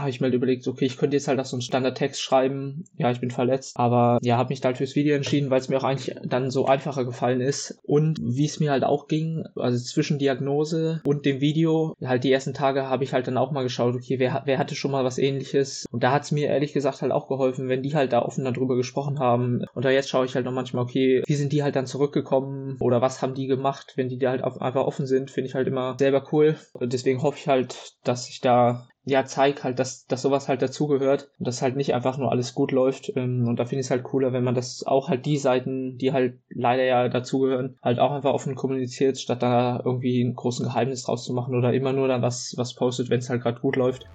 habe ich mir halt überlegt, okay, ich könnte jetzt halt auch so einen Standardtext schreiben, ja, ich bin verletzt, aber ja, habe mich halt fürs Video entschieden, weil es mir auch eigentlich dann so einfacher gefallen ist. Und wie es mir halt auch ging, also zwischen Diagnose und dem Video, halt die ersten Tage habe ich halt dann auch mal geschaut, okay, wer, wer hatte schon mal was ähnliches? Und da hat es mir ehrlich gesagt halt auch geholfen, wenn die halt da offen darüber gesprochen haben. Und da jetzt schaue ich halt noch manchmal, okay, wie sind die halt dann zurückgekommen oder was haben die gemacht, wenn die da halt einfach offen sind, finde ich halt immer selber cool. Und deswegen hoffe ich halt, dass ich da ja, zeig halt, dass, dass sowas halt dazugehört und dass halt nicht einfach nur alles gut läuft. Ähm, und da finde ich es halt cooler, wenn man das auch halt die Seiten, die halt leider ja dazugehören, halt auch einfach offen kommuniziert, statt da irgendwie ein großen Geheimnis draus zu machen oder immer nur dann was, was postet, wenn es halt gerade gut läuft.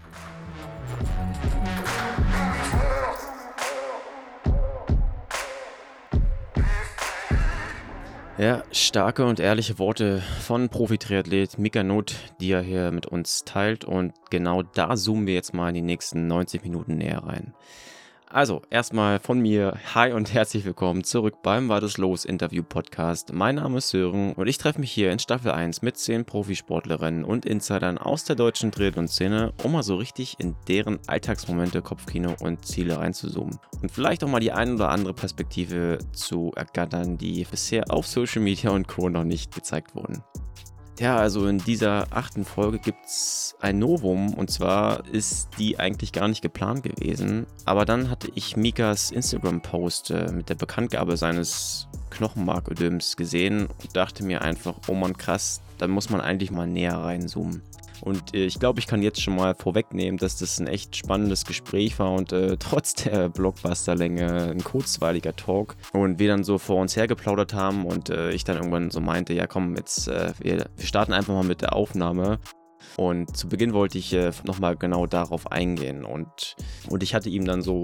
Ja, starke und ehrliche Worte von Profi-Triathlet Mika Not, die er hier mit uns teilt. Und genau da zoomen wir jetzt mal in die nächsten 90 Minuten näher rein. Also, erstmal von mir, hi und herzlich willkommen zurück beim War das Los Interview Podcast. Mein Name ist Sören und ich treffe mich hier in Staffel 1 mit 10 Profisportlerinnen und Insidern aus der deutschen Triathlon-Szene, um mal so richtig in deren Alltagsmomente, Kopfkino und Ziele reinzuzoomen. Und vielleicht auch mal die ein oder andere Perspektive zu ergattern, die bisher auf Social Media und Co. noch nicht gezeigt wurden. Ja, also in dieser achten Folge gibt es ein Novum und zwar ist die eigentlich gar nicht geplant gewesen. Aber dann hatte ich Mikas Instagram-Post äh, mit der Bekanntgabe seines Knochenmarködems gesehen und dachte mir einfach, oh man krass, da muss man eigentlich mal näher reinzoomen. Und äh, ich glaube, ich kann jetzt schon mal vorwegnehmen, dass das ein echt spannendes Gespräch war und äh, trotz der Blockbusterlänge ein kurzweiliger Talk. Und wir dann so vor uns hergeplaudert haben und äh, ich dann irgendwann so meinte, ja komm, jetzt äh, wir, wir starten einfach mal mit der Aufnahme. Und zu Beginn wollte ich äh, nochmal genau darauf eingehen. Und, und ich hatte ihm dann so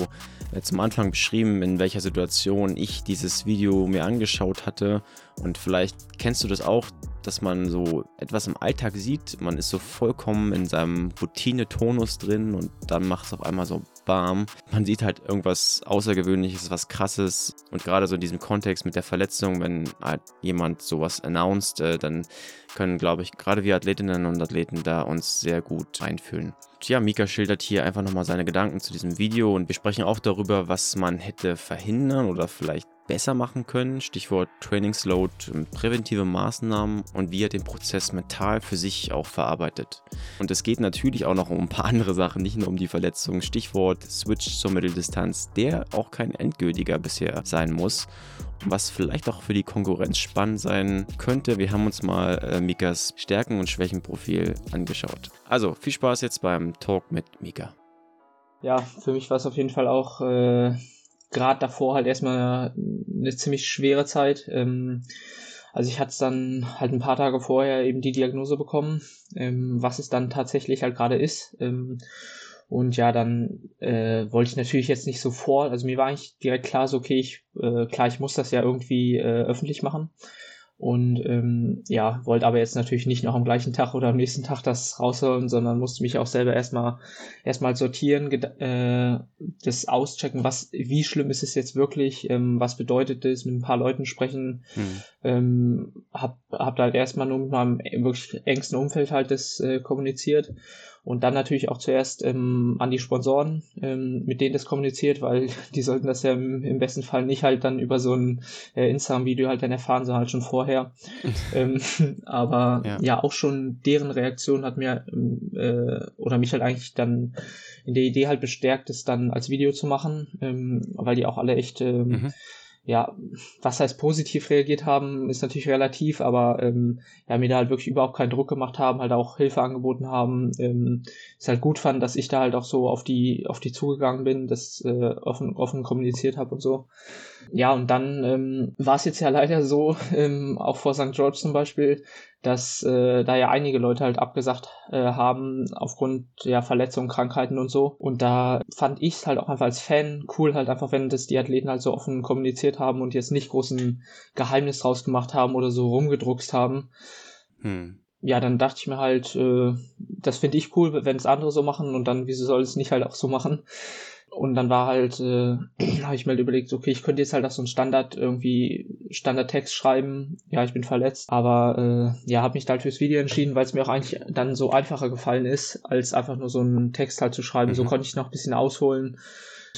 äh, zum Anfang beschrieben, in welcher Situation ich dieses Video mir angeschaut hatte. Und vielleicht kennst du das auch, dass man so etwas im Alltag sieht. Man ist so vollkommen in seinem Routine-Tonus drin und dann macht es auf einmal so bam. Man sieht halt irgendwas Außergewöhnliches, was Krasses. Und gerade so in diesem Kontext mit der Verletzung, wenn halt jemand sowas announced, äh, dann können, glaube ich, gerade wir Athletinnen und Athleten da uns sehr gut einfühlen. Ja, Mika schildert hier einfach nochmal seine Gedanken zu diesem Video und wir sprechen auch darüber, was man hätte verhindern oder vielleicht besser machen können. Stichwort Trainingsload, ähm, präventive Maßnahmen und wie er den Prozess mental für sich auch verarbeitet. Und es geht natürlich auch noch um ein paar andere Sachen, nicht nur um die Verletzung. Stichwort Switch zur Mitteldistanz, der auch kein endgültiger bisher sein muss was vielleicht auch für die Konkurrenz spannend sein könnte. Wir haben uns mal äh, Mikas Stärken- und Schwächenprofil angeschaut. Also viel Spaß jetzt beim Talk mit Mika. Ja, für mich war es auf jeden Fall auch äh, gerade davor halt erstmal eine ziemlich schwere Zeit. Ähm, also ich hatte es dann halt ein paar Tage vorher eben die Diagnose bekommen, ähm, was es dann tatsächlich halt gerade ist. Ähm, und ja, dann äh, wollte ich natürlich jetzt nicht sofort, also mir war eigentlich direkt klar, so okay, ich, äh, klar, ich muss das ja irgendwie äh, öffentlich machen. Und ähm, ja, wollte aber jetzt natürlich nicht noch am gleichen Tag oder am nächsten Tag das rausholen, sondern musste mich auch selber erstmal erstmal sortieren, äh, das auschecken, was, wie schlimm ist es jetzt wirklich, ähm, was bedeutet das, mit ein paar Leuten sprechen. Hm. Ähm, hab, hab halt erstmal nur mit meinem wirklich engsten Umfeld halt das äh, kommuniziert und dann natürlich auch zuerst ähm, an die Sponsoren, ähm, mit denen das kommuniziert, weil die sollten das ja im, im besten Fall nicht halt dann über so ein äh, Instagram-Video halt dann erfahren, sondern halt schon vorher. ähm, aber ja. ja. auch schon deren Reaktion hat mir äh, oder mich halt eigentlich dann in der Idee halt bestärkt, es dann als Video zu machen, ähm, weil die auch alle echt ähm, mhm ja, was heißt positiv reagiert haben, ist natürlich relativ, aber ähm, ja, mir da halt wirklich überhaupt keinen Druck gemacht haben, halt auch Hilfe angeboten haben, ähm, ist halt gut fand, dass ich da halt auch so auf die, auf die zugegangen bin, das äh, offen, offen kommuniziert habe und so. Ja, und dann ähm, war es jetzt ja leider so, ähm, auch vor St. George zum Beispiel, dass äh, da ja einige Leute halt abgesagt äh, haben aufgrund ja Verletzungen, Krankheiten und so. Und da fand ich es halt auch einfach als Fan cool, halt einfach, wenn das die Athleten halt so offen kommuniziert haben und jetzt nicht großen Geheimnis draus gemacht haben oder so rumgedruckst haben. Hm. Ja, dann dachte ich mir halt, äh, das finde ich cool, wenn es andere so machen und dann, wieso soll es nicht halt auch so machen? Und dann war halt, äh, habe ich mir halt überlegt, okay, ich könnte jetzt halt auch so ein Standard irgendwie Standardtext schreiben. Ja, ich bin verletzt, aber äh, ja, habe mich halt fürs Video entschieden, weil es mir auch eigentlich dann so einfacher gefallen ist, als einfach nur so einen Text halt zu schreiben. Mhm. So konnte ich noch ein bisschen ausholen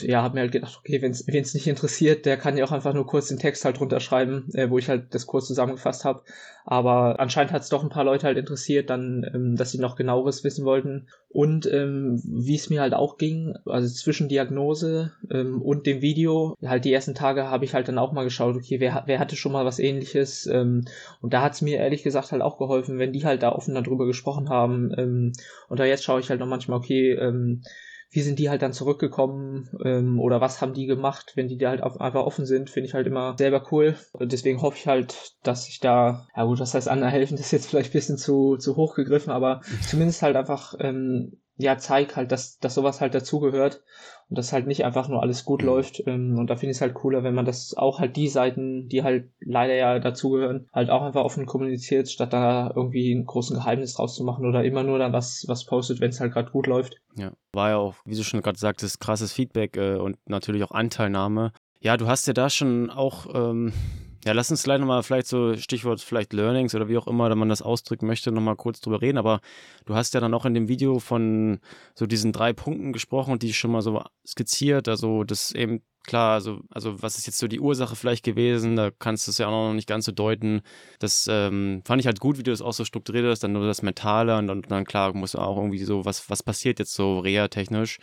ja, habe mir halt gedacht, okay, wenn es nicht interessiert, der kann ja auch einfach nur kurz den Text halt runterschreiben, äh, wo ich halt das kurz zusammengefasst habe. Aber anscheinend hat es doch ein paar Leute halt interessiert, dann, ähm, dass sie noch genaueres wissen wollten. Und ähm, wie es mir halt auch ging, also zwischen Diagnose ähm, und dem Video, halt die ersten Tage habe ich halt dann auch mal geschaut, okay, wer, wer hatte schon mal was ähnliches? Ähm, und da hat es mir ehrlich gesagt halt auch geholfen, wenn die halt da offen darüber gesprochen haben. Ähm, und da jetzt schaue ich halt noch manchmal, okay, ähm, wie sind die halt dann zurückgekommen ähm, oder was haben die gemacht, wenn die da halt auf, einfach offen sind, finde ich halt immer selber cool. Und deswegen hoffe ich halt, dass ich da, ja gut, das heißt anderen helfen, das ist jetzt vielleicht ein bisschen zu, zu hoch gegriffen, aber zumindest halt einfach ähm, ja, zeig halt, dass, dass sowas halt dazugehört und dass halt nicht einfach nur alles gut mhm. läuft. Ähm, und da finde ich es halt cooler, wenn man das auch halt die Seiten, die halt leider ja dazugehören, halt auch einfach offen kommuniziert, statt da irgendwie ein großen Geheimnis draus zu machen oder immer nur dann was, was postet, wenn es halt gerade gut läuft. Ja, war ja auch, wie du schon gerade sagtest, krasses Feedback äh, und natürlich auch Anteilnahme. Ja, du hast ja da schon auch ähm, ja, lass uns gleich nochmal vielleicht so Stichwort vielleicht Learnings oder wie auch immer man das ausdrücken möchte, nochmal kurz drüber reden. Aber du hast ja dann auch in dem Video von so diesen drei Punkten gesprochen und die schon mal so skizziert. Also das eben klar, also, also was ist jetzt so die Ursache vielleicht gewesen? Da kannst du es ja auch noch nicht ganz so deuten. Das ähm, fand ich halt gut, wie du das auch so strukturiert hast, dann nur das Mentale und dann, dann klar, muss auch irgendwie so, was, was passiert jetzt so reha-technisch?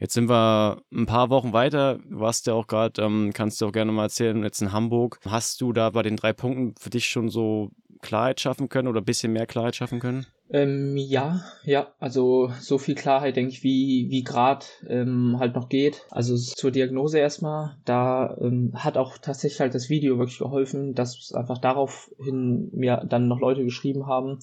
Jetzt sind wir ein paar Wochen weiter. Du warst ja auch gerade, ähm, kannst du auch gerne mal erzählen, jetzt in Hamburg. Hast du da bei den drei Punkten für dich schon so Klarheit schaffen können oder ein bisschen mehr Klarheit schaffen können? Ähm, ja, ja, also so viel Klarheit, denke ich, wie, wie gerade ähm, halt noch geht. Also zur Diagnose erstmal, da ähm, hat auch tatsächlich halt das Video wirklich geholfen, dass einfach daraufhin mir dann noch Leute geschrieben haben,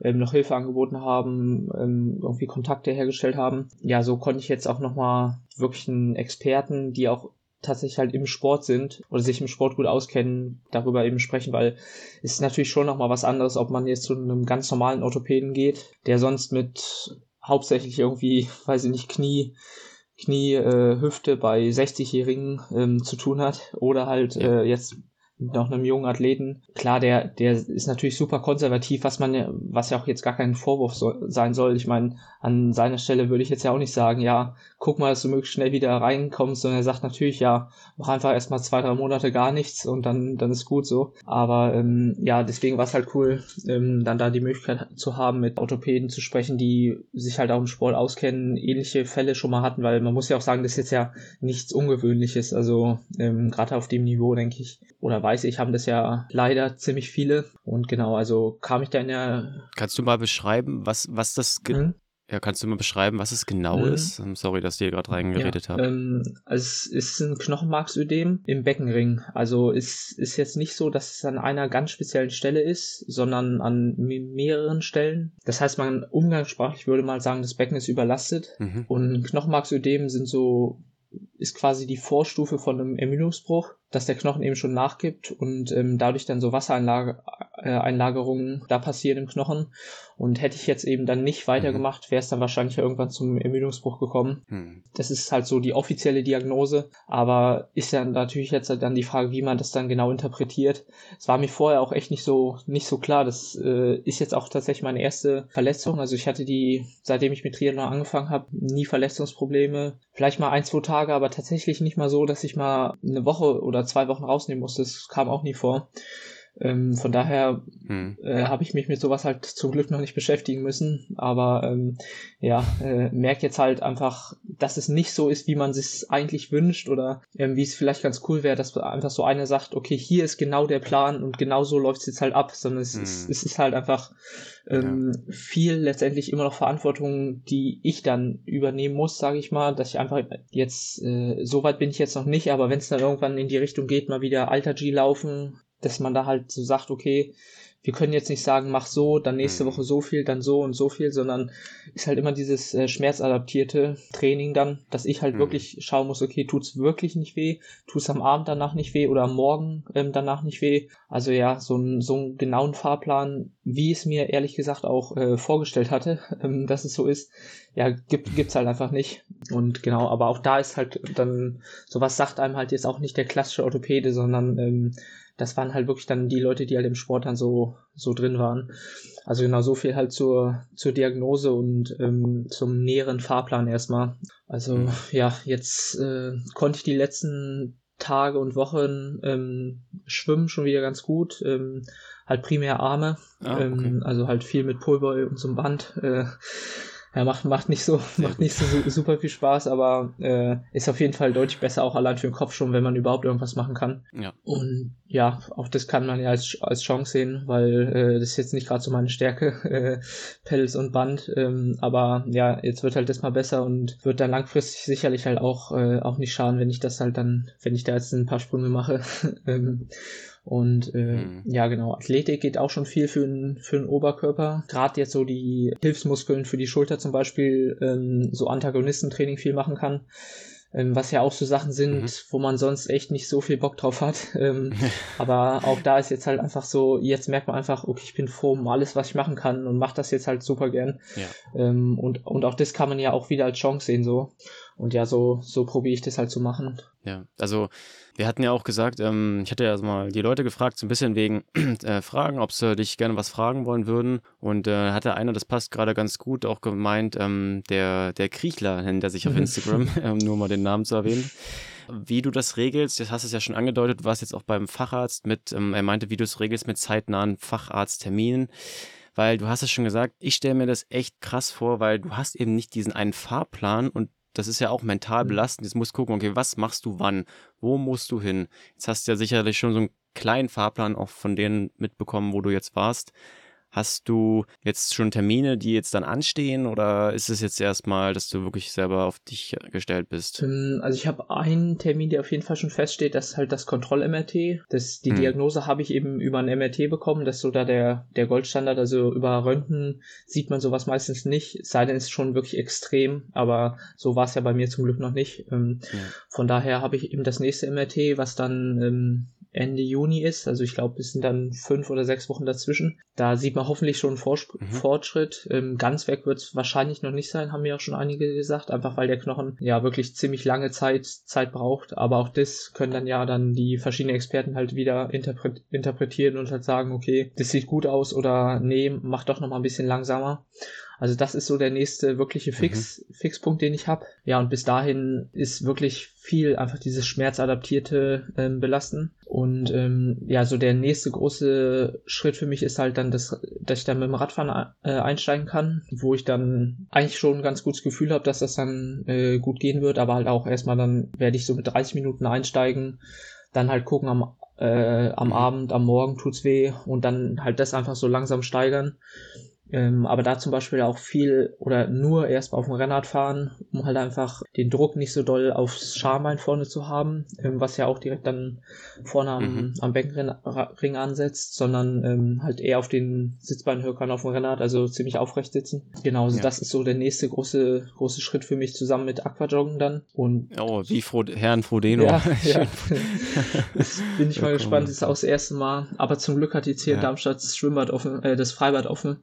ähm, noch Hilfe angeboten haben, ähm, irgendwie Kontakte hergestellt haben. Ja, so konnte ich jetzt auch nochmal wirklich einen Experten, die auch tatsächlich halt im Sport sind oder sich im Sport gut auskennen, darüber eben sprechen, weil es ist natürlich schon nochmal was anderes, ob man jetzt zu einem ganz normalen Orthopäden geht, der sonst mit hauptsächlich irgendwie, weiß ich nicht, Knie, Knie, äh, Hüfte bei 60-Jährigen ähm, zu tun hat oder halt äh, jetzt noch einem jungen Athleten. Klar, der, der ist natürlich super konservativ, was man was ja auch jetzt gar kein Vorwurf so, sein soll. Ich meine, an seiner Stelle würde ich jetzt ja auch nicht sagen, ja, guck mal, dass du möglichst schnell wieder reinkommst, sondern er sagt natürlich, ja, mach einfach erstmal zwei, drei Monate gar nichts und dann, dann ist gut so. Aber ähm, ja, deswegen war es halt cool, ähm, dann da die Möglichkeit zu haben, mit Orthopäden zu sprechen, die sich halt auch im Sport auskennen, ähnliche Fälle schon mal hatten, weil man muss ja auch sagen, das ist jetzt ja nichts Ungewöhnliches. Also ähm, gerade auf dem Niveau, denke ich, oder weiß ich, haben das ja leider ziemlich viele. Und genau, also kam ich da in der. Kannst du mal beschreiben, was, was das. Mhm. Ja, kannst du mal beschreiben, was es genau mhm. ist? Ähm, sorry, dass ich hier gerade reingeredet ja, habe. Ähm, es ist ein Knochenmarksödem im Beckenring. Also es ist jetzt nicht so, dass es an einer ganz speziellen Stelle ist, sondern an mehreren Stellen. Das heißt, man umgangssprachlich würde mal sagen, das Becken ist überlastet. Mhm. Und Knochenmarksödem sind so ist quasi die Vorstufe von einem Ermüdungsbruch, dass der Knochen eben schon nachgibt und ähm, dadurch dann so Wassereinlagerungen äh, da passieren im Knochen. Und hätte ich jetzt eben dann nicht weitergemacht, wäre es dann wahrscheinlich irgendwann zum Ermüdungsbruch gekommen. Mhm. Das ist halt so die offizielle Diagnose, aber ist ja natürlich jetzt dann die Frage, wie man das dann genau interpretiert. Es war mir vorher auch echt nicht so nicht so klar. Das äh, ist jetzt auch tatsächlich meine erste Verletzung. Also ich hatte die, seitdem ich mit Triathlon angefangen habe, nie Verletzungsprobleme. Vielleicht mal ein, zwei Tage, aber tatsächlich nicht mal so, dass ich mal eine Woche oder zwei Wochen rausnehmen musste. Das kam auch nie vor. Ähm, von daher hm. äh, habe ich mich mit sowas halt zum Glück noch nicht beschäftigen müssen. Aber ähm, ja, äh, merkt jetzt halt einfach, dass es nicht so ist, wie man es eigentlich wünscht oder ähm, wie es vielleicht ganz cool wäre, dass einfach so einer sagt, okay, hier ist genau der Plan und genau so läuft es jetzt halt ab, sondern es, hm. ist, es ist halt einfach ähm, ja. viel letztendlich immer noch Verantwortung, die ich dann übernehmen muss, sage ich mal, dass ich einfach jetzt, äh, so weit bin ich jetzt noch nicht, aber wenn es dann irgendwann in die Richtung geht, mal wieder Alter G laufen, dass man da halt so sagt, okay, wir können jetzt nicht sagen, mach so, dann nächste mhm. Woche so viel, dann so und so viel, sondern ist halt immer dieses äh, schmerzadaptierte Training dann, dass ich halt mhm. wirklich schauen muss, okay, tut's wirklich nicht weh, tut's am Abend danach nicht weh oder am Morgen ähm, danach nicht weh. Also ja, so, ein, so einen genauen Fahrplan, wie es mir ehrlich gesagt auch äh, vorgestellt hatte, ähm, dass es so ist, ja, gibt, gibt's halt einfach nicht. Und genau, aber auch da ist halt dann, sowas sagt einem halt jetzt auch nicht der klassische Orthopäde, sondern ähm, das waren halt wirklich dann die Leute, die halt im Sport dann so, so drin waren. Also genau so viel halt zur, zur Diagnose und ähm, zum näheren Fahrplan erstmal. Also mhm. ja, jetzt äh, konnte ich die letzten Tage und Wochen ähm, schwimmen schon wieder ganz gut. Ähm, halt primär Arme, ah, ähm, okay. ähm, also halt viel mit Pulver und so einem Band. Äh, ja, macht, macht nicht so, macht nicht so super viel Spaß, aber äh, ist auf jeden Fall deutlich besser, auch allein für den Kopf schon, wenn man überhaupt irgendwas machen kann. Ja. Und ja, auch das kann man ja als, als Chance sehen, weil äh, das ist jetzt nicht gerade so meine Stärke, äh, Pelz und Band. Ähm, aber ja, jetzt wird halt das mal besser und wird dann langfristig sicherlich halt auch, äh, auch nicht schaden, wenn ich das halt dann, wenn ich da jetzt ein paar Sprünge mache. ähm, und äh, mhm. ja, genau, Athletik geht auch schon viel für den, für den Oberkörper. Gerade jetzt so die Hilfsmuskeln für die Schulter zum Beispiel, ähm, so Antagonistentraining viel machen kann. Ähm, was ja auch so Sachen sind, mhm. wo man sonst echt nicht so viel Bock drauf hat. Ähm, aber auch da ist jetzt halt einfach so, jetzt merkt man einfach, okay, ich bin froh um alles, was ich machen kann und mache das jetzt halt super gern. Ja. Ähm, und, und auch das kann man ja auch wieder als Chance sehen, so. Und ja, so, so probiere ich das halt zu machen. Ja, also wir hatten ja auch gesagt, ähm, ich hatte ja mal die Leute gefragt, so ein bisschen wegen äh, Fragen, ob sie dich gerne was fragen wollen würden. Und äh, hatte einer, das passt gerade ganz gut, auch gemeint, ähm, der, der Kriechler nennt er sich auf Instagram, ähm, nur mal den Namen zu erwähnen. Wie du das regelst, jetzt hast du es ja schon angedeutet, du warst jetzt auch beim Facharzt mit, ähm, er meinte, wie du es regelst mit zeitnahen Facharztterminen weil du hast es schon gesagt, ich stelle mir das echt krass vor, weil du hast eben nicht diesen einen Fahrplan und das ist ja auch mental mhm. belastend. Jetzt musst du gucken, okay, was machst du wann? Wo musst du hin? Jetzt hast du ja sicherlich schon so einen kleinen Fahrplan auch von denen mitbekommen, wo du jetzt warst. Hast du jetzt schon Termine, die jetzt dann anstehen oder ist es jetzt erstmal, dass du wirklich selber auf dich gestellt bist? Ähm, also ich habe einen Termin, der auf jeden Fall schon feststeht, das ist halt das Kontroll-MRT. die hm. Diagnose habe ich eben über ein MRT bekommen, das ist so da der, der Goldstandard. Also über Röntgen sieht man sowas meistens nicht, sei denn es ist schon wirklich extrem, aber so war es ja bei mir zum Glück noch nicht. Ähm. Von daher habe ich eben das nächste MRT, was dann ähm, Ende Juni ist. Also ich glaube, es sind dann fünf oder sechs Wochen dazwischen. Da sieht man hoffentlich schon Vorspr mhm. Fortschritt. Ähm, ganz weg wird es wahrscheinlich noch nicht sein, haben mir auch schon einige gesagt, einfach weil der Knochen ja wirklich ziemlich lange Zeit, Zeit braucht. Aber auch das können dann ja dann die verschiedenen Experten halt wieder interpret interpretieren und halt sagen, okay, das sieht gut aus oder nee, mach doch noch mal ein bisschen langsamer. Also das ist so der nächste wirkliche Fix, mhm. Fixpunkt, den ich habe. Ja, und bis dahin ist wirklich viel einfach dieses schmerzadaptierte ähm, Belasten. Und ähm, ja, so der nächste große Schritt für mich ist halt dann, das, dass ich dann mit dem Radfahren äh, einsteigen kann, wo ich dann eigentlich schon ein ganz gutes Gefühl habe, dass das dann äh, gut gehen wird, aber halt auch erstmal dann werde ich so mit 30 Minuten einsteigen, dann halt gucken am, äh, am mhm. Abend, am Morgen tut's weh und dann halt das einfach so langsam steigern. Ähm, aber da zum Beispiel auch viel oder nur erst auf dem Rennrad fahren, um halt einfach den Druck nicht so doll aufs Schambein vorne zu haben, ähm, was ja auch direkt dann vorne am, mhm. am Beckenring ansetzt, sondern ähm, halt eher auf den Sitzbeinhöckern auf dem Rennrad, also ziemlich aufrecht sitzen. Genau, also ja. das ist so der nächste große, große Schritt für mich zusammen mit Aquajoggen dann. Und oh, wie Fro Herrn Frodeno. Ja, ja. bin ich mal gespannt, das ist auch das erste Mal. Aber zum Glück hat jetzt hier ja. in Darmstadt das Schwimmbad offen, äh, das Freibad offen.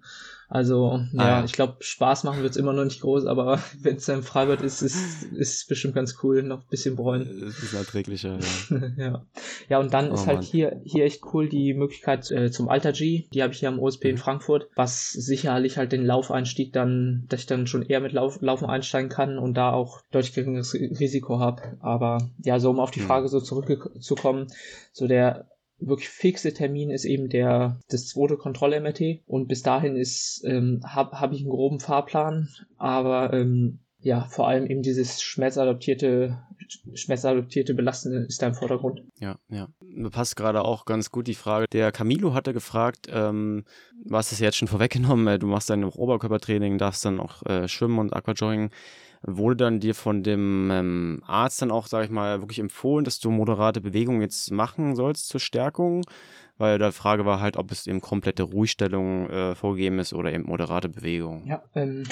Also, ja, ah. ich glaube, Spaß machen wird es immer noch nicht groß, aber wenn es ein Freibad ist, ist es bestimmt ganz cool, noch ein bisschen bräunen. Es ist erträglicher, ja. ja. Ja, und dann oh, ist halt hier, hier echt cool die Möglichkeit äh, zum Alter G, die habe ich hier am OSP mhm. in Frankfurt, was sicherlich halt den Laufeinstieg dann, dass ich dann schon eher mit Lauf, Laufen einsteigen kann und da auch deutlich geringeres Risiko habe. Aber ja, so um auf die mhm. Frage so zurückzukommen, so der wirklich fixe Termin ist eben der das zweite Kontroll-MRT und bis dahin ist ähm, habe hab ich einen groben Fahrplan, aber ähm, ja, vor allem eben dieses schmerzadaptierte, schmerzadaptierte Belasten ist da im Vordergrund. Ja, ja. Passt gerade auch ganz gut die Frage. Der Camilo hatte gefragt, ähm, hast es jetzt schon vorweggenommen, äh, du machst dein Oberkörpertraining, darfst dann auch äh, schwimmen und Aquajogging wurde dann dir von dem ähm, Arzt dann auch, sag ich mal, wirklich empfohlen, dass du moderate Bewegungen jetzt machen sollst zur Stärkung? Weil die Frage war halt, ob es eben komplette Ruhestellung äh, vorgegeben ist oder eben moderate Bewegung. Ja, ähm,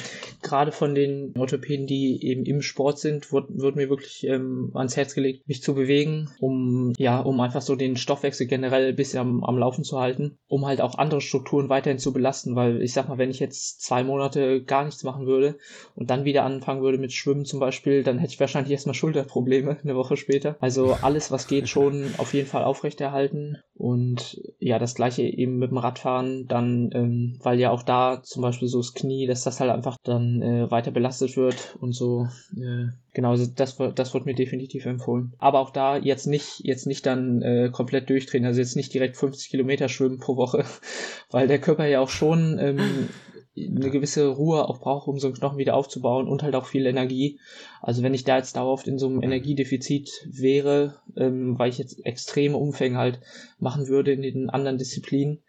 gerade von den Orthopäden, die eben im Sport sind, wird, wird mir wirklich ähm, ans Herz gelegt, mich zu bewegen, um ja, um einfach so den Stoffwechsel generell ein bisschen am, am Laufen zu halten, um halt auch andere Strukturen weiterhin zu belasten, weil ich sag mal, wenn ich jetzt zwei Monate gar nichts machen würde und dann wieder anfangen würde mit Schwimmen zum Beispiel, dann hätte ich wahrscheinlich erstmal Schulterprobleme eine Woche später. Also alles, was geht, schon auf jeden Fall aufrechterhalten und ja, das gleiche eben mit dem Radfahren, dann, ähm, weil ja auch da zum Beispiel so das Knie, dass das halt einfach dann äh, weiter belastet wird und so. Äh, genau, also das, das wird mir definitiv empfohlen. Aber auch da jetzt nicht, jetzt nicht dann äh, komplett durchdrehen, also jetzt nicht direkt 50 Kilometer schwimmen pro Woche, weil der Körper ja auch schon ähm, eine gewisse Ruhe auch braucht, um so einen Knochen wieder aufzubauen und halt auch viel Energie. Also wenn ich da jetzt dauerhaft in so einem Energiedefizit wäre, ähm, weil ich jetzt extreme Umfänge halt machen würde in den anderen Disziplinen,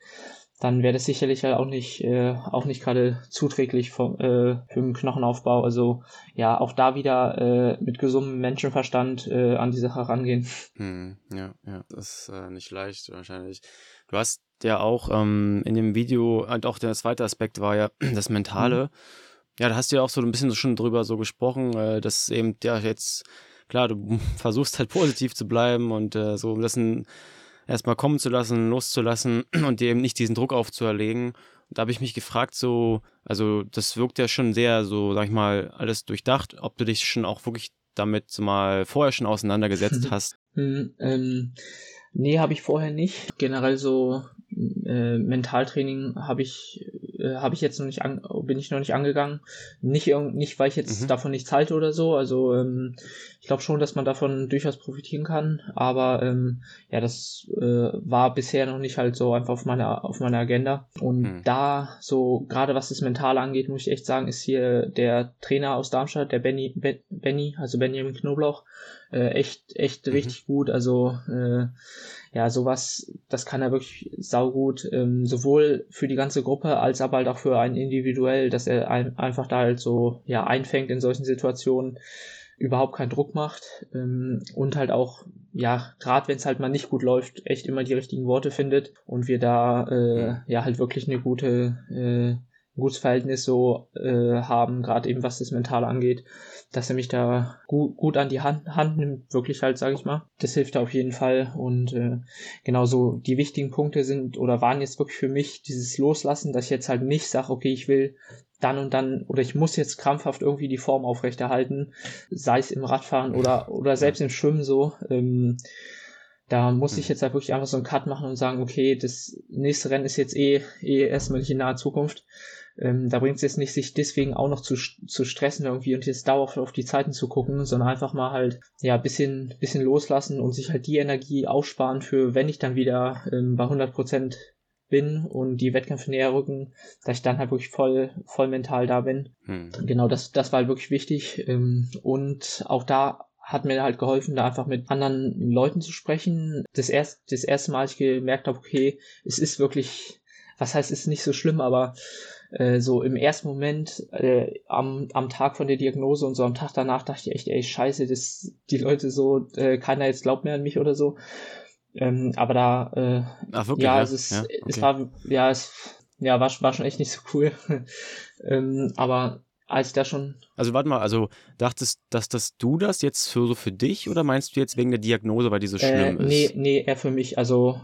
dann wäre das sicherlich halt auch nicht, äh, auch nicht gerade zuträglich vom, äh, für den Knochenaufbau. Also ja, auch da wieder äh, mit gesundem Menschenverstand äh, an die Sache rangehen. Hm, ja, ja, das ist äh, nicht leicht wahrscheinlich. Du hast ja auch ähm, in dem Video, und auch der zweite Aspekt war ja das Mentale. Mhm. Ja, da hast du ja auch so ein bisschen schon drüber so gesprochen, äh, dass eben, ja, jetzt, klar, du versuchst halt positiv zu bleiben und äh, so das erstmal kommen zu lassen, loszulassen und dir eben nicht diesen Druck aufzuerlegen. Und da habe ich mich gefragt, so, also das wirkt ja schon sehr, so, sag ich mal, alles durchdacht, ob du dich schon auch wirklich damit mal vorher schon auseinandergesetzt hast. Hm, ähm, Nee, habe ich vorher nicht. Generell so äh, Mentaltraining habe ich äh, habe ich jetzt noch nicht an, bin ich noch nicht angegangen. Nicht nicht weil ich jetzt mhm. davon nichts halte oder so. Also ähm, ich glaube schon, dass man davon durchaus profitieren kann. Aber ähm, ja, das äh, war bisher noch nicht halt so einfach auf meiner auf meiner Agenda. Und mhm. da so gerade was das Mentale angeht, muss ich echt sagen, ist hier der Trainer aus Darmstadt, der Benny ben, Benny, also Benjamin Knoblauch äh, echt, echt mhm. richtig gut. Also äh, ja, sowas, das kann er wirklich saugut, ähm, sowohl für die ganze Gruppe als aber halt auch für einen individuell, dass er ein, einfach da halt so ja einfängt in solchen Situationen überhaupt keinen Druck macht ähm, und halt auch, ja, gerade wenn es halt mal nicht gut läuft, echt immer die richtigen Worte findet und wir da äh, mhm. ja halt wirklich eine gute, äh, ein gutes Verhältnis so äh, haben, gerade eben was das Mentale angeht dass er mich da gut, gut an die Hand, Hand nimmt, wirklich halt, sage ich mal. Das hilft auf jeden Fall. Und äh, genauso die wichtigen Punkte sind oder waren jetzt wirklich für mich dieses Loslassen, dass ich jetzt halt nicht sage, okay, ich will dann und dann oder ich muss jetzt krampfhaft irgendwie die Form aufrechterhalten, sei es im Radfahren oder, oder selbst im Schwimmen so. Ähm, da muss ich hm. jetzt halt wirklich einfach so einen Cut machen und sagen, okay, das nächste Rennen ist jetzt eh, eh erstmal nicht in naher Zukunft. Ähm, da bringt es jetzt nicht, sich deswegen auch noch zu, zu stressen irgendwie und jetzt dauerhaft auf die Zeiten zu gucken, sondern einfach mal halt, ja, bisschen, bisschen loslassen und sich halt die Energie aufsparen für, wenn ich dann wieder ähm, bei 100 Prozent bin und die Wettkämpfe näher rücken, dass ich dann halt wirklich voll, voll mental da bin. Hm. Genau, das, das war halt wirklich wichtig. Ähm, und auch da hat mir halt geholfen, da einfach mit anderen Leuten zu sprechen. Das, erst, das erste Mal, ich gemerkt habe, okay, es ist wirklich, was heißt, es ist nicht so schlimm, aber äh, so im ersten Moment äh, am, am Tag von der Diagnose und so am Tag danach dachte ich echt, ey, scheiße, dass die Leute so, äh, keiner jetzt glaubt mehr an mich oder so. Ähm, aber da, äh, Ach, wirklich, ja, ja, es ist, ja, okay. es war, ja, es, ja, war, war schon echt nicht so cool. ähm, aber als da schon. Also warte mal, also dachtest, dass das du das jetzt für so für dich oder meinst du jetzt wegen der Diagnose, weil die so schlimm äh, nee, ist? Nee, nee, eher für mich. Also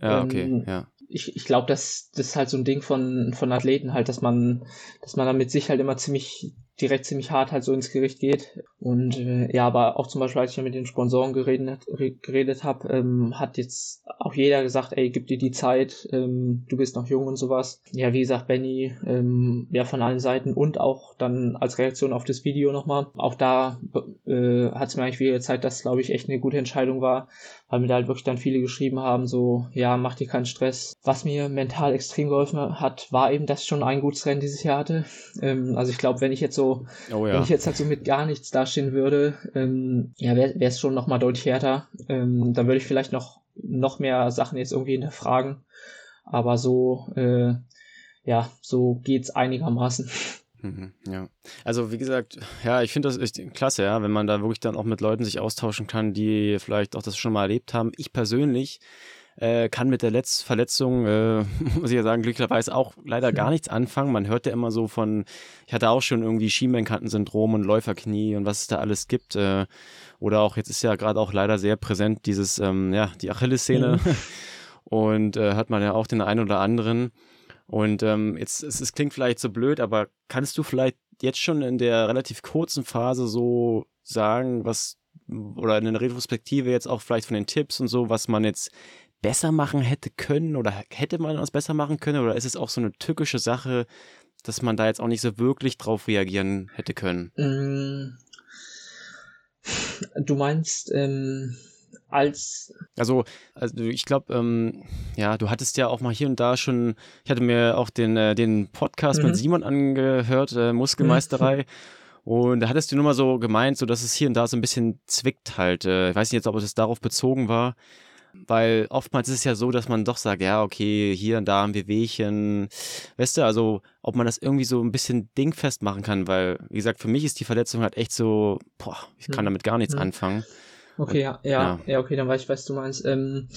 ja, okay, ähm, ja ich, ich glaube, das, das ist halt so ein Ding von, von Athleten halt, dass man, dass man damit sich halt immer ziemlich direkt ziemlich hart halt so ins Gericht geht. Und äh, ja, aber auch zum Beispiel, als ich mit den Sponsoren geredet, geredet habe, ähm, hat jetzt auch jeder gesagt, ey, gib dir die Zeit, ähm, du bist noch jung und sowas. Ja, wie gesagt, Benny, ähm, ja, von allen Seiten und auch dann als Reaktion auf das Video nochmal. Auch da äh, hat es mir eigentlich wieder gezeigt, dass, glaube ich, echt eine gute Entscheidung war, weil mir da halt wirklich dann viele geschrieben haben, so, ja, mach dir keinen Stress. Was mir mental extrem geholfen hat, war eben, dass ich schon ein gutes Rennen dieses Jahr hatte. Ähm, also ich glaube, wenn ich jetzt so so, oh, ja. wenn ich jetzt halt so mit gar nichts dastehen würde, ähm, ja, wäre es schon nochmal deutlich härter. Ähm, dann würde ich vielleicht noch, noch mehr Sachen jetzt irgendwie hinterfragen. Aber so, äh, ja, so geht's einigermaßen. Mhm, ja, also wie gesagt, ja, ich finde das echt klasse, ja, wenn man da wirklich dann auch mit Leuten sich austauschen kann, die vielleicht auch das schon mal erlebt haben. Ich persönlich äh, kann mit der Letz Verletzung, äh, muss ich ja sagen, glücklicherweise auch leider gar nichts anfangen. Man hört ja immer so von, ich hatte auch schon irgendwie Schienbeinkantensyndrom und Läuferknie und was es da alles gibt. Äh, oder auch, jetzt ist ja gerade auch leider sehr präsent dieses, ähm, ja, die Achillessehne. Mhm. Und äh, hat man ja auch den einen oder anderen. Und ähm, jetzt, es, es klingt vielleicht so blöd, aber kannst du vielleicht jetzt schon in der relativ kurzen Phase so sagen, was oder in der Retrospektive jetzt auch vielleicht von den Tipps und so, was man jetzt besser machen hätte können oder hätte man was besser machen können oder ist es auch so eine tückische Sache, dass man da jetzt auch nicht so wirklich drauf reagieren hätte können? Mm. Du meinst, ähm, als. Also, also ich glaube, ähm, ja, du hattest ja auch mal hier und da schon, ich hatte mir auch den, äh, den Podcast mhm. mit Simon angehört, äh, Muskelmeisterei. Mhm. Und da hattest du nur mal so gemeint, so dass es hier und da so ein bisschen zwickt halt. Äh, ich weiß nicht jetzt, ob es darauf bezogen war. Weil oftmals ist es ja so, dass man doch sagt, ja, okay, hier und da haben wir Wehchen. Weißt du, also ob man das irgendwie so ein bisschen dingfest machen kann, weil, wie gesagt, für mich ist die Verletzung halt echt so, boah, ich kann mhm. damit gar nichts mhm. anfangen. Okay, ja, ja, ja, ja, okay, dann weiß ich, was du meinst. Ähm,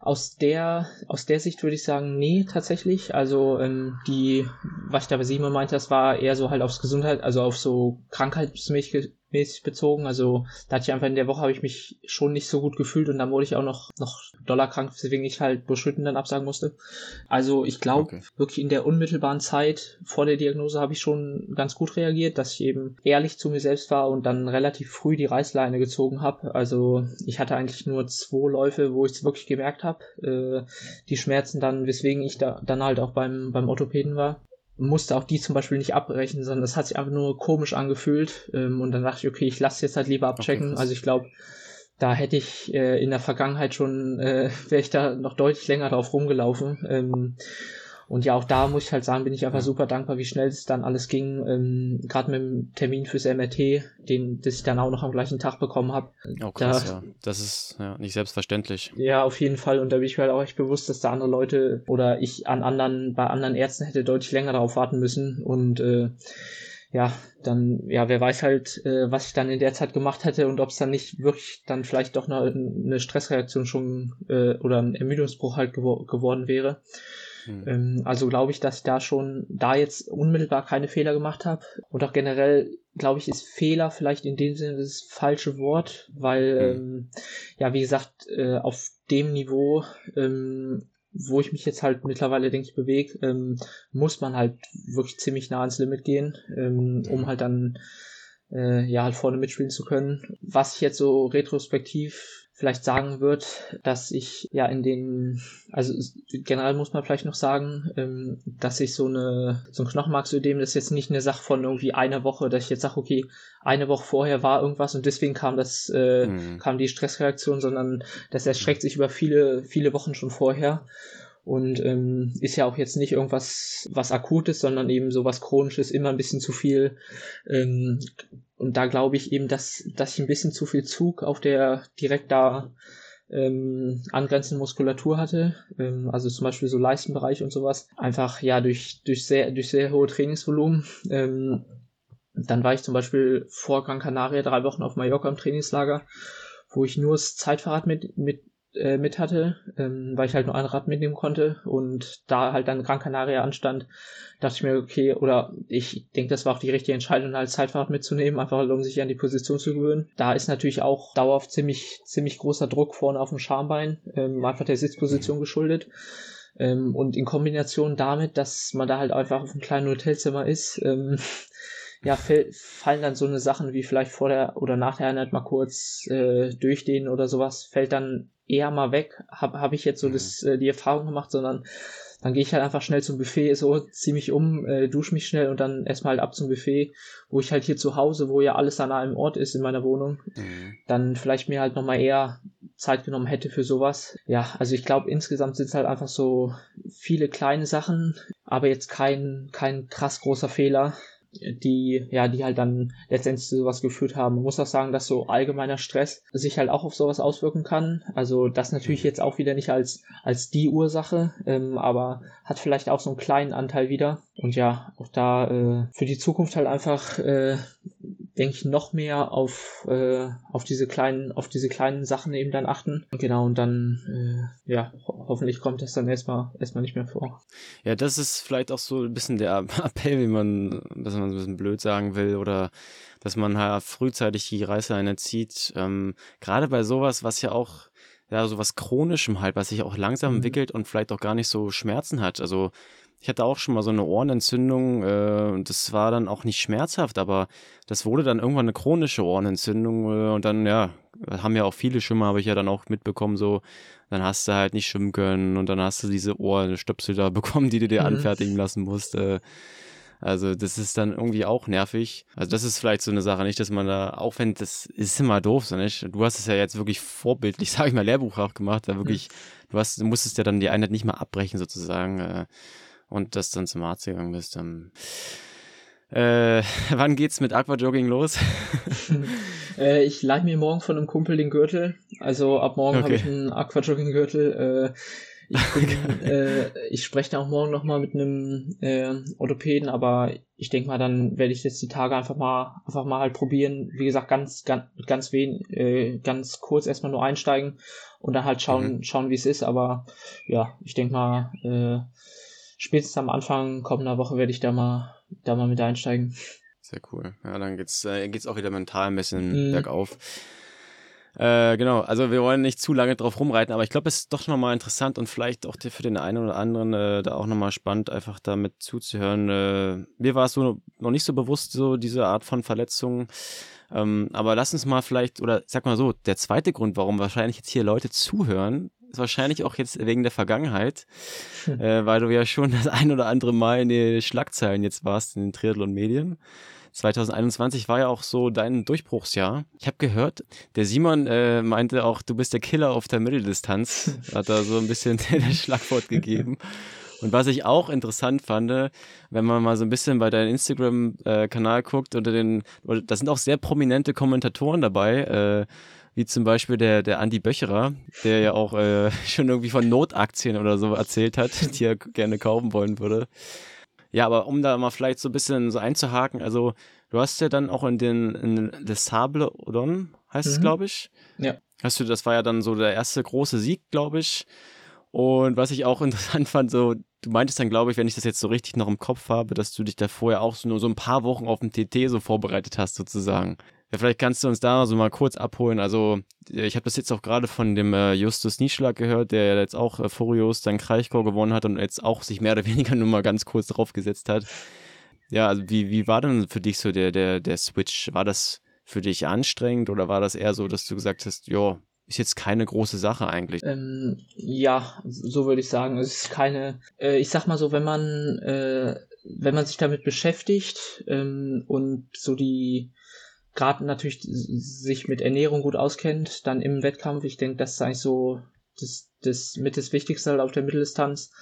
aus der, aus der Sicht würde ich sagen, nee, tatsächlich. Also ähm, die, was ich da bei Simon meinte, das war eher so halt aufs Gesundheit, also auf so krankheitsmäßige mäßig bezogen. Also da hatte ich einfach in der Woche habe ich mich schon nicht so gut gefühlt und dann wurde ich auch noch, noch dollarkrank, weswegen ich halt Buschhütten dann absagen musste. Also ich glaube, okay. wirklich in der unmittelbaren Zeit vor der Diagnose habe ich schon ganz gut reagiert, dass ich eben ehrlich zu mir selbst war und dann relativ früh die Reißleine gezogen habe. Also ich hatte eigentlich nur zwei Läufe, wo ich es wirklich gemerkt habe. Äh, die Schmerzen dann, weswegen ich da dann halt auch beim, beim Orthopäden war musste auch die zum Beispiel nicht abbrechen, sondern es hat sich einfach nur komisch angefühlt. Ähm, und dann dachte ich, okay, ich lasse jetzt halt lieber abchecken. Okay, also ich glaube, da hätte ich äh, in der Vergangenheit schon, äh, wäre ich da noch deutlich länger drauf rumgelaufen. Ähm, und ja, auch da muss ich halt sagen, bin ich einfach super dankbar, wie schnell es dann alles ging. Ähm, Gerade mit dem Termin fürs MRT, den, das ich dann auch noch am gleichen Tag bekommen habe. Oh krass, da, ja. Das ist ja nicht selbstverständlich. Ja, auf jeden Fall. Und da bin ich mir halt auch echt bewusst, dass da andere Leute oder ich an anderen, bei anderen Ärzten hätte deutlich länger darauf warten müssen. Und äh, ja, dann, ja, wer weiß halt, äh, was ich dann in der Zeit gemacht hätte und ob es dann nicht wirklich dann vielleicht doch eine, eine Stressreaktion schon äh, oder ein Ermüdungsbruch halt gewo geworden wäre. Mhm. Also glaube ich, dass ich da schon da jetzt unmittelbar keine Fehler gemacht habe. Und auch generell, glaube ich, ist Fehler vielleicht in dem Sinne das falsche Wort, weil, mhm. ähm, ja, wie gesagt, äh, auf dem Niveau, ähm, wo ich mich jetzt halt mittlerweile, denke ich, bewege, ähm, muss man halt wirklich ziemlich nah ans Limit gehen, ähm, um mhm. halt dann äh, ja halt vorne mitspielen zu können. Was ich jetzt so retrospektiv vielleicht sagen wird, dass ich ja in den, also generell muss man vielleicht noch sagen, ähm, dass ich so eine, so ein Knochenmarksödem, das ist jetzt nicht eine Sache von irgendwie einer Woche, dass ich jetzt sage, okay, eine Woche vorher war irgendwas und deswegen kam das, äh, mhm. kam die Stressreaktion, sondern das erstreckt sich über viele, viele Wochen schon vorher und ähm, ist ja auch jetzt nicht irgendwas was akutes, sondern eben so was chronisches, immer ein bisschen zu viel ähm, und da glaube ich eben, dass, dass ich ein bisschen zu viel Zug auf der direkt da ähm, angrenzenden Muskulatur hatte, ähm, also zum Beispiel so Leistenbereich und sowas, einfach ja durch, durch, sehr, durch sehr hohe Trainingsvolumen. Ähm, dann war ich zum Beispiel vor Gran Canaria drei Wochen auf Mallorca im Trainingslager, wo ich nur das Zeitfahrrad mit, mit äh, mit hatte, ähm, weil ich halt nur ein Rad mitnehmen konnte und da halt dann Gran Canaria anstand, dachte ich mir, okay, oder ich denke, das war auch die richtige Entscheidung, halt Zeitfahrrad mitzunehmen, einfach um sich an die Position zu gewöhnen. Da ist natürlich auch dauerhaft ziemlich, ziemlich großer Druck vorne auf dem Schambein, ähm, einfach der Sitzposition geschuldet. Ähm, und in Kombination damit, dass man da halt einfach auf einem kleinen Hotelzimmer ist, ähm, ja, fallen dann so eine Sachen wie vielleicht vor der oder nach der Einheit mal kurz äh, durchdehnen oder sowas, fällt dann eher mal weg, habe hab ich jetzt so mhm. das, äh, die Erfahrung gemacht, sondern dann gehe ich halt einfach schnell zum Buffet, so zieh mich um, äh, dusche mich schnell und dann erstmal halt ab zum Buffet, wo ich halt hier zu Hause, wo ja alles an einem Ort ist in meiner Wohnung, mhm. dann vielleicht mir halt nochmal eher Zeit genommen hätte für sowas. Ja, also ich glaube insgesamt sind es halt einfach so viele kleine Sachen, aber jetzt kein, kein krass großer Fehler die, ja, die halt dann letztendlich zu sowas geführt haben. Man muss auch sagen, dass so allgemeiner Stress sich halt auch auf sowas auswirken kann. Also das natürlich jetzt auch wieder nicht als, als die Ursache, ähm, aber hat vielleicht auch so einen kleinen Anteil wieder. Und ja, auch da äh, für die Zukunft halt einfach äh, denke ich, noch mehr auf, äh, auf diese kleinen, auf diese kleinen Sachen eben dann achten. Genau, und dann, äh, ja, ho hoffentlich kommt das dann erstmal, erstmal nicht mehr vor. Ja, das ist vielleicht auch so ein bisschen der Appell, wie man, dass man so ein bisschen blöd sagen will, oder dass man halt frühzeitig die Reißleine zieht. Ähm, Gerade bei sowas, was ja auch, ja, so was Chronischem halt, was sich auch langsam mhm. entwickelt und vielleicht auch gar nicht so Schmerzen hat. Also, ich hatte auch schon mal so eine Ohrenentzündung äh, und das war dann auch nicht schmerzhaft, aber das wurde dann irgendwann eine chronische Ohrenentzündung äh, und dann, ja, haben ja auch viele Schwimmer, habe ich ja dann auch mitbekommen, so, dann hast du halt nicht schwimmen können und dann hast du diese Ohrenstöpsel da bekommen, die du dir mhm. anfertigen lassen musst. Äh, also das ist dann irgendwie auch nervig. Also das ist vielleicht so eine Sache, nicht, dass man da, auch wenn das ist immer doof, so nicht. Du hast es ja jetzt wirklich vorbildlich, sage ich mal, lehrbuchhaft gemacht, da wirklich, mhm. du hast, du musstest ja dann die Einheit nicht mal abbrechen sozusagen. Äh, und das dann zum Arzt gegangen bist. Ähm, äh, wann geht's mit Aquajogging los? äh, ich leih mir morgen von einem Kumpel den Gürtel. Also ab morgen okay. habe ich einen Aquajogging-Gürtel. Äh, ich, äh, ich spreche da auch morgen nochmal mit einem äh, Orthopäden, aber ich denke mal, dann werde ich jetzt die Tage einfach mal einfach mal halt probieren. Wie gesagt, ganz ganz ganz wen, äh, ganz kurz erstmal nur einsteigen und dann halt schauen mhm. schauen, wie es ist. Aber ja, ich denke mal. Äh, spätestens am Anfang kommender Woche werde ich da mal, da mal mit einsteigen. Sehr cool. Ja, dann geht's, äh, geht's auch wieder mental ein bisschen mhm. bergauf. Äh, genau, also wir wollen nicht zu lange drauf rumreiten, aber ich glaube, es ist doch nochmal interessant und vielleicht auch für den einen oder anderen äh, da auch nochmal spannend, einfach damit zuzuhören. Äh, mir war es so noch nicht so bewusst, so diese Art von Verletzungen. Ähm, aber lass uns mal vielleicht, oder sag mal so, der zweite Grund, warum wahrscheinlich jetzt hier Leute zuhören, ist wahrscheinlich auch jetzt wegen der Vergangenheit, hm. äh, weil du ja schon das ein oder andere Mal in den Schlagzeilen jetzt warst in den Triathlon-Medien. 2021 war ja auch so dein Durchbruchsjahr. Ich habe gehört, der Simon äh, meinte auch, du bist der Killer auf der Mitteldistanz. Hat da so ein bisschen das Schlagwort gegeben. Und was ich auch interessant fand, wenn man mal so ein bisschen bei deinem Instagram-Kanal guckt, unter den, da sind auch sehr prominente Kommentatoren dabei. Äh, wie zum Beispiel der, der Andi Böcherer, der ja auch äh, schon irgendwie von Notaktien oder so erzählt hat, die er gerne kaufen wollen würde. Ja, aber um da mal vielleicht so ein bisschen so einzuhaken, also du hast ja dann auch in den in Les Sable Odon, heißt mhm. es, glaube ich. Ja. Hast du, das war ja dann so der erste große Sieg, glaube ich. Und was ich auch interessant fand, so, du meintest dann, glaube ich, wenn ich das jetzt so richtig noch im Kopf habe, dass du dich da vorher auch so nur so ein paar Wochen auf dem TT so vorbereitet hast, sozusagen. Ja, vielleicht kannst du uns da so mal kurz abholen. Also, ich habe das jetzt auch gerade von dem äh, Justus Nieschlag gehört, der jetzt auch äh, Furios dann Kraichgau gewonnen hat und jetzt auch sich mehr oder weniger nur mal ganz kurz draufgesetzt hat. Ja, also wie, wie war denn für dich so der, der, der Switch? War das für dich anstrengend oder war das eher so, dass du gesagt hast, ja, ist jetzt keine große Sache eigentlich? Ähm, ja, so würde ich sagen. Es ist keine, äh, ich sag mal so, wenn man, äh, wenn man sich damit beschäftigt ähm, und so die, gerade natürlich sich mit Ernährung gut auskennt, dann im Wettkampf, ich denke, das ist eigentlich so das, das mit das Wichtigste halt auf der Mitteldistanz,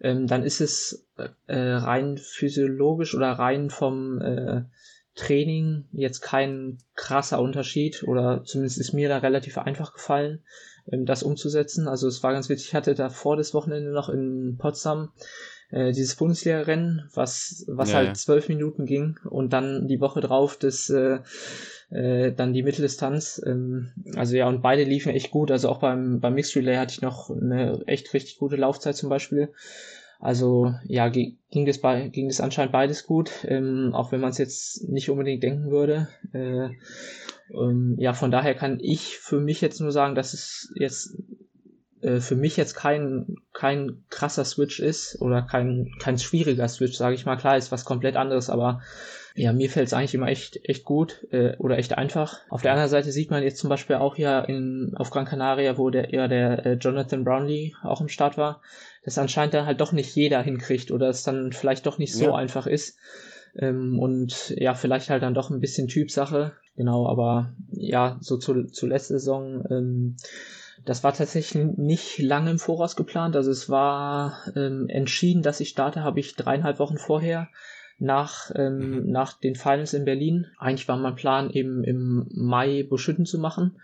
ähm, dann ist es äh, rein physiologisch oder rein vom äh, Training jetzt kein krasser Unterschied oder zumindest ist mir da relativ einfach gefallen, ähm, das umzusetzen. Also es war ganz witzig, ich hatte da vor das Wochenende noch in Potsdam äh, dieses Bundesliga-Rennen, was, was ja, halt zwölf ja. Minuten ging und dann die Woche drauf das äh, äh, dann die Mitteldistanz. Ähm, also ja, und beide liefen echt gut. Also auch beim, beim Mixed Relay hatte ich noch eine echt richtig gute Laufzeit zum Beispiel. Also ja, ging das, bei, ging das anscheinend beides gut, ähm, auch wenn man es jetzt nicht unbedingt denken würde. Äh, ähm, ja, von daher kann ich für mich jetzt nur sagen, dass es jetzt äh, für mich jetzt kein, kein krasser Switch ist oder kein, kein schwieriger Switch, sage ich mal. Klar, ist was komplett anderes, aber ja, mir fällt es eigentlich immer echt, echt gut äh, oder echt einfach. Auf der anderen Seite sieht man jetzt zum Beispiel auch ja in, auf Gran Canaria, wo der, ja, der äh, Jonathan Brownlee auch im Start war, dass anscheinend dann halt doch nicht jeder hinkriegt oder es dann vielleicht doch nicht so ja. einfach ist. Ähm, und ja, vielleicht halt dann doch ein bisschen Typsache. Genau, aber ja, so zu, zu letzter Saison ähm, das war tatsächlich nicht lange im Voraus geplant. Also es war ähm, entschieden, dass ich starte, habe ich dreieinhalb Wochen vorher nach, ähm, mhm. nach den Finals in Berlin. Eigentlich war mein Plan eben im Mai Buschütten zu machen.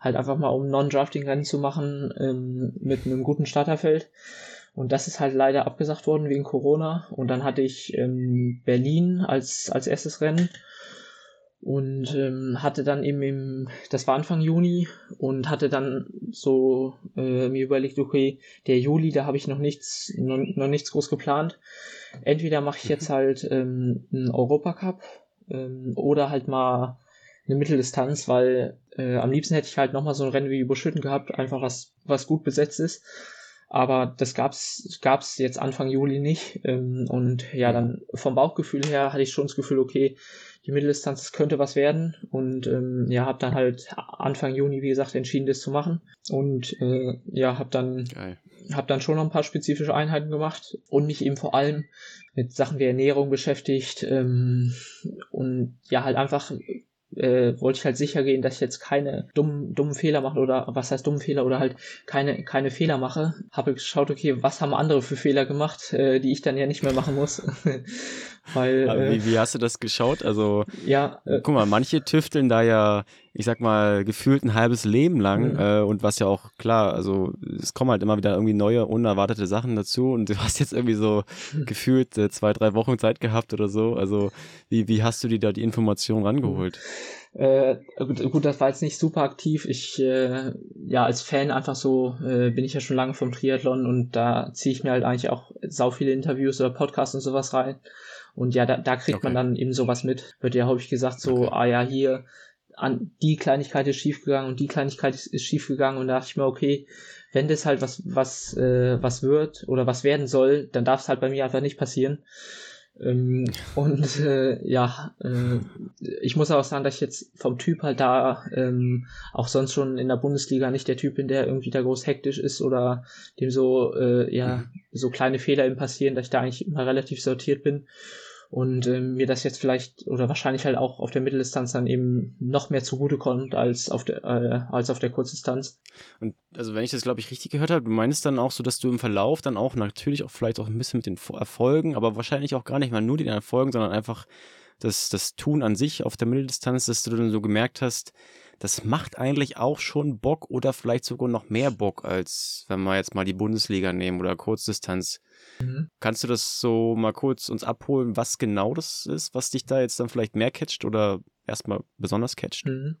Halt einfach mal um Non-Drafting-Rennen zu machen ähm, mit einem guten Starterfeld. Und das ist halt leider abgesagt worden wegen Corona. Und dann hatte ich ähm, Berlin als, als erstes Rennen und ähm, hatte dann eben im, das war Anfang Juni und hatte dann so äh, mir überlegt, okay, der Juli, da habe ich noch nichts, noch, noch nichts groß geplant. Entweder mache ich jetzt mhm. halt ähm, einen Europacup ähm, oder halt mal eine Mitteldistanz, weil äh, am liebsten hätte ich halt nochmal so ein Rennen wie Überschütten gehabt, einfach was, was gut besetzt ist. Aber das gab's, gab's jetzt Anfang Juli nicht. Ähm, und ja, dann vom Bauchgefühl her hatte ich schon das Gefühl, okay, die Mitteldistanz das könnte was werden. Und ähm, ja, habe dann halt Anfang Juni, wie gesagt, entschieden, das zu machen. Und äh, ja, habe dann, Geil. hab dann schon noch ein paar spezifische Einheiten gemacht und mich eben vor allem mit Sachen wie Ernährung beschäftigt ähm, und ja, halt einfach äh, wollte ich halt sicher gehen, dass ich jetzt keine dummen, dummen Fehler mache oder was heißt dummen Fehler oder halt keine, keine Fehler mache. Habe geschaut, okay, was haben andere für Fehler gemacht, äh, die ich dann ja nicht mehr machen muss. Weil, äh, wie, wie hast du das geschaut? Also, ja, äh, guck mal, manche tüfteln da ja, ich sag mal, gefühlt ein halbes Leben lang mhm. äh, und was ja auch klar, also es kommen halt immer wieder irgendwie neue, unerwartete Sachen dazu und du hast jetzt irgendwie so mhm. gefühlt äh, zwei, drei Wochen Zeit gehabt oder so. Also, wie, wie hast du dir da die Informationen rangeholt? Äh, gut, gut, das war jetzt nicht super aktiv. Ich, äh, ja, als Fan einfach so, äh, bin ich ja schon lange vom Triathlon und da ziehe ich mir halt eigentlich auch sau viele Interviews oder Podcasts und sowas rein. Und ja, da, da kriegt okay. man dann eben sowas mit. Wird ja häufig gesagt, so, okay. ah ja, hier, an die Kleinigkeit ist schiefgegangen und die Kleinigkeit ist, ist schiefgegangen und da dachte ich mir, okay, wenn das halt was, was, äh, was wird oder was werden soll, dann darf es halt bei mir einfach nicht passieren. Ähm, und äh, ja, äh, ich muss auch sagen, dass ich jetzt vom Typ halt da ähm, auch sonst schon in der Bundesliga nicht der Typ bin, der irgendwie da groß hektisch ist oder dem so, äh, ja, mhm. So kleine Fehler eben passieren, dass ich da eigentlich immer relativ sortiert bin und äh, mir das jetzt vielleicht oder wahrscheinlich halt auch auf der Mitteldistanz dann eben noch mehr zugutekommt als auf der äh, als auf der Kurzdistanz. Und also wenn ich das glaube ich richtig gehört habe, du meinst dann auch so, dass du im Verlauf dann auch natürlich auch vielleicht auch ein bisschen mit den Erfolgen, aber wahrscheinlich auch gar nicht mal nur den Erfolgen, sondern einfach das das Tun an sich auf der Mitteldistanz, dass du dann so gemerkt hast, das macht eigentlich auch schon Bock oder vielleicht sogar noch mehr Bock als wenn wir jetzt mal die Bundesliga nehmen oder Kurzdistanz Mhm. Kannst du das so mal kurz uns abholen, was genau das ist, was dich da jetzt dann vielleicht mehr catcht oder erstmal besonders catcht? Mhm.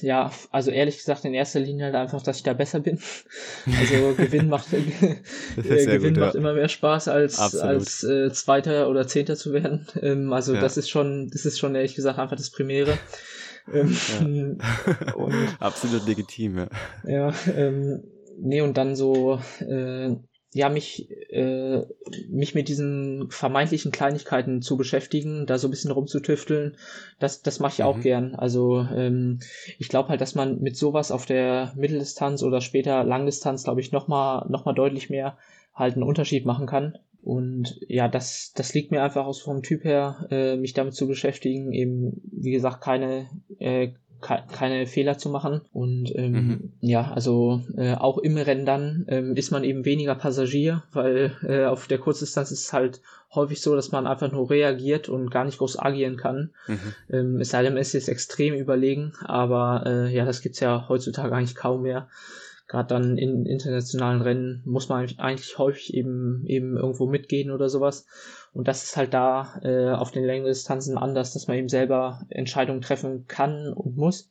Ja, also ehrlich gesagt in erster Linie halt einfach, dass ich da besser bin. Also Gewinn macht, äh, Gewinn gut, macht ja. immer mehr Spaß als, als äh, Zweiter oder Zehnter zu werden. Ähm, also ja. das ist schon, das ist schon ehrlich gesagt einfach das Primäre. Ähm, ja. Absolut legitim, ja. Ja, ähm, nee, und dann so, äh, ja, mich, äh, mich mit diesen vermeintlichen Kleinigkeiten zu beschäftigen, da so ein bisschen rumzutüfteln, das, das mache ich mhm. auch gern. Also ähm, ich glaube halt, dass man mit sowas auf der Mitteldistanz oder später Langdistanz, glaube ich, nochmal noch mal deutlich mehr halt einen Unterschied machen kann. Und ja, das, das liegt mir einfach aus vom Typ her, äh, mich damit zu beschäftigen, eben, wie gesagt, keine äh, keine Fehler zu machen. Und ähm, mhm. ja, also äh, auch im Rennen dann ähm, ist man eben weniger Passagier, weil äh, auf der Kurzdistanz ist es halt häufig so, dass man einfach nur reagiert und gar nicht groß agieren kann. Mhm. Ähm, es sei denn, es ist extrem überlegen, aber äh, ja, das gibt's ja heutzutage eigentlich kaum mehr gerade dann in internationalen Rennen muss man eigentlich häufig eben eben irgendwo mitgehen oder sowas. Und das ist halt da äh, auf den längeren Distanzen anders, dass man eben selber Entscheidungen treffen kann und muss.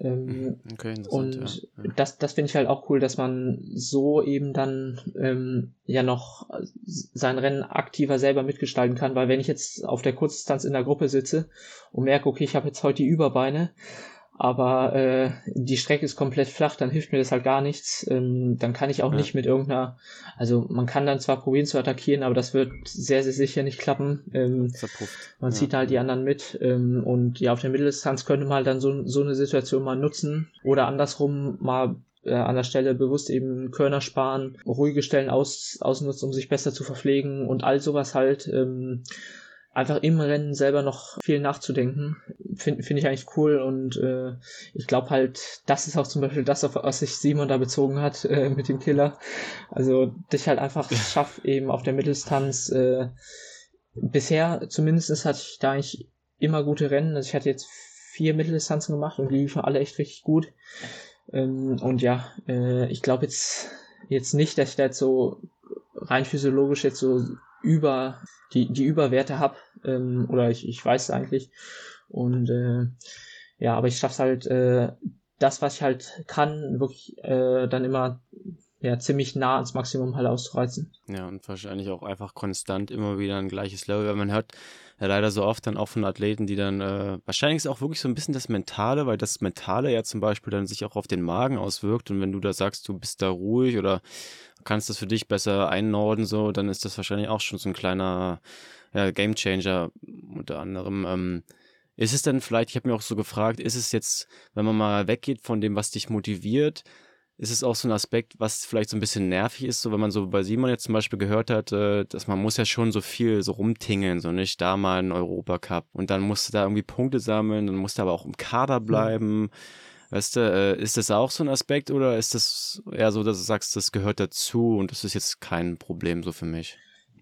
Ähm, mhm. okay, und ja. das, das finde ich halt auch cool, dass man so eben dann ähm, ja noch sein Rennen aktiver selber mitgestalten kann, weil wenn ich jetzt auf der Kurzdistanz in der Gruppe sitze und merke, okay, ich habe jetzt heute die Überbeine, aber äh, die Strecke ist komplett flach, dann hilft mir das halt gar nichts. Ähm, dann kann ich auch ja. nicht mit irgendeiner, also man kann dann zwar probieren zu attackieren, aber das wird sehr, sehr sicher nicht klappen. Ähm, man ja. zieht halt die anderen mit ähm, und ja, auf der Mitteldistanz könnte man halt dann so, so eine Situation mal nutzen oder andersrum mal äh, an der Stelle bewusst eben Körner sparen, ruhige Stellen aus, ausnutzen, um sich besser zu verpflegen und all sowas halt. Ähm, einfach im Rennen selber noch viel nachzudenken. Finde find ich eigentlich cool und äh, ich glaube halt, das ist auch zum Beispiel das, auf was sich Simon da bezogen hat äh, mit dem Killer. Also, dass ich halt einfach schaffe, eben auf der Mitteldistanz, äh, bisher zumindest hatte ich da eigentlich immer gute Rennen. Also ich hatte jetzt vier Mitteldistanzen gemacht und die liefen alle echt richtig gut. Ähm, und ja, äh, ich glaube jetzt, jetzt nicht, dass ich da jetzt so rein physiologisch jetzt so über die, die Überwerte habe, ähm, oder ich, ich weiß es eigentlich. Und äh, ja, aber ich schaff's halt, äh, das, was ich halt kann, wirklich äh, dann immer ja, ziemlich nah ans Maximum halt auszureizen. Ja, und wahrscheinlich auch einfach konstant immer wieder ein gleiches Level, weil man hört ja leider so oft dann auch von Athleten, die dann, äh, wahrscheinlich ist auch wirklich so ein bisschen das Mentale, weil das Mentale ja zum Beispiel dann sich auch auf den Magen auswirkt und wenn du da sagst, du bist da ruhig oder kannst das für dich besser einnorden, so, dann ist das wahrscheinlich auch schon so ein kleiner ja, Gamechanger unter anderem. Ähm, ist es denn vielleicht, ich habe mir auch so gefragt, ist es jetzt, wenn man mal weggeht von dem, was dich motiviert, ist es auch so ein Aspekt, was vielleicht so ein bisschen nervig ist, so wenn man so bei Simon jetzt zum Beispiel gehört hat, äh, dass man muss ja schon so viel so rumtingeln, so nicht da mal ein Europacup und dann musst du da irgendwie Punkte sammeln, dann musst du aber auch im Kader bleiben. Mhm. Weißt du, äh, ist das auch so ein Aspekt oder ist das eher so, dass du sagst, das gehört dazu und das ist jetzt kein Problem so für mich?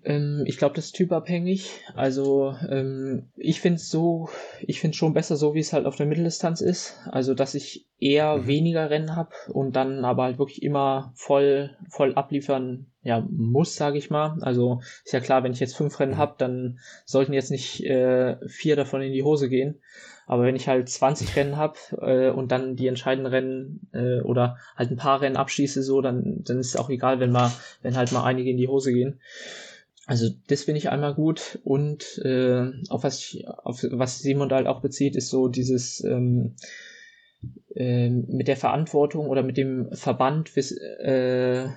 Ähm, ich glaube, das ist typabhängig. Also ähm, ich finde es so, ich finde schon besser so, wie es halt auf der Mitteldistanz ist. Also dass ich eher mhm. weniger Rennen habe und dann aber halt wirklich immer voll, voll abliefern ja, muss, sage ich mal. Also ist ja klar, wenn ich jetzt fünf Rennen mhm. habe, dann sollten jetzt nicht äh, vier davon in die Hose gehen. Aber wenn ich halt 20 Rennen habe äh, und dann die entscheidenden Rennen äh, oder halt ein paar Rennen abschließe, so, dann, dann ist es auch egal, wenn mal, wenn halt mal einige in die Hose gehen. Also das finde ich einmal gut und äh, auf was ich, auf was Simon halt auch bezieht, ist so dieses ähm, äh, mit der Verantwortung oder mit dem Verband äh,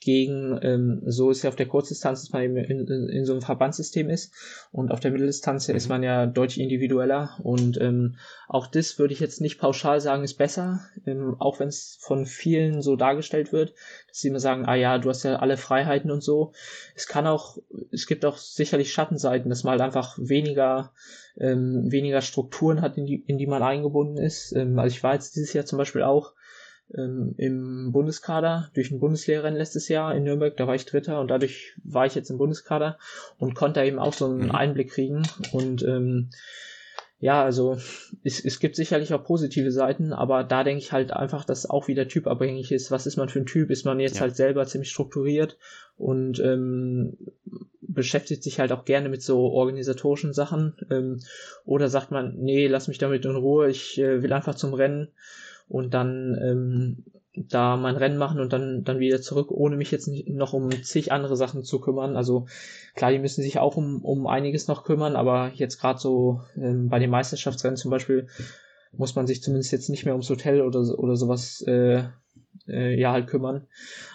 gegen, ähm, so ist ja auf der Kurzdistanz, dass man eben in, in, in so einem Verbandssystem ist und auf der Mitteldistanz mhm. ist man ja deutlich individueller und ähm, auch das würde ich jetzt nicht pauschal sagen, ist besser, ähm, auch wenn es von vielen so dargestellt wird, dass sie immer sagen, ah ja, du hast ja alle Freiheiten und so. Es kann auch, es gibt auch sicherlich Schattenseiten, dass man halt einfach weniger ähm, weniger Strukturen hat, in die, in die man eingebunden ist. Ähm, also ich war jetzt dieses Jahr zum Beispiel auch ähm, im Bundeskader durch ein Bundeslehrrennen letztes Jahr in Nürnberg, da war ich Dritter und dadurch war ich jetzt im Bundeskader und konnte da eben auch so einen mhm. Einblick kriegen und ähm, ja, also es, es gibt sicherlich auch positive Seiten, aber da denke ich halt einfach, dass auch wieder typabhängig ist. Was ist man für ein Typ? Ist man jetzt ja. halt selber ziemlich strukturiert und ähm, beschäftigt sich halt auch gerne mit so organisatorischen Sachen? Ähm, oder sagt man, nee, lass mich damit in Ruhe, ich äh, will einfach zum Rennen und dann ähm, da mein Rennen machen und dann, dann wieder zurück, ohne mich jetzt noch um zig andere Sachen zu kümmern. Also klar, die müssen sich auch um, um einiges noch kümmern, aber jetzt gerade so ähm, bei den Meisterschaftsrennen zum Beispiel muss man sich zumindest jetzt nicht mehr ums Hotel oder, oder sowas äh, äh, ja halt kümmern.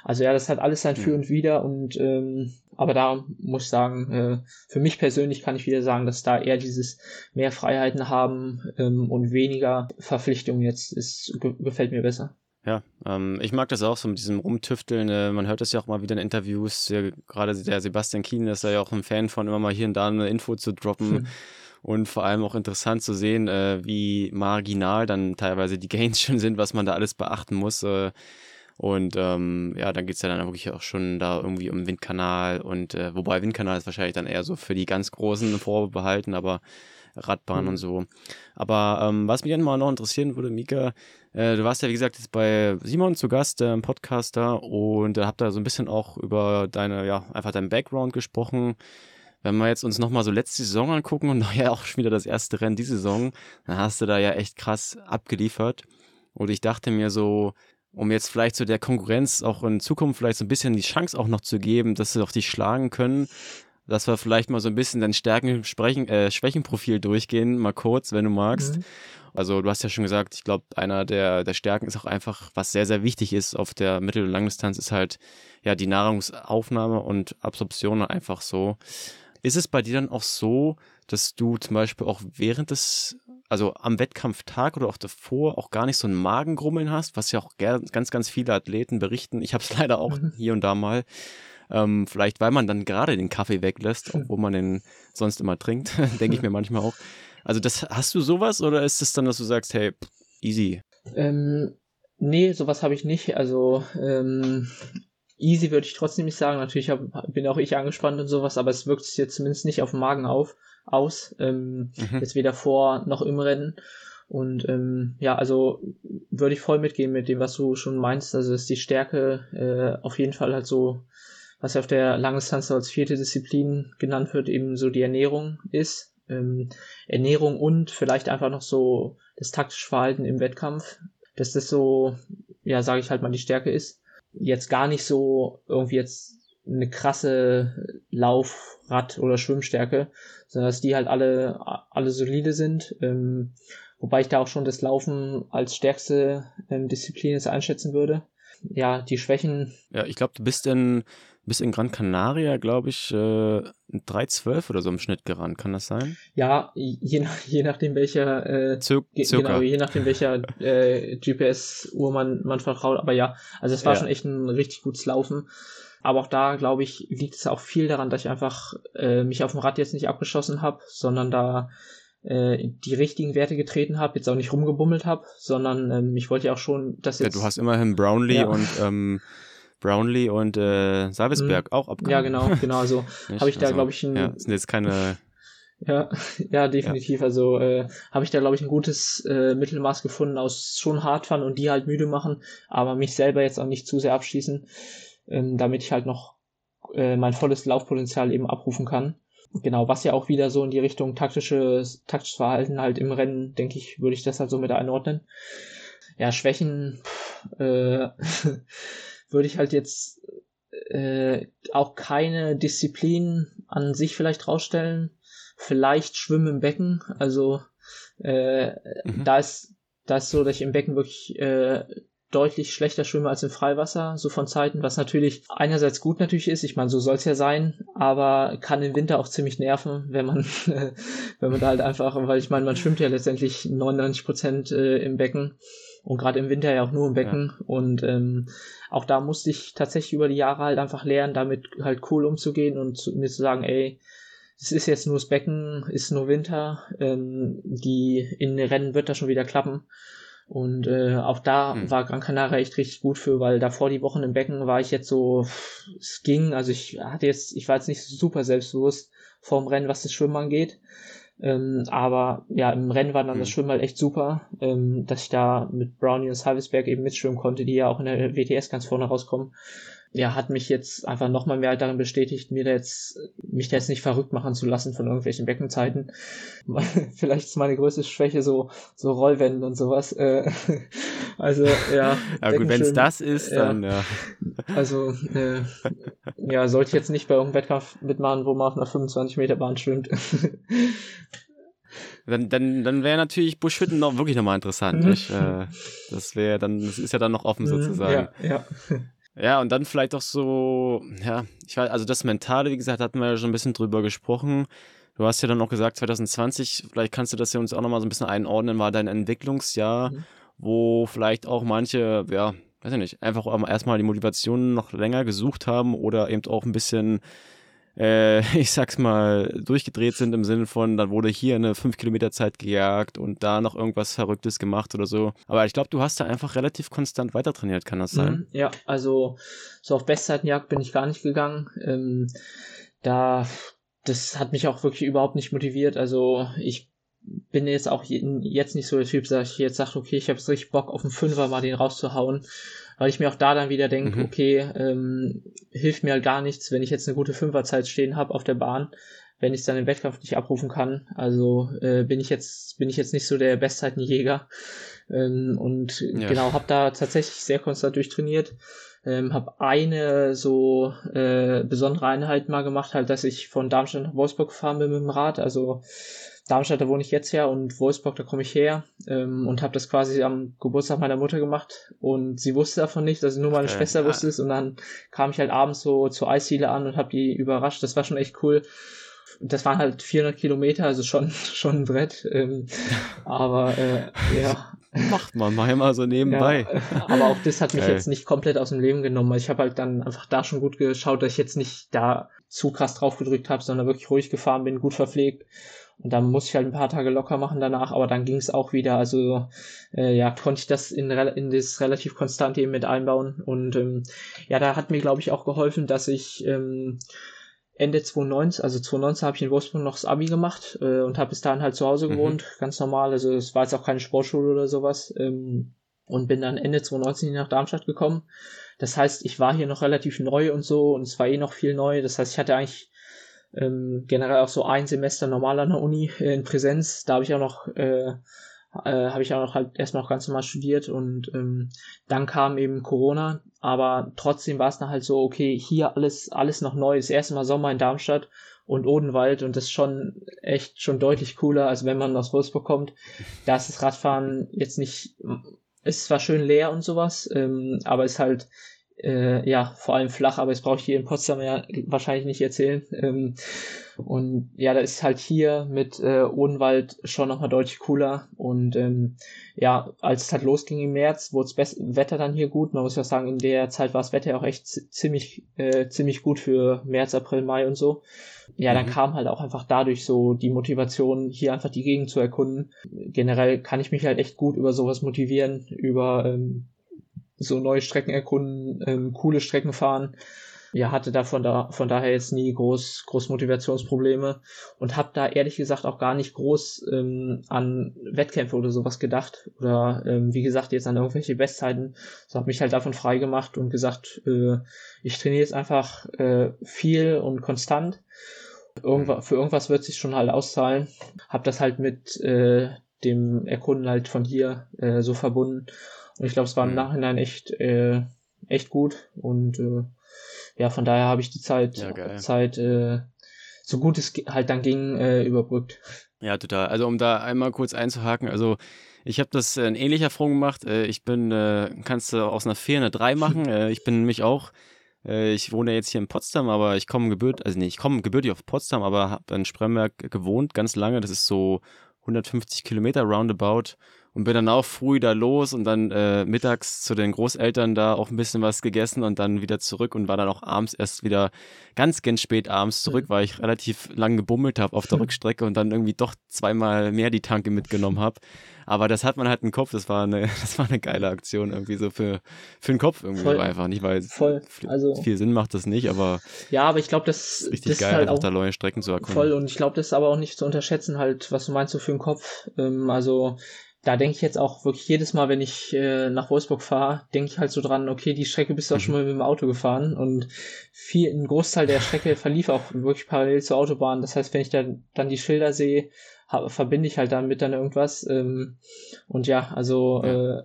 Also ja, das hat alles sein Für und Wider und ähm, aber da muss ich sagen, äh, für mich persönlich kann ich wieder sagen, dass da eher dieses mehr Freiheiten haben ähm, und weniger Verpflichtungen jetzt ist, gefällt mir besser. Ja, ähm, ich mag das auch so mit diesem Rumtüfteln. Äh, man hört das ja auch mal wieder in Interviews. Ja, gerade der Sebastian Kien ist ja auch ein Fan von, immer mal hier und da eine Info zu droppen. Hm. Und vor allem auch interessant zu sehen, äh, wie marginal dann teilweise die Gains schon sind, was man da alles beachten muss. Äh, und ähm, ja, dann geht es ja dann wirklich auch schon da irgendwie um Windkanal und äh, wobei Windkanal ist wahrscheinlich dann eher so für die ganz Großen vorbehalten, aber Radbahn mhm. und so. Aber ähm, was mich dann mal noch interessieren würde, Mika, äh, du warst ja wie gesagt jetzt bei Simon zu Gast äh, im Podcaster und äh, habt da so ein bisschen auch über deine, ja, einfach deinen Background gesprochen. Wenn wir jetzt uns nochmal so letzte Saison angucken und nachher auch schon wieder das erste Rennen diese Saison, dann hast du da ja echt krass abgeliefert. Und ich dachte mir so, um jetzt vielleicht so der Konkurrenz auch in Zukunft vielleicht so ein bisschen die Chance auch noch zu geben, dass sie auch dich schlagen können, dass wir vielleicht mal so ein bisschen dein Stärken, Sprechen, äh, Schwächenprofil durchgehen, mal kurz, wenn du magst. Mhm. Also du hast ja schon gesagt, ich glaube, einer der, der Stärken ist auch einfach, was sehr, sehr wichtig ist auf der Mittel- und Langdistanz, ist halt ja die Nahrungsaufnahme und Absorption einfach so. Ist es bei dir dann auch so, dass du zum Beispiel auch während des also am Wettkampftag oder auch davor auch gar nicht so ein Magengrummeln hast, was ja auch ganz, ganz viele Athleten berichten. Ich habe es leider auch mhm. hier und da mal. Ähm, vielleicht, weil man dann gerade den Kaffee weglässt, obwohl man den sonst immer trinkt, denke ich mir manchmal auch. Also das hast du sowas oder ist es dann, dass du sagst, hey, easy? Ähm, nee, sowas habe ich nicht. Also ähm, easy würde ich trotzdem nicht sagen. Natürlich hab, bin auch ich angespannt und sowas, aber es wirkt sich jetzt zumindest nicht auf den Magen auf aus. Ähm, mhm. Jetzt weder vor noch im Rennen. Und ähm, ja, also würde ich voll mitgehen mit dem, was du schon meinst. Also ist die Stärke äh, auf jeden Fall halt so, was ja auf der Langdistanz als vierte Disziplin genannt wird, eben so die Ernährung ist. ähm, Ernährung und vielleicht einfach noch so das taktische Verhalten im Wettkampf, dass das so, ja, sage ich halt mal, die Stärke ist. Jetzt gar nicht so irgendwie jetzt eine krasse Lauf-, oder Schwimmstärke, sondern dass die halt alle, alle solide sind. Ähm, wobei ich da auch schon das Laufen als stärkste ähm, Disziplin jetzt einschätzen würde. Ja, die Schwächen. Ja, ich glaube, du bist in, bist in Gran Canaria, glaube ich, äh, 3,12 oder so im Schnitt gerannt. Kann das sein? Ja, je, nach, je nachdem welcher äh, Zir genau, je nachdem welcher äh, GPS-Uhr man, man vertraut. Aber ja, also es war ja. schon echt ein richtig gutes Laufen. Aber auch da, glaube ich, liegt es auch viel daran, dass ich einfach äh, mich auf dem Rad jetzt nicht abgeschossen habe, sondern da äh, die richtigen Werte getreten habe, jetzt auch nicht rumgebummelt habe, sondern ähm, ich wollte ja auch schon, dass jetzt... Ja, du hast immerhin Brownlee ja. und ähm, Brownlee und äh, Salvesberg mhm. auch abgegangen. Ja, genau, genau. Also habe ich da, also, glaube ich, ein... Ja, sind jetzt keine... Ja, ja, definitiv. Ja. Also äh, habe ich da, glaube ich, ein gutes äh, Mittelmaß gefunden aus schon hart fahren und die halt müde machen, aber mich selber jetzt auch nicht zu sehr abschließen ähm, damit ich halt noch äh, mein volles Laufpotenzial eben abrufen kann. Genau, was ja auch wieder so in die Richtung taktisches, taktisches Verhalten halt im Rennen, denke ich, würde ich das halt so mit einordnen. Ja, Schwächen äh, würde ich halt jetzt äh, auch keine Disziplin an sich vielleicht rausstellen. Vielleicht Schwimmen im Becken. Also äh, mhm. da ist da ist so, dass ich im Becken wirklich äh, deutlich schlechter schwimme als im Freiwasser, so von Zeiten, was natürlich einerseits gut natürlich ist, ich meine, so soll es ja sein, aber kann im Winter auch ziemlich nerven, wenn man, wenn man da halt einfach, weil ich meine, man schwimmt ja letztendlich 99 Prozent äh, im Becken und gerade im Winter ja auch nur im Becken ja. und ähm, auch da musste ich tatsächlich über die Jahre halt einfach lernen, damit halt cool umzugehen und zu, mir zu sagen, ey, es ist jetzt nur das Becken, ist nur Winter, ähm, die in den Rennen wird das schon wieder klappen und äh, auch da mhm. war Gran Canaria echt richtig gut für, weil davor die Wochen im Becken war ich jetzt so, es ging, also ich hatte jetzt, ich war jetzt nicht super selbstbewusst vorm Rennen, was das Schwimmen angeht. Ähm, aber ja, im Rennen war dann mhm. das Schwimmen halt echt super, ähm, dass ich da mit Brownie und Salvesberg eben mitschwimmen konnte, die ja auch in der WTS ganz vorne rauskommen ja, hat mich jetzt einfach nochmal mehr darin bestätigt, mir da jetzt, mich da jetzt nicht verrückt machen zu lassen von irgendwelchen Beckenzeiten. Vielleicht ist meine größte Schwäche so, so Rollwände und sowas. Äh, also, ja. ja gut, wenn es das ist, dann, ja. Also, äh, ja, sollte ich jetzt nicht bei irgendeinem Wettkampf mitmachen, wo man auf einer 25 Meter Bahn schwimmt. Dann, dann, dann wäre natürlich Buschhütten noch wirklich nochmal interessant. Mhm. Nicht? Äh, das wäre dann, das ist ja dann noch offen mhm, sozusagen. Ja, ja. Ja, und dann vielleicht auch so, ja, ich weiß, also das Mentale, wie gesagt, hatten wir ja schon ein bisschen drüber gesprochen. Du hast ja dann auch gesagt, 2020, vielleicht kannst du das ja uns auch nochmal so ein bisschen einordnen, war dein Entwicklungsjahr, mhm. wo vielleicht auch manche, ja, weiß ich nicht, einfach erstmal die Motivation noch länger gesucht haben oder eben auch ein bisschen äh, ich sag's mal, durchgedreht sind im Sinne von, dann wurde hier eine 5 Kilometer Zeit gejagt und da noch irgendwas Verrücktes gemacht oder so. Aber ich glaube, du hast da einfach relativ konstant weiter trainiert, kann das sein? Mhm, ja, also so auf Bestzeitenjagd bin ich gar nicht gegangen. Ähm, da, das hat mich auch wirklich überhaupt nicht motiviert. Also ich bin jetzt auch jetzt nicht so der Typ, dass ich jetzt sage, okay, ich habe richtig Bock auf einen Fünfer mal den rauszuhauen weil ich mir auch da dann wieder denke, mhm. okay, ähm, hilft mir halt gar nichts, wenn ich jetzt eine gute Fünferzeit stehen habe auf der Bahn, wenn ich es dann im Wettkampf nicht abrufen kann. Also äh, bin ich jetzt bin ich jetzt nicht so der Bestzeitenjäger ähm, und ja. genau habe da tatsächlich sehr konstant durchtrainiert. Ähm, habe eine so äh, besondere Einheit mal gemacht, halt, dass ich von Darmstadt nach Wolfsburg gefahren bin mit dem Rad. Also Darmstadt, da wohne ich jetzt her und Wolfsburg, da komme ich her ähm, und habe das quasi am Geburtstag meiner Mutter gemacht und sie wusste davon nicht, also nur meine okay. Schwester wusste es und dann kam ich halt abends so zur Eisziele an und habe die überrascht. Das war schon echt cool. Das waren halt 400 Kilometer, also schon schon ein Brett. Ähm, aber äh, ja. Macht man mal immer so nebenbei. Ja, aber auch das hat mich Geil. jetzt nicht komplett aus dem Leben genommen. Also ich habe halt dann einfach da schon gut geschaut, dass ich jetzt nicht da zu krass drauf gedrückt habe, sondern wirklich ruhig gefahren bin, gut verpflegt und dann musste ich halt ein paar Tage locker machen danach, aber dann ging es auch wieder. Also äh, ja, konnte ich das in, in das relativ konstante eben mit einbauen. Und ähm, ja, da hat mir, glaube ich, auch geholfen, dass ich ähm, Ende 2019, also 2019 habe ich in Wolfsburg noch das Abi gemacht äh, und habe bis dahin halt zu Hause mhm. gewohnt, mhm. ganz normal. Also es war jetzt auch keine Sportschule oder sowas. Ähm, und bin dann Ende 2019 nach Darmstadt gekommen. Das heißt, ich war hier noch relativ neu und so und es war eh noch viel neu. Das heißt, ich hatte eigentlich ähm, generell auch so ein Semester normal an der Uni äh, in Präsenz. Da habe ich auch noch äh, äh, habe ich auch noch halt erstmal noch ganz normal studiert und ähm, dann kam eben Corona, aber trotzdem war es dann halt so, okay, hier alles, alles noch neu, das erste Mal Sommer in Darmstadt und Odenwald und das ist schon echt schon deutlich cooler, als wenn man aus Wolfsburg kommt. Da ist das Radfahren jetzt nicht, ist zwar schön leer und sowas, ähm, aber ist halt äh, ja, vor allem flach, aber das brauche ich hier in Potsdam ja wahrscheinlich nicht erzählen. Ähm, und ja, da ist halt hier mit äh, Odenwald schon nochmal deutlich cooler. Und ähm, ja, als es halt losging im März, wurde das Wetter dann hier gut. Man muss ja sagen, in der Zeit war das Wetter auch echt ziemlich, äh, ziemlich gut für März, April, Mai und so. Ja, dann mhm. kam halt auch einfach dadurch so die Motivation, hier einfach die Gegend zu erkunden. Generell kann ich mich halt echt gut über sowas motivieren, über ähm, so neue Strecken erkunden, ähm, coole Strecken fahren. Ja, hatte da von, da von daher jetzt nie groß, groß Motivationsprobleme und habe da ehrlich gesagt auch gar nicht groß ähm, an Wettkämpfe oder sowas gedacht oder ähm, wie gesagt jetzt an irgendwelche Bestzeiten. So habe mich halt davon frei gemacht und gesagt, äh, ich trainiere jetzt einfach äh, viel und konstant. Irgendwas, für irgendwas wird sich schon halt auszahlen. Hab das halt mit äh, dem Erkunden halt von hier äh, so verbunden und ich glaube, es war im mhm. Nachhinein echt, äh, echt gut. Und äh, ja, von daher habe ich die Zeit, ja, Zeit äh, so gut es halt dann ging, äh, überbrückt. Ja, total. Also um da einmal kurz einzuhaken, also ich habe das in ähnlicher Form gemacht. Äh, ich bin, äh, kannst du aus einer 4 eine 3 machen. Äh, ich bin nämlich auch, ich wohne jetzt hier in Potsdam, aber ich komme gebürt, also nee, ich komme gebürtig auf Potsdam, aber habe in Spremberg gewohnt ganz lange. Das ist so 150 Kilometer roundabout und bin dann auch früh da los und dann äh, mittags zu den Großeltern da auch ein bisschen was gegessen und dann wieder zurück und war dann auch abends erst wieder ganz, ganz spät abends zurück, weil ich relativ lang gebummelt habe auf der Rückstrecke und dann irgendwie doch zweimal mehr die Tanke mitgenommen habe. Aber das hat man halt im Kopf, das war eine, das war eine geile Aktion irgendwie so für, für den Kopf irgendwie voll, einfach. Nicht, weil voll, also, viel Sinn macht das nicht, aber. Ja, aber ich glaube, das ist richtig das geil, halt einfach da neue Strecken zu erkunden. Voll und ich glaube, das ist aber auch nicht zu unterschätzen halt, was du meinst so für den Kopf. Ähm, also, da denke ich jetzt auch wirklich jedes Mal, wenn ich äh, nach Wolfsburg fahre, denke ich halt so dran, okay, die Strecke bist du auch schon mal mit dem Auto gefahren und viel, ein Großteil der Strecke verlief auch wirklich parallel zur Autobahn. Das heißt, wenn ich dann, dann die Schilder sehe, hab, verbinde ich halt damit dann irgendwas. Ähm, und ja, also ja. Äh,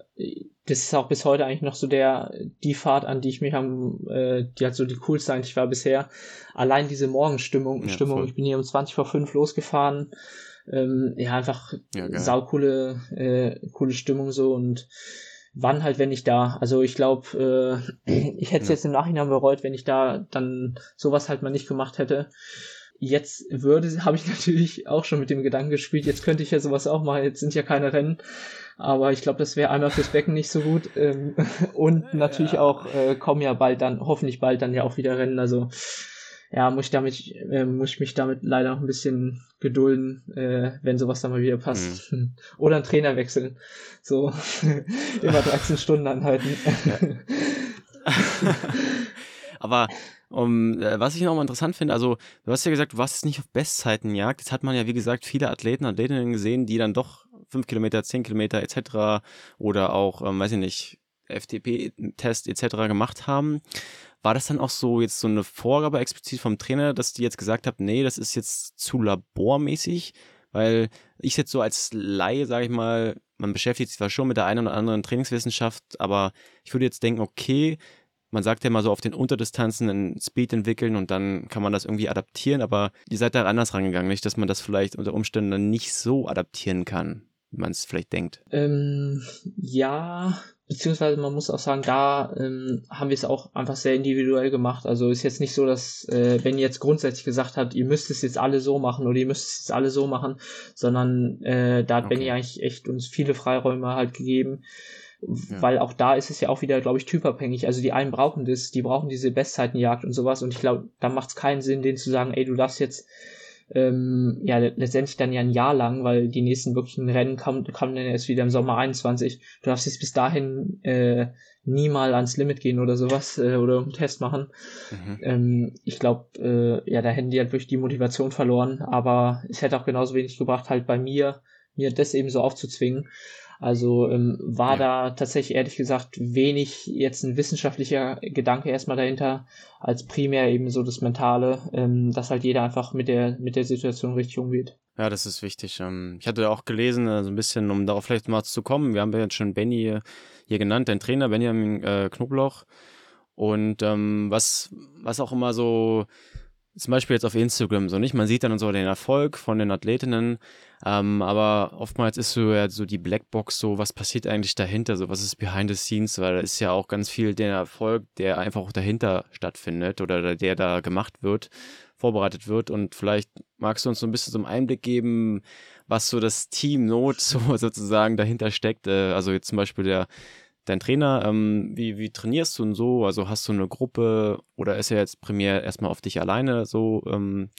das ist auch bis heute eigentlich noch so der die Fahrt, an die ich mich am, äh, die halt so die coolste eigentlich war bisher. Allein diese Morgenstimmung, ja, Stimmung. Ich bin hier um 20 vor 5 losgefahren ähm, ja, einfach ja, saukoole, äh, coole Stimmung so und wann halt, wenn ich da. Also ich glaube, äh, ich hätte es ja. jetzt im Nachhinein bereut, wenn ich da dann sowas halt mal nicht gemacht hätte. Jetzt würde, habe ich natürlich auch schon mit dem Gedanken gespielt, jetzt könnte ich ja sowas auch machen, jetzt sind ja keine Rennen. Aber ich glaube, das wäre einmal fürs Becken nicht so gut. Ähm, und natürlich ja. auch äh, kommen ja bald dann, hoffentlich bald dann ja auch wieder Rennen. Also ja, muss ich damit, äh, muss ich mich damit leider noch ein bisschen gedulden, äh, wenn sowas dann mal wieder passt. Mhm. Oder einen Trainer wechseln. So immer 13 Stunden anhalten. Aber um, äh, was ich noch mal interessant finde, also du hast ja gesagt, du warst jetzt nicht auf Bestzeitenjagd. Jetzt hat man ja, wie gesagt, viele Athleten, Athletinnen gesehen, die dann doch 5 Kilometer, 10 Kilometer etc. oder auch, ähm, weiß ich nicht, FTP-Test etc. gemacht haben. War das dann auch so jetzt so eine Vorgabe explizit vom Trainer, dass die jetzt gesagt habt, nee, das ist jetzt zu labormäßig? Weil ich jetzt so als Laie, sage ich mal, man beschäftigt sich zwar schon mit der einen oder anderen Trainingswissenschaft, aber ich würde jetzt denken, okay, man sagt ja mal so auf den Unterdistanzen einen Speed entwickeln und dann kann man das irgendwie adaptieren, aber ihr seid da anders rangegangen, nicht, dass man das vielleicht unter Umständen dann nicht so adaptieren kann, wie man es vielleicht denkt. Ähm, ja, beziehungsweise man muss auch sagen, da ähm, haben wir es auch einfach sehr individuell gemacht. Also ist jetzt nicht so, dass äh, wenn ihr jetzt grundsätzlich gesagt hat, ihr müsst es jetzt alle so machen oder ihr müsst es jetzt alle so machen, sondern äh, da hat okay. Benny eigentlich echt uns viele Freiräume halt gegeben. Ja. Weil auch da ist es ja auch wieder, glaube ich, typabhängig. Also die einen brauchen das, die brauchen diese Bestzeitenjagd und sowas. Und ich glaube, da macht es keinen Sinn, denen zu sagen, ey, du darfst jetzt ähm, ja letztendlich dann ja ein Jahr lang, weil die nächsten wirklichen Rennen kamen, kamen dann erst wieder im Sommer 21. Du darfst jetzt bis dahin äh, nie mal ans Limit gehen oder sowas äh, oder einen Test machen. Mhm. Ähm, ich glaube, äh, ja, da hätten die halt wirklich die Motivation verloren, aber es hätte auch genauso wenig gebracht, halt bei mir, mir das eben so aufzuzwingen. Also ähm, war ja. da tatsächlich ehrlich gesagt wenig jetzt ein wissenschaftlicher Gedanke erstmal dahinter, als primär eben so das Mentale, ähm, dass halt jeder einfach mit der, mit der Situation richtig umgeht. Ja, das ist wichtig. Ähm, ich hatte auch gelesen, also ein bisschen, um darauf vielleicht mal zu kommen, wir haben ja jetzt schon Benny hier genannt, dein Trainer Benjamin äh, Knobloch. Und ähm, was, was auch immer so zum Beispiel jetzt auf Instagram so nicht. Man sieht dann so den Erfolg von den Athletinnen, ähm, aber oftmals ist so ja so die Blackbox so, was passiert eigentlich dahinter, so was ist behind the scenes, weil da ist ja auch ganz viel der Erfolg, der einfach auch dahinter stattfindet oder der da gemacht wird, vorbereitet wird und vielleicht magst du uns so ein bisschen so einen Einblick geben, was so das Team Not so sozusagen dahinter steckt, äh, also jetzt zum Beispiel der dein Trainer, ähm, wie, wie trainierst du denn so? Also hast du eine Gruppe oder ist er jetzt primär erstmal auf dich alleine so ähm,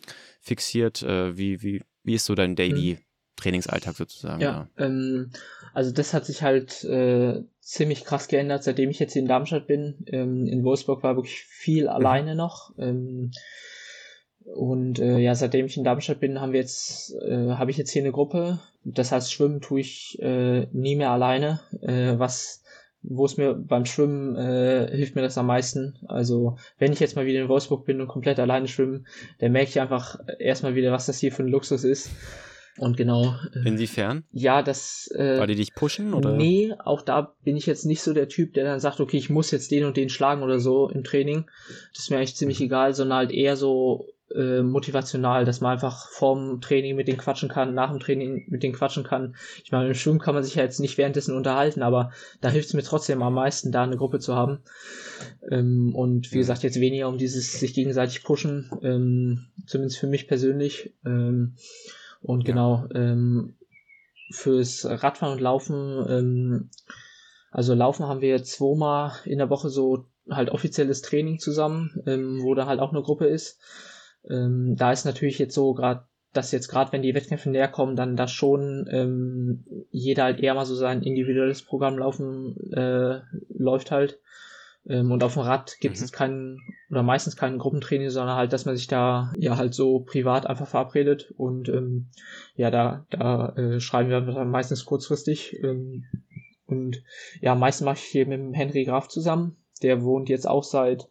fixiert? Äh, wie, wie, wie ist so dein Daily hm. Trainingsalltag sozusagen? Ja, ja. Ähm, also das hat sich halt äh, ziemlich krass geändert, seitdem ich jetzt hier in Darmstadt bin. Ähm, in Wolfsburg war wirklich viel mhm. alleine noch. Ähm, und äh, ja, seitdem ich in Darmstadt bin, haben wir jetzt, äh, habe ich jetzt hier eine Gruppe. Das heißt, schwimmen tue ich äh, nie mehr alleine, äh, was wo es mir beim Schwimmen äh, hilft mir das am meisten. Also wenn ich jetzt mal wieder in Wolfsburg bin und komplett alleine schwimmen, dann merke ich einfach erstmal wieder, was das hier für ein Luxus ist. Und genau. Äh, Inwiefern? Ja, das. Äh, Weil die dich pushen oder? Nee, auch da bin ich jetzt nicht so der Typ, der dann sagt, okay, ich muss jetzt den und den schlagen oder so im Training. Das ist mir eigentlich ziemlich egal, sondern halt eher so äh, motivational, dass man einfach vorm Training mit denen quatschen kann, nach dem Training mit denen quatschen kann. Ich meine, im Schwimmen kann man sich ja jetzt nicht währenddessen unterhalten, aber da hilft es mir trotzdem am meisten, da eine Gruppe zu haben. Ähm, und wie gesagt, jetzt weniger um dieses sich gegenseitig pushen, ähm, zumindest für mich persönlich. Ähm, und ja. genau, ähm, fürs Radfahren und Laufen, ähm, also Laufen haben wir zweimal in der Woche so halt offizielles Training zusammen, ähm, wo da halt auch eine Gruppe ist. Ähm, da ist natürlich jetzt so gerade, dass jetzt gerade wenn die Wettkämpfe näher kommen, dann da schon ähm, jeder halt eher mal so sein individuelles Programm laufen äh, läuft halt. Ähm, und auf dem Rad gibt es mhm. keinen oder meistens keinen Gruppentraining, sondern halt, dass man sich da ja halt so privat einfach verabredet und ähm, ja, da, da äh, schreiben wir dann meistens kurzfristig. Ähm, und ja, meistens mache ich hier mit dem Henry Graf zusammen. Der wohnt jetzt auch seit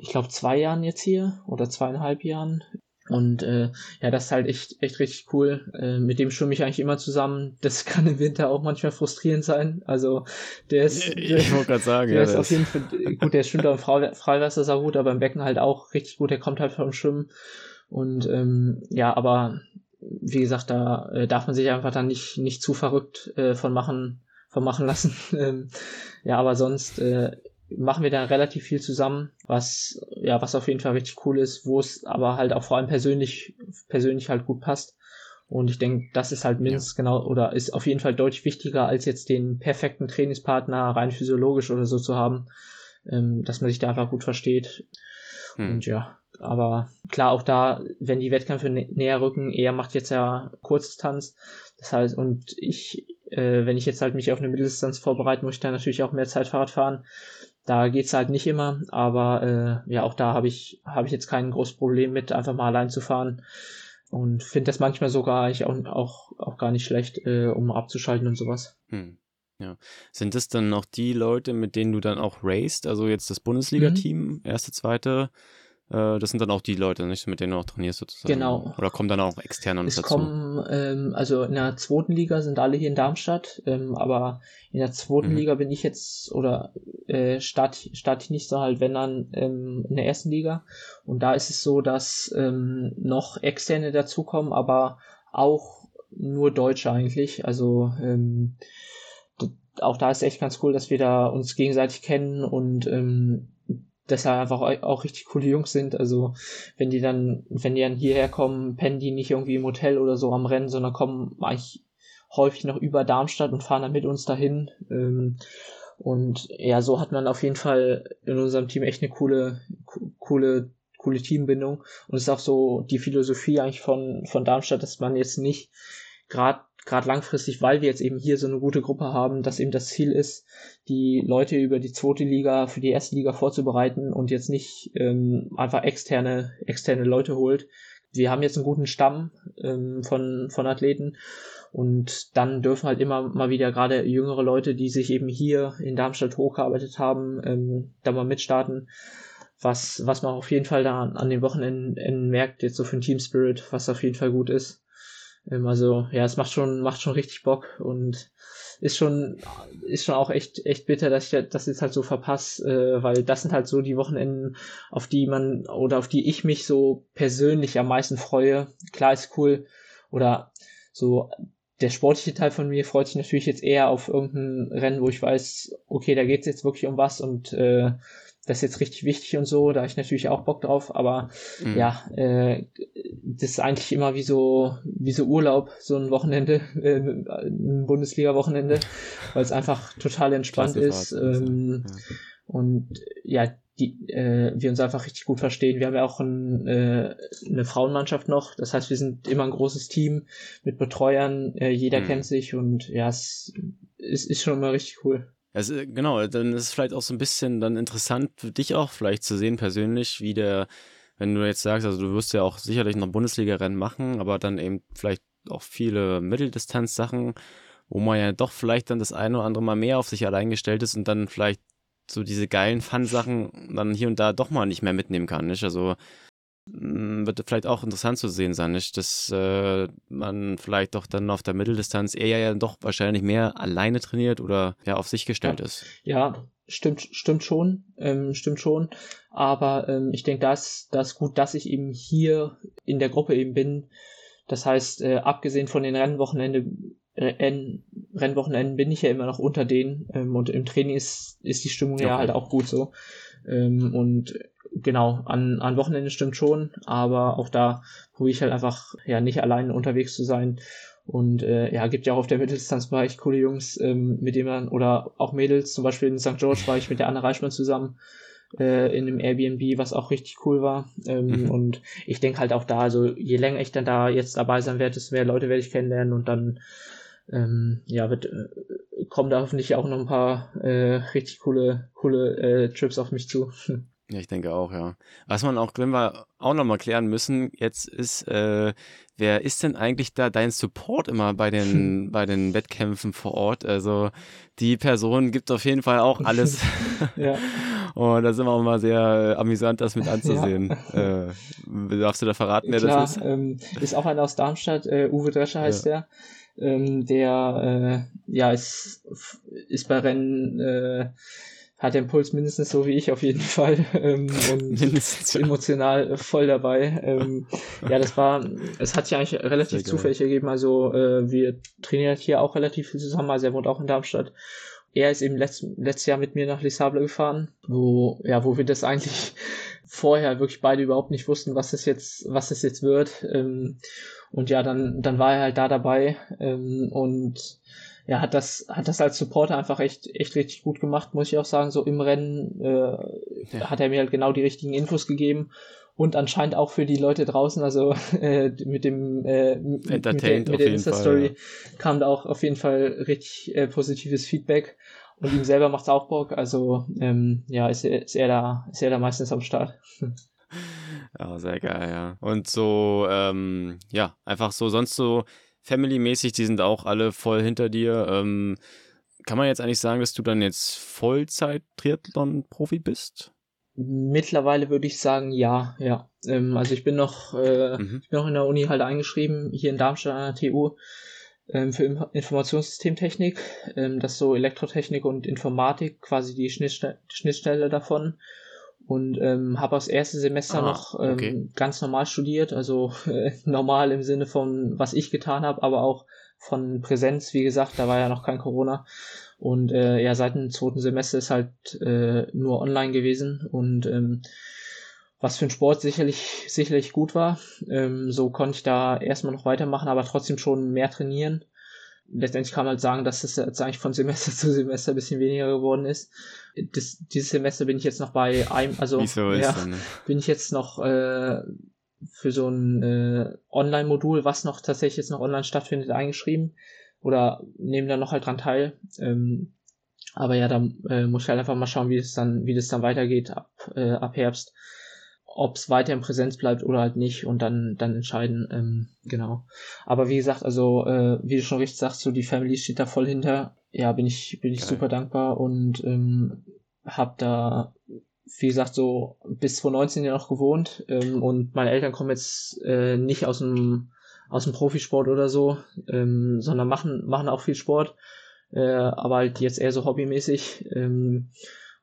ich glaube, zwei Jahren jetzt hier oder zweieinhalb Jahren. Und äh, ja, das ist halt echt, echt richtig cool. Äh, mit dem schwimme ich eigentlich immer zusammen. Das kann im Winter auch manchmal frustrierend sein. Also der ist, ich wollte gerade sagen, der ja, ist auf jeden Fall gut. Der schwimmt auch im Freiwasser sehr gut, aber im Becken halt auch richtig gut. Der kommt halt vom Schwimmen. Und ähm, ja, aber wie gesagt, da äh, darf man sich einfach dann nicht nicht zu verrückt äh, von machen von machen lassen. ähm, ja, aber sonst äh, machen wir dann relativ viel zusammen, was ja, was auf jeden Fall richtig cool ist, wo es aber halt auch vor allem persönlich persönlich halt gut passt. Und ich denke, das ist halt mindestens ja. genau oder ist auf jeden Fall deutlich wichtiger, als jetzt den perfekten Trainingspartner rein physiologisch oder so zu haben, ähm, dass man sich da einfach gut versteht. Hm. Und ja, aber klar, auch da, wenn die Wettkämpfe nä näher rücken, er macht jetzt ja Kurzdistanz. Das heißt, und ich, äh, wenn ich jetzt halt mich auf eine Mitteldistanz vorbereite, muss ich dann natürlich auch mehr Zeit Fahrrad fahren. Da geht's halt nicht immer, aber äh, ja, auch da habe ich, hab ich jetzt kein großes Problem mit, einfach mal allein zu fahren. Und finde das manchmal sogar eigentlich auch, auch, auch gar nicht schlecht, äh, um abzuschalten und sowas. Hm. Ja. Sind das dann auch die Leute, mit denen du dann auch raced? Also jetzt das Bundesliga-Team, mhm. erste, zweite, das sind dann auch die Leute, nicht, mit denen du auch trainierst sozusagen. Genau. Oder kommen dann auch externe es dazu? Kommen, ähm, also in der zweiten Liga sind alle hier in Darmstadt, ähm, aber in der zweiten mhm. Liga bin ich jetzt oder äh, starte start ich nicht so halt, wenn dann ähm, in der ersten Liga. Und da ist es so, dass ähm, noch externe dazukommen, aber auch nur Deutsche eigentlich. Also ähm, auch da ist echt ganz cool, dass wir da uns gegenseitig kennen und ähm, deshalb einfach auch richtig coole Jungs sind. Also wenn die dann, wenn die dann hierher kommen, pennen die nicht irgendwie im Hotel oder so am Rennen, sondern kommen eigentlich häufig noch über Darmstadt und fahren dann mit uns dahin. Ähm, und ja, so hat man auf jeden Fall in unserem Team echt eine coole, coole, coole Teambindung. Und es ist auch so die Philosophie eigentlich von, von Darmstadt, dass man jetzt nicht gerade gerade langfristig, weil wir jetzt eben hier so eine gute Gruppe haben, dass eben das Ziel ist, die Leute über die zweite Liga für die erste Liga vorzubereiten und jetzt nicht ähm, einfach externe, externe Leute holt. Wir haben jetzt einen guten Stamm ähm, von, von Athleten Und dann dürfen halt immer mal wieder gerade jüngere Leute, die sich eben hier in Darmstadt hochgearbeitet haben, ähm, da mal mitstarten. Was, was man auf jeden Fall da an den Wochenenden merkt, jetzt so für den Team Spirit, was auf jeden Fall gut ist. Ähm, also, ja, es macht schon, macht schon richtig Bock und ist schon, ist schon auch echt, echt bitter, dass ich das jetzt halt so verpasse, äh, weil das sind halt so die Wochenenden, auf die man oder auf die ich mich so persönlich am meisten freue. Klar ist cool oder so der sportliche Teil von mir freut sich natürlich jetzt eher auf irgendein Rennen, wo ich weiß, okay, da geht's jetzt wirklich um was und äh, das ist jetzt richtig wichtig und so, da habe ich natürlich auch Bock drauf, aber mhm. ja, äh, das ist eigentlich immer wie so, wie so Urlaub, so ein Wochenende, äh, ein Bundesliga-Wochenende, weil es einfach total entspannt ist. Ähm, ja. Und ja, die, äh, wir uns einfach richtig gut verstehen. Wir haben ja auch ein, äh, eine Frauenmannschaft noch, das heißt, wir sind immer ein großes Team mit Betreuern, äh, jeder mhm. kennt sich und ja, es ist, ist schon immer richtig cool. Also, genau, dann ist es vielleicht auch so ein bisschen dann interessant für dich auch vielleicht zu sehen persönlich, wie der, wenn du jetzt sagst, also du wirst ja auch sicherlich noch Bundesliga-Rennen machen, aber dann eben vielleicht auch viele Mitteldistanz-Sachen, wo man ja doch vielleicht dann das eine oder andere Mal mehr auf sich allein gestellt ist und dann vielleicht so diese geilen Fun-Sachen dann hier und da doch mal nicht mehr mitnehmen kann, nicht? Also wird vielleicht auch interessant zu sehen sein, nicht? dass äh, man vielleicht doch dann auf der Mitteldistanz eher ja doch wahrscheinlich mehr alleine trainiert oder ja auf sich gestellt ja. ist. Ja, stimmt, stimmt schon, ähm, stimmt schon. Aber ähm, ich denke, das, das ist gut, dass ich eben hier in der Gruppe eben bin. Das heißt, äh, abgesehen von den Rennwochenende, Renn, Rennwochenenden bin ich ja immer noch unter denen ähm, und im Training ist, ist die Stimmung okay. ja halt auch gut so. Ähm, und genau, an, an Wochenende stimmt schon, aber auch da probiere ich halt einfach ja nicht allein unterwegs zu sein. Und äh, ja, gibt ja auch auf der Mitteldistanzbereich coole Jungs, ähm, mit denen man, oder auch Mädels, zum Beispiel in St. George war ich mit der Anne Reichmann zusammen äh, in einem Airbnb, was auch richtig cool war. Ähm, mhm. Und ich denke halt auch da, also je länger ich dann da jetzt dabei sein werde, desto mehr Leute werde ich kennenlernen und dann ähm, ja, wird, äh, kommen da hoffentlich auch noch ein paar äh, richtig coole, coole äh, Trips auf mich zu. Ja, ich denke auch, ja. Was man auch, wenn wir auch nochmal klären müssen, jetzt ist, äh, wer ist denn eigentlich da dein Support immer bei den, bei den Wettkämpfen vor Ort? Also die Person gibt auf jeden Fall auch alles. ja. Und da sind wir auch mal sehr äh, amüsant, das mit anzusehen. Ja. Äh, darfst du da verraten, wer Klar, das ist? Ähm, ist auch einer aus Darmstadt, äh, Uwe Drescher heißt ja. der. Ähm, der äh, ja ist, ist bei Rennen äh, hat den Puls mindestens so wie ich auf jeden Fall ähm, und mindestens, ja. emotional voll dabei. Ähm, ja, das war, es hat sich eigentlich relativ zufällig ergeben. Also äh, wir trainieren hier auch relativ viel zusammen. Also er wohnt auch in Darmstadt. Er ist eben letzt, letztes Jahr mit mir nach Lisable gefahren, wo ja, wo wir das eigentlich vorher wirklich beide überhaupt nicht wussten, was es jetzt, was es jetzt wird. Ähm, und ja, dann, dann war er halt da dabei ähm, und ja, hat das, hat das als Supporter einfach echt, echt richtig gut gemacht, muss ich auch sagen. So im Rennen äh, ja. hat er mir halt genau die richtigen Infos gegeben und anscheinend auch für die Leute draußen, also äh, mit dem äh, mit, der, mit der Insta-Story ja. kam da auch auf jeden Fall richtig äh, positives Feedback und ihm selber macht's auch Bock, also ähm, ja, ist, ist er da, ist er da meistens am Start. Ja, sehr geil, ja. Und so, ähm, ja, einfach so, sonst so Family-mäßig, die sind auch alle voll hinter dir. Ähm, kann man jetzt eigentlich sagen, dass du dann jetzt Vollzeit-Triathlon-Profi bist? Mittlerweile würde ich sagen, ja, ja. Ähm, also ich bin noch, äh, mhm. ich bin noch in der Uni halt eingeschrieben, hier in Darmstadt an der TU ähm, für Informationssystemtechnik. Ähm, das ist so Elektrotechnik und Informatik, quasi die Schnittstelle, Schnittstelle davon und ähm, habe das erste Semester ah, noch ähm, okay. ganz normal studiert, also äh, normal im Sinne von was ich getan habe, aber auch von Präsenz, wie gesagt, da war ja noch kein Corona und äh, ja seit dem zweiten Semester ist halt äh, nur online gewesen und ähm, was für ein Sport sicherlich sicherlich gut war. Ähm, so konnte ich da erstmal noch weitermachen, aber trotzdem schon mehr trainieren letztendlich kann man halt sagen, dass es jetzt eigentlich von Semester zu Semester ein bisschen weniger geworden ist. Das, dieses Semester bin ich jetzt noch bei einem, also so ja, dann, ne? bin ich jetzt noch äh, für so ein äh, Online-Modul, was noch tatsächlich jetzt noch online stattfindet, eingeschrieben oder nehmen da noch halt dran teil. Ähm, aber ja, da äh, muss ich halt einfach mal schauen, wie es dann, wie das dann weitergeht ab, äh, ab Herbst. Ob es weiter in Präsenz bleibt oder halt nicht und dann, dann entscheiden, ähm, genau. Aber wie gesagt, also, äh, wie du schon richtig sagst, so die Family steht da voll hinter. Ja, bin ich, bin ich Geil. super dankbar und ähm, hab da, wie gesagt, so bis 2019 ja noch gewohnt ähm, und meine Eltern kommen jetzt äh, nicht aus dem aus dem Profisport oder so, ähm, sondern machen machen auch viel Sport, äh, aber halt jetzt eher so hobbymäßig. Ähm,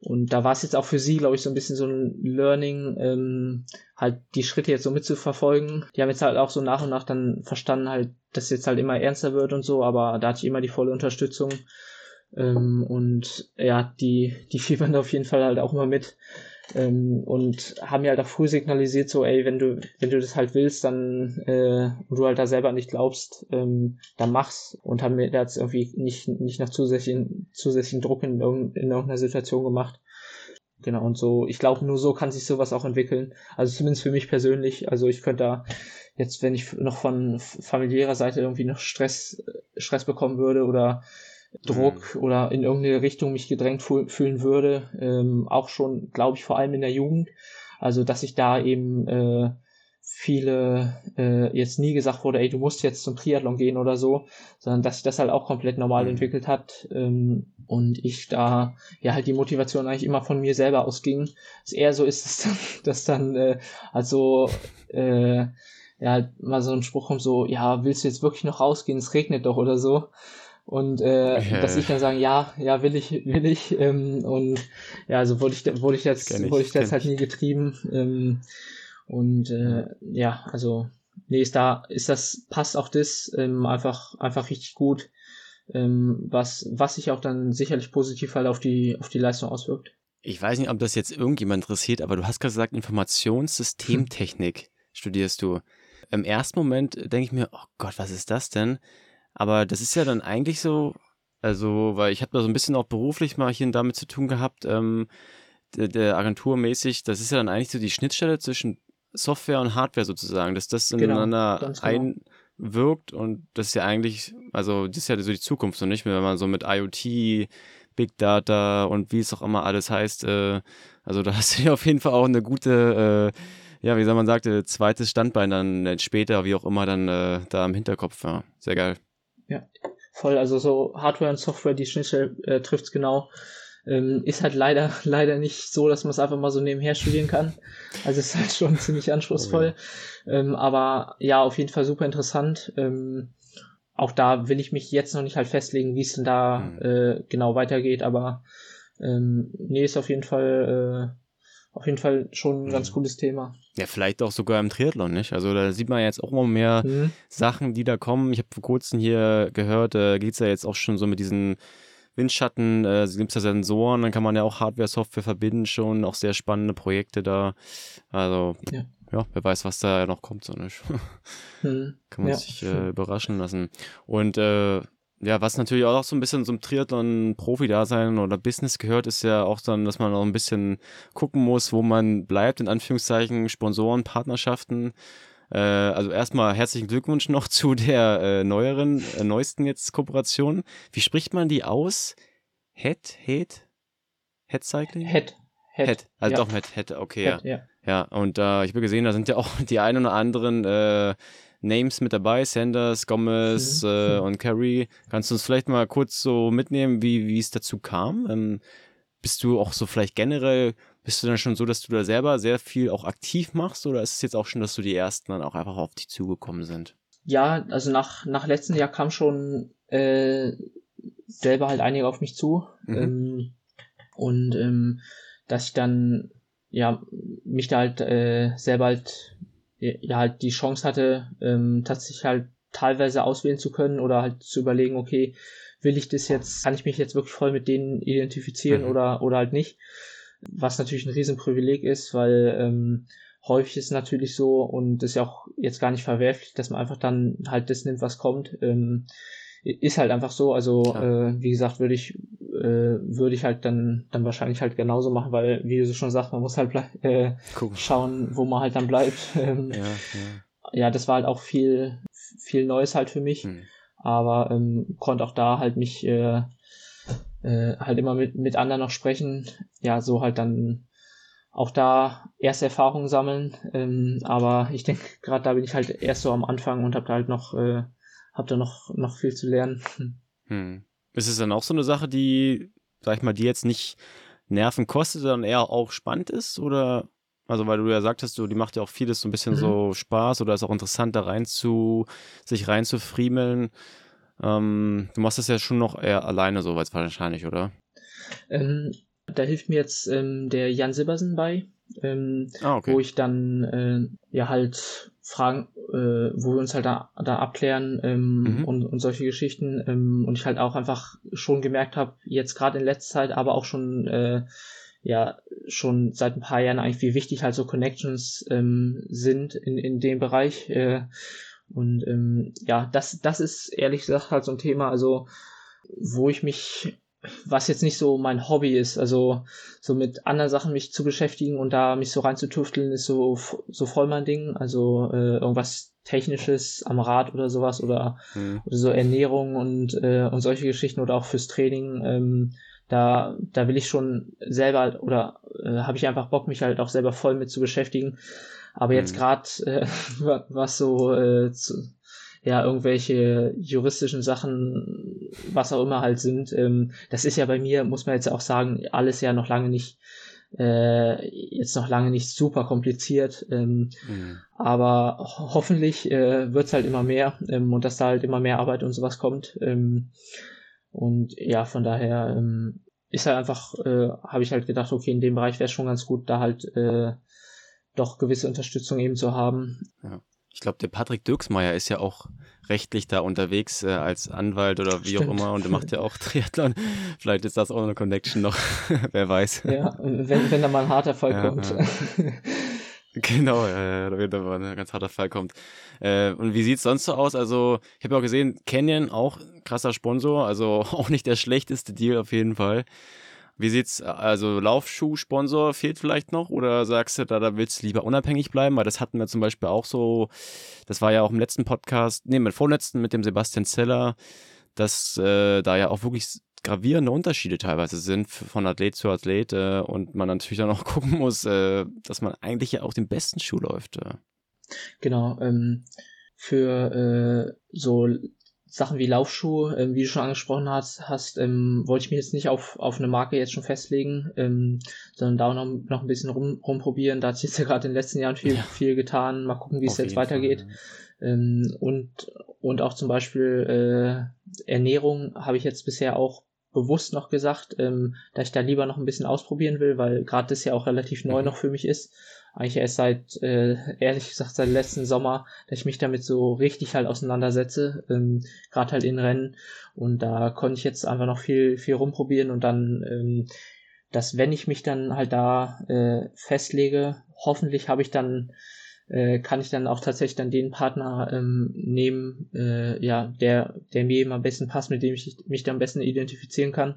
und da war es jetzt auch für sie, glaube ich, so ein bisschen so ein Learning, ähm, halt die Schritte jetzt so mitzuverfolgen. Die haben jetzt halt auch so nach und nach dann verstanden, halt, dass jetzt halt immer ernster wird und so, aber da hatte ich immer die volle Unterstützung. Ähm, und ja, die, die fiebern auf jeden Fall halt auch immer mit. Ähm, und haben mir halt auch früh signalisiert, so, ey, wenn du, wenn du das halt willst, dann, äh, und du halt da selber nicht glaubst, ähm, dann mach's. Und haben mir da jetzt irgendwie nicht, nicht nach zusätzlichen, zusätzlichen Druck in, in irgendeiner Situation gemacht. Genau, und so, ich glaube, nur so kann sich sowas auch entwickeln. Also zumindest für mich persönlich. Also ich könnte da jetzt, wenn ich noch von familiärer Seite irgendwie noch Stress, Stress bekommen würde oder Druck mhm. oder in irgendeine Richtung mich gedrängt fühlen würde. Ähm, auch schon, glaube ich, vor allem in der Jugend. Also, dass ich da eben äh, viele äh, jetzt nie gesagt wurde, ey, du musst jetzt zum Triathlon gehen oder so, sondern dass sich das halt auch komplett normal mhm. entwickelt hat ähm, und ich da ja halt die Motivation eigentlich immer von mir selber ausging. Es eher so ist es dann, dass dann äh, also äh, ja halt mal so ein Spruch kommt so, ja, willst du jetzt wirklich noch rausgehen, es regnet doch oder so. Und äh, ja. dass ich dann sagen, ja, ja, will ich, will ich. Ähm, und ja, also wurde ich, wurde ich jetzt, ich, wurde ich jetzt halt nie getrieben. Ähm, und äh, ja, also nee, ist da, ist das, passt auch das ähm, einfach, einfach richtig gut, ähm, was, was sich auch dann sicherlich positiv halt auf die, auf die Leistung auswirkt. Ich weiß nicht, ob das jetzt irgendjemand interessiert, aber du hast gerade gesagt, Informationssystemtechnik hm. studierst du. Im ersten Moment denke ich mir, oh Gott, was ist das denn? Aber das ist ja dann eigentlich so, also, weil ich habe da so ein bisschen auch beruflich mal hier und damit zu tun gehabt, ähm, der, der Agenturmäßig, das ist ja dann eigentlich so die Schnittstelle zwischen Software und Hardware sozusagen, dass das genau, ineinander genau, einwirkt und das ist ja eigentlich, also das ist ja so die Zukunft so nicht? Mehr, wenn man so mit IoT, Big Data und wie es auch immer alles heißt, äh, also da hast du ja auf jeden Fall auch eine gute, äh, ja, wie soll man sagte, zweites Standbein dann später, wie auch immer, dann äh, da im Hinterkopf, ja, sehr geil. Ja, voll. Also so Hardware und Software, die Schnittstelle äh, trifft es genau. Ähm, ist halt leider, leider nicht so, dass man es einfach mal so nebenher studieren kann. Also ist halt schon ziemlich anspruchsvoll. Oh, ja. ähm, aber ja, auf jeden Fall super interessant. Ähm, auch da will ich mich jetzt noch nicht halt festlegen, wie es denn da mhm. äh, genau weitergeht, aber ähm, nee, ist auf jeden Fall äh, auf jeden Fall schon ein ganz mhm. cooles Thema. Ja, vielleicht auch sogar im Triathlon, nicht? Also da sieht man jetzt auch immer mehr mhm. Sachen, die da kommen. Ich habe vor kurzem hier gehört, äh, geht es ja jetzt auch schon so mit diesen Windschatten, äh, gibt es ja Sensoren, dann kann man ja auch Hardware, Software verbinden schon, auch sehr spannende Projekte da. Also ja, ja wer weiß, was da noch kommt, so nicht. Mhm. kann man ja, sich äh, überraschen lassen. Und äh, ja, was natürlich auch so ein bisschen zum Triathlon-Profi-Dasein oder Business gehört, ist ja auch dann, dass man auch ein bisschen gucken muss, wo man bleibt, in Anführungszeichen, Sponsoren, Partnerschaften. Äh, also erstmal herzlichen Glückwunsch noch zu der äh, neueren, äh, neuesten jetzt Kooperation. Wie spricht man die aus? Head, Head? Head Cycling? Head. Head. Head. Also ja. doch mit Head, okay, Head, ja. ja. Ja, und äh, ich habe gesehen, da sind ja auch die ein oder anderen äh, Names mit dabei, Sanders, Gomez mhm. äh, und Carey. Kannst du uns vielleicht mal kurz so mitnehmen, wie, wie es dazu kam? Ähm, bist du auch so vielleicht generell, bist du dann schon so, dass du da selber sehr viel auch aktiv machst oder ist es jetzt auch schon, dass du die ersten dann auch einfach auf dich zugekommen sind? Ja, also nach, nach letztem Jahr kam schon äh, selber halt einige auf mich zu. Mhm. Ähm, und ähm, dass ich dann ja mich da halt äh, selber halt ja halt die Chance hatte, ähm, tatsächlich halt teilweise auswählen zu können oder halt zu überlegen, okay, will ich das jetzt, kann ich mich jetzt wirklich voll mit denen identifizieren mhm. oder, oder halt nicht. Was natürlich ein Riesenprivileg ist, weil ähm, häufig ist es natürlich so und das ist ja auch jetzt gar nicht verwerflich, dass man einfach dann halt das nimmt, was kommt. Ähm, ist halt einfach so. Also äh, wie gesagt, würde ich äh, würde ich halt dann dann wahrscheinlich halt genauso machen, weil wie du schon sagst, man muss halt äh, schauen, wo man halt dann bleibt. Ähm, ja, ja. ja, das war halt auch viel viel Neues halt für mich, hm. aber ähm, konnte auch da halt mich äh, äh, halt immer mit mit anderen noch sprechen. Ja, so halt dann auch da erste Erfahrungen sammeln. Ähm, aber ich denke, gerade da bin ich halt erst so am Anfang und habe da halt noch, äh, hab da noch, noch viel zu lernen. Hm. Ist es dann auch so eine Sache, die, sag ich mal, die jetzt nicht Nerven kostet, sondern eher auch spannend ist? Oder also weil du ja sagtest, du, die macht ja auch vieles so ein bisschen mhm. so Spaß oder ist auch interessant, da rein zu, sich reinzufriemeln. Ähm, du machst das ja schon noch eher alleine so wahrscheinlich, oder? Ähm, da hilft mir jetzt ähm, der Jan Sibbersen bei, ähm, ah, okay. wo ich dann äh, ja halt Fragen, äh, wo wir uns halt da, da abklären ähm, mhm. und, und solche Geschichten ähm, und ich halt auch einfach schon gemerkt habe, jetzt gerade in letzter Zeit, aber auch schon äh, ja schon seit ein paar Jahren eigentlich, wie wichtig halt so Connections ähm, sind in, in dem Bereich. Äh, und ähm, ja, das, das ist ehrlich gesagt halt so ein Thema, also wo ich mich, was jetzt nicht so mein Hobby ist, also so mit anderen Sachen mich zu beschäftigen und da mich so reinzutüfteln, ist so, so voll mein Ding. Also äh, irgendwas Technisches am Rad oder sowas oder, mhm. oder so Ernährung und, äh, und solche Geschichten oder auch fürs Training. Ähm, da, da will ich schon selber oder äh, habe ich einfach Bock, mich halt auch selber voll mit zu beschäftigen. Aber jetzt mhm. gerade, äh, was so äh, zu, ja, irgendwelche juristischen Sachen, was auch immer halt sind, ähm, das ist ja bei mir, muss man jetzt auch sagen, alles ja noch lange nicht, äh, jetzt noch lange nicht super kompliziert. Ähm, mhm. Aber ho hoffentlich äh, wird's halt immer mehr ähm, und dass da halt immer mehr Arbeit und sowas kommt. Ähm, und ja, von daher ähm, ist halt einfach, äh, habe ich halt gedacht, okay, in dem Bereich wäre es schon ganz gut, da halt äh, doch gewisse Unterstützung eben zu haben. Ja. Ich glaube, der Patrick Dirksmeier ist ja auch rechtlich da unterwegs äh, als Anwalt oder wie Stimmt. auch immer und macht ja auch Triathlon. Vielleicht ist das auch eine Connection noch, wer weiß. Ja, wenn, wenn da mal ein harter Fall ja, kommt. Ja. Genau, äh, wenn da mal ein ganz harter Fall kommt. Äh, und wie sieht's sonst so aus? Also, ich habe ja auch gesehen, Canyon auch krasser Sponsor, also auch nicht der schlechteste Deal auf jeden Fall. Wie sieht's, also Laufschuhsponsor fehlt vielleicht noch oder sagst du, da, da willst du lieber unabhängig bleiben? Weil das hatten wir zum Beispiel auch so, das war ja auch im letzten Podcast, nee, mit vorletzten mit dem Sebastian Zeller, dass äh, da ja auch wirklich gravierende Unterschiede teilweise sind von Athlet zu Athlet äh, und man natürlich dann auch gucken muss, äh, dass man eigentlich ja auch den besten Schuh läuft. Äh. Genau, ähm, für äh, so Sachen wie Laufschuhe, ähm, wie du schon angesprochen hast, hast ähm, wollte ich mich jetzt nicht auf, auf eine Marke jetzt schon festlegen, ähm, sondern da noch, noch ein bisschen rum, rumprobieren. Da hat sich jetzt ja gerade in den letzten Jahren viel, ja. viel getan. Mal gucken, wie es jetzt weitergeht. Fall, ja. ähm, und, und auch zum Beispiel äh, Ernährung habe ich jetzt bisher auch bewusst noch gesagt, ähm, da ich da lieber noch ein bisschen ausprobieren will, weil gerade das ja auch relativ neu mhm. noch für mich ist eigentlich erst seit, äh, ehrlich gesagt, seit letzten Sommer, dass ich mich damit so richtig halt auseinandersetze, ähm, gerade halt in Rennen. Und da konnte ich jetzt einfach noch viel, viel rumprobieren und dann, ähm, dass wenn ich mich dann halt da äh, festlege, hoffentlich habe ich dann, äh, kann ich dann auch tatsächlich dann den Partner ähm, nehmen, äh, ja, der, der mir eben am besten passt, mit dem ich mich dann am besten identifizieren kann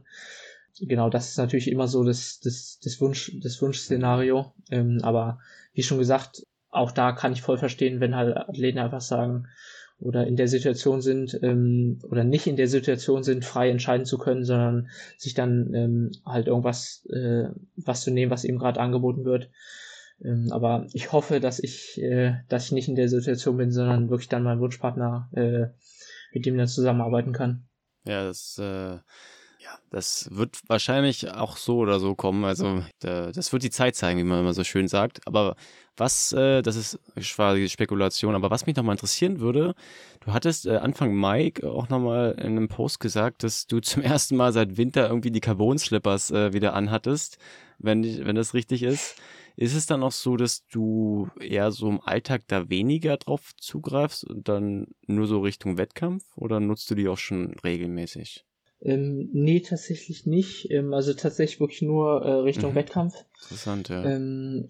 genau, das ist natürlich immer so das, das, das Wunsch, das Wunschszenario. Ähm, aber wie schon gesagt, auch da kann ich voll verstehen, wenn halt Athleten einfach sagen oder in der Situation sind ähm, oder nicht in der Situation sind, frei entscheiden zu können, sondern sich dann ähm, halt irgendwas äh, was zu nehmen, was eben gerade angeboten wird. Ähm, aber ich hoffe, dass ich, äh, dass ich nicht in der Situation bin, sondern wirklich dann mein Wunschpartner, äh, mit dem dann zusammenarbeiten kann. Ja, das äh das wird wahrscheinlich auch so oder so kommen. Also das wird die Zeit zeigen, wie man immer so schön sagt. Aber was, äh, das ist quasi Spekulation, aber was mich nochmal interessieren würde, du hattest äh, Anfang Mai auch nochmal in einem Post gesagt, dass du zum ersten Mal seit Winter irgendwie die Carbon-Slippers äh, wieder anhattest, wenn, wenn das richtig ist. Ist es dann auch so, dass du eher so im Alltag da weniger drauf zugreifst und dann nur so Richtung Wettkampf oder nutzt du die auch schon regelmäßig? Ähm, nee, tatsächlich nicht. Ähm, also tatsächlich wirklich nur äh, Richtung mhm. Wettkampf. Interessant, ja. Ähm,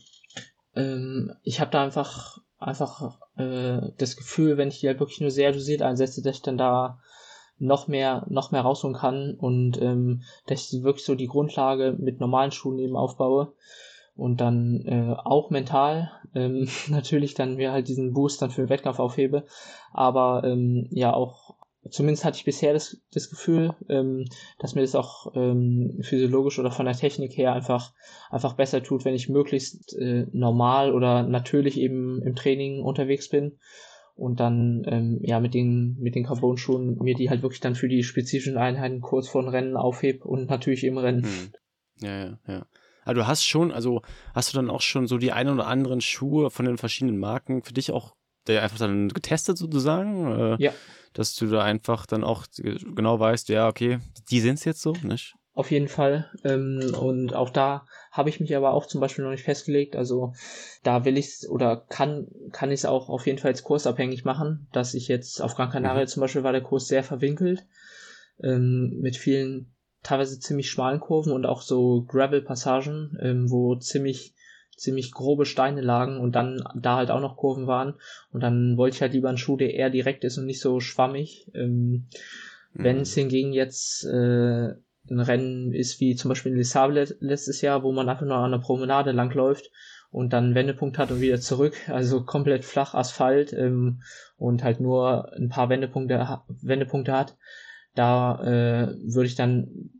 ähm, ich habe da einfach einfach äh, das Gefühl, wenn ich die halt wirklich nur sehr dosiert einsetze, dass ich dann da noch mehr noch mehr rausholen kann und ähm, dass ich wirklich so die Grundlage mit normalen Schuhen eben aufbaue und dann äh, auch mental ähm, natürlich dann mir halt diesen Boost dann für den Wettkampf aufhebe, aber ähm, ja auch zumindest hatte ich bisher das, das Gefühl, ähm, dass mir das auch ähm, physiologisch oder von der Technik her einfach, einfach besser tut, wenn ich möglichst äh, normal oder natürlich eben im Training unterwegs bin und dann ähm, ja mit den mit den Carbon-Schuhen mir die halt wirklich dann für die spezifischen Einheiten kurz vor dem Rennen aufheb und natürlich im Rennen. Hm. Ja, ja, ja. Aber du hast schon, also hast du dann auch schon so die ein oder anderen Schuhe von den verschiedenen Marken für dich auch einfach dann getestet sozusagen? Äh, ja. Dass du da einfach dann auch genau weißt, ja, okay, die sind es jetzt so, nicht? Auf jeden Fall. Ähm, und auch da habe ich mich aber auch zum Beispiel noch nicht festgelegt. Also da will ich es oder kann, kann ich es auch auf jeden Fall jetzt kursabhängig machen, dass ich jetzt auf Gran Canaria mhm. zum Beispiel war der Kurs sehr verwinkelt, ähm, mit vielen teilweise ziemlich schmalen Kurven und auch so Gravel-Passagen, ähm, wo ziemlich ziemlich grobe Steine lagen und dann da halt auch noch Kurven waren. Und dann wollte ich halt lieber einen Schuh, der eher direkt ist und nicht so schwammig. Ähm, mhm. Wenn es hingegen jetzt äh, ein Rennen ist wie zum Beispiel in Les Sables letztes Jahr, wo man einfach nur an der Promenade langläuft und dann einen Wendepunkt hat und wieder zurück, also komplett flach Asphalt ähm, und halt nur ein paar Wendepunkte, Wendepunkte hat, da äh, würde ich dann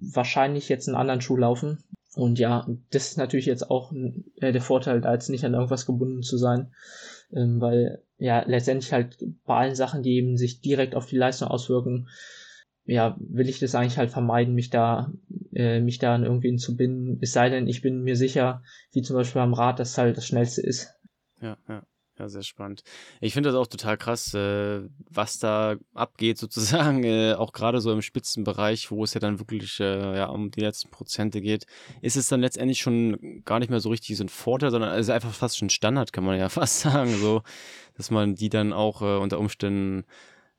wahrscheinlich jetzt einen anderen Schuh laufen. Und ja, das ist natürlich jetzt auch äh, der Vorteil, als nicht an irgendwas gebunden zu sein, ähm, weil ja letztendlich halt bei allen Sachen, die eben sich direkt auf die Leistung auswirken, ja, will ich das eigentlich halt vermeiden, mich da, äh, mich da an irgendwen zu binden. Es sei denn, ich bin mir sicher, wie zum Beispiel am Rad, dass halt das schnellste ist. Ja, ja. Ja, sehr spannend. Ich finde das auch total krass, äh, was da abgeht, sozusagen, äh, auch gerade so im Spitzenbereich, wo es ja dann wirklich äh, ja, um die letzten Prozente geht, ist es dann letztendlich schon gar nicht mehr so richtig so ein Vorteil, sondern es ist einfach fast schon Standard, kann man ja fast sagen, so, dass man die dann auch äh, unter Umständen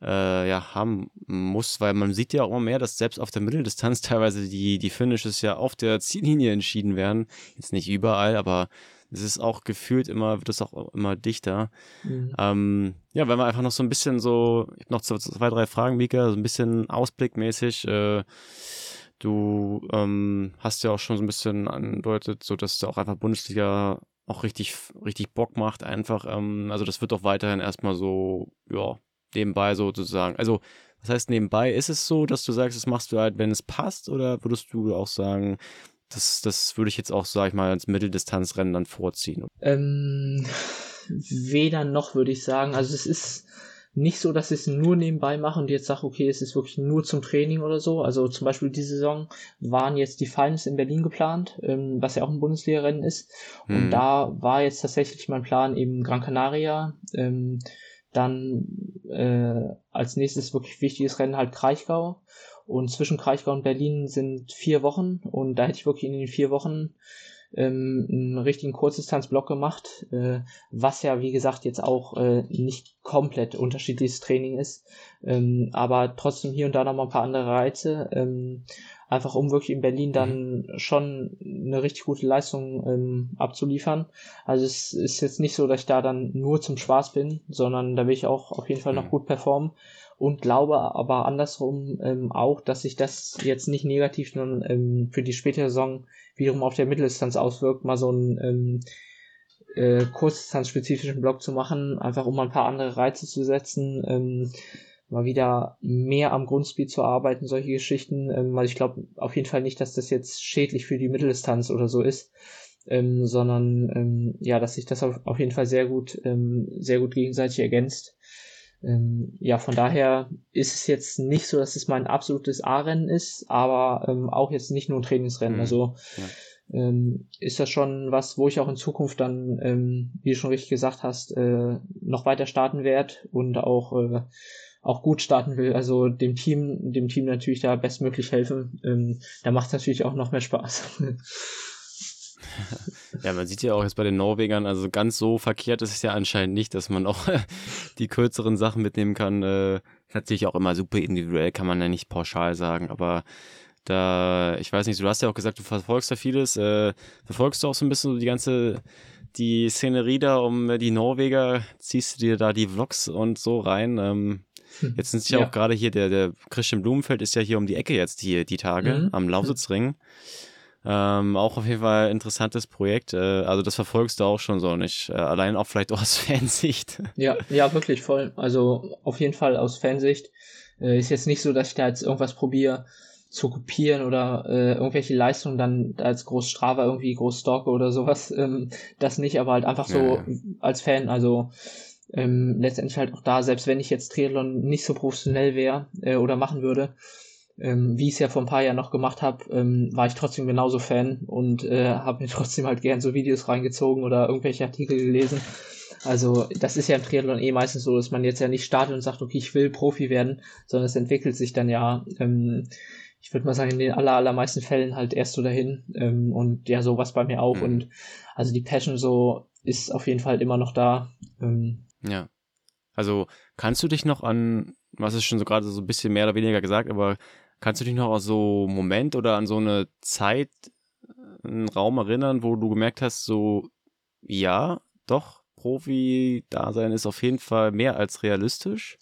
äh, ja, haben muss, weil man sieht ja auch immer mehr, dass selbst auf der Mitteldistanz teilweise die, die Finishes ja auf der Ziellinie entschieden werden. Jetzt nicht überall, aber es ist auch gefühlt immer, wird es auch immer dichter. Mhm. Ähm, ja, wenn wir einfach noch so ein bisschen so, ich habe noch zwei, drei Fragen, Mika, so ein bisschen ausblickmäßig. Äh, du ähm, hast ja auch schon so ein bisschen andeutet, so dass du auch einfach Bundesliga auch richtig, richtig Bock macht, einfach. Ähm, also das wird auch weiterhin erstmal so, ja, nebenbei sozusagen. Also, was heißt nebenbei? Ist es so, dass du sagst, das machst du halt, wenn es passt, oder würdest du auch sagen, das, das würde ich jetzt auch, sag ich mal, als Mitteldistanzrennen dann vorziehen? Ähm, weder noch, würde ich sagen. Also es ist nicht so, dass ich es nur nebenbei mache und jetzt sage, okay, es ist wirklich nur zum Training oder so. Also zum Beispiel diese Saison waren jetzt die Finals in Berlin geplant, ähm, was ja auch ein Bundesliga-Rennen ist. Und hm. da war jetzt tatsächlich mein Plan eben Gran Canaria, ähm, dann äh, als nächstes wirklich wichtiges Rennen halt Kraichgau. Und zwischen Kraichgau und Berlin sind vier Wochen und da hätte ich wirklich in den vier Wochen ähm, einen richtigen Kurzdistanzblock gemacht, äh, was ja wie gesagt jetzt auch äh, nicht komplett unterschiedliches Training ist, ähm, aber trotzdem hier und da nochmal ein paar andere Reize, ähm, einfach um wirklich in Berlin dann mhm. schon eine richtig gute Leistung ähm, abzuliefern. Also es ist jetzt nicht so, dass ich da dann nur zum Spaß bin, sondern da will ich auch auf jeden Fall noch mhm. gut performen und glaube aber andersrum ähm, auch, dass sich das jetzt nicht negativ nun ähm, für die spätere Saison wiederum auf der Mitteldistanz auswirkt, mal so einen ähm, äh, kurzdistanzspezifischen Block zu machen, einfach um ein paar andere Reize zu setzen. Ähm, mal wieder mehr am Grundspeed zu arbeiten, solche Geschichten. Ähm, also ich glaube auf jeden Fall nicht, dass das jetzt schädlich für die Mitteldistanz oder so ist, ähm, sondern ähm, ja, dass sich das auf, auf jeden Fall sehr gut, ähm, sehr gut gegenseitig ergänzt. Ähm, ja, von daher ist es jetzt nicht so, dass es mein absolutes A-Rennen ist, aber ähm, auch jetzt nicht nur ein Trainingsrennen. Mhm. Also ja ähm, ist das schon was, wo ich auch in Zukunft dann, ähm, wie du schon richtig gesagt hast, äh, noch weiter starten werde und auch äh, auch gut starten will, also dem Team, dem Team natürlich da bestmöglich helfen, ähm, da macht es natürlich auch noch mehr Spaß. Ja, man sieht ja auch jetzt bei den Norwegern, also ganz so verkehrt ist es ja anscheinend nicht, dass man auch die kürzeren Sachen mitnehmen kann. Äh, natürlich auch immer super individuell, kann man ja nicht pauschal sagen, aber da, ich weiß nicht, du hast ja auch gesagt, du verfolgst da vieles. Äh, verfolgst du auch so ein bisschen die ganze die Szenerie da um die Norweger, ziehst du dir da die Vlogs und so rein. Ähm, hm. Jetzt sind es ja, auch gerade hier, der, der Christian Blumenfeld ist ja hier um die Ecke jetzt die, die Tage mhm. am Lausitzring. Ähm, auch auf jeden Fall ein interessantes Projekt. Äh, also das verfolgst du auch schon so nicht. Äh, allein auch vielleicht aus Fansicht. Ja, ja, wirklich voll. Also auf jeden Fall aus Fansicht. Äh, ist jetzt nicht so, dass ich da jetzt irgendwas probiere zu kopieren oder äh, irgendwelche Leistungen dann als groß Strava irgendwie groß stalke oder sowas. Ähm, das nicht, aber halt einfach so ja, ja. als Fan. Also ähm, letztendlich halt auch da, selbst wenn ich jetzt Triathlon nicht so professionell wäre äh, oder machen würde, ähm, wie ich es ja vor ein paar Jahren noch gemacht habe, ähm, war ich trotzdem genauso Fan und äh, habe mir trotzdem halt gern so Videos reingezogen oder irgendwelche Artikel gelesen. Also das ist ja im Triathlon eh meistens so, dass man jetzt ja nicht startet und sagt, okay, ich will Profi werden, sondern es entwickelt sich dann ja, ähm, ich würde mal sagen, in den aller, allermeisten Fällen halt erst so dahin. Ähm, und ja, sowas bei mir auch. Mhm. Und also die Passion so ist auf jeden Fall immer noch da. Ähm, ja. Also kannst du dich noch an, was ist schon so gerade so ein bisschen mehr oder weniger gesagt, aber Kannst du dich noch an so einen Moment oder an so eine Zeit, äh, einen Raum erinnern, wo du gemerkt hast, so, ja, doch, Profi-Dasein ist auf jeden Fall mehr als realistisch?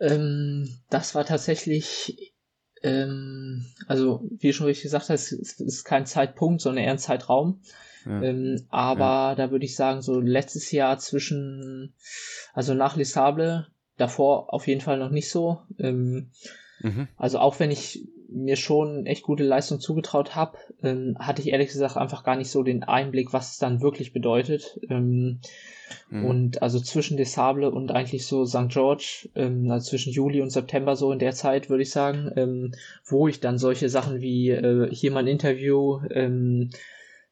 Ähm, das war tatsächlich, ähm, also wie schon richtig gesagt hast, es ist kein Zeitpunkt, sondern eher ein Zeitraum. Ja. Ähm, aber ja. da würde ich sagen, so letztes Jahr zwischen, also nach Les Sables, davor auf jeden Fall noch nicht so. Ähm, Mhm. Also auch wenn ich mir schon echt gute Leistung zugetraut habe, ähm, hatte ich ehrlich gesagt einfach gar nicht so den Einblick, was es dann wirklich bedeutet. Ähm, mhm. Und also zwischen Des Sable und eigentlich so St. George, ähm, also zwischen Juli und September so in der Zeit, würde ich sagen, ähm, wo ich dann solche Sachen wie äh, hier mal ein Interview, ähm,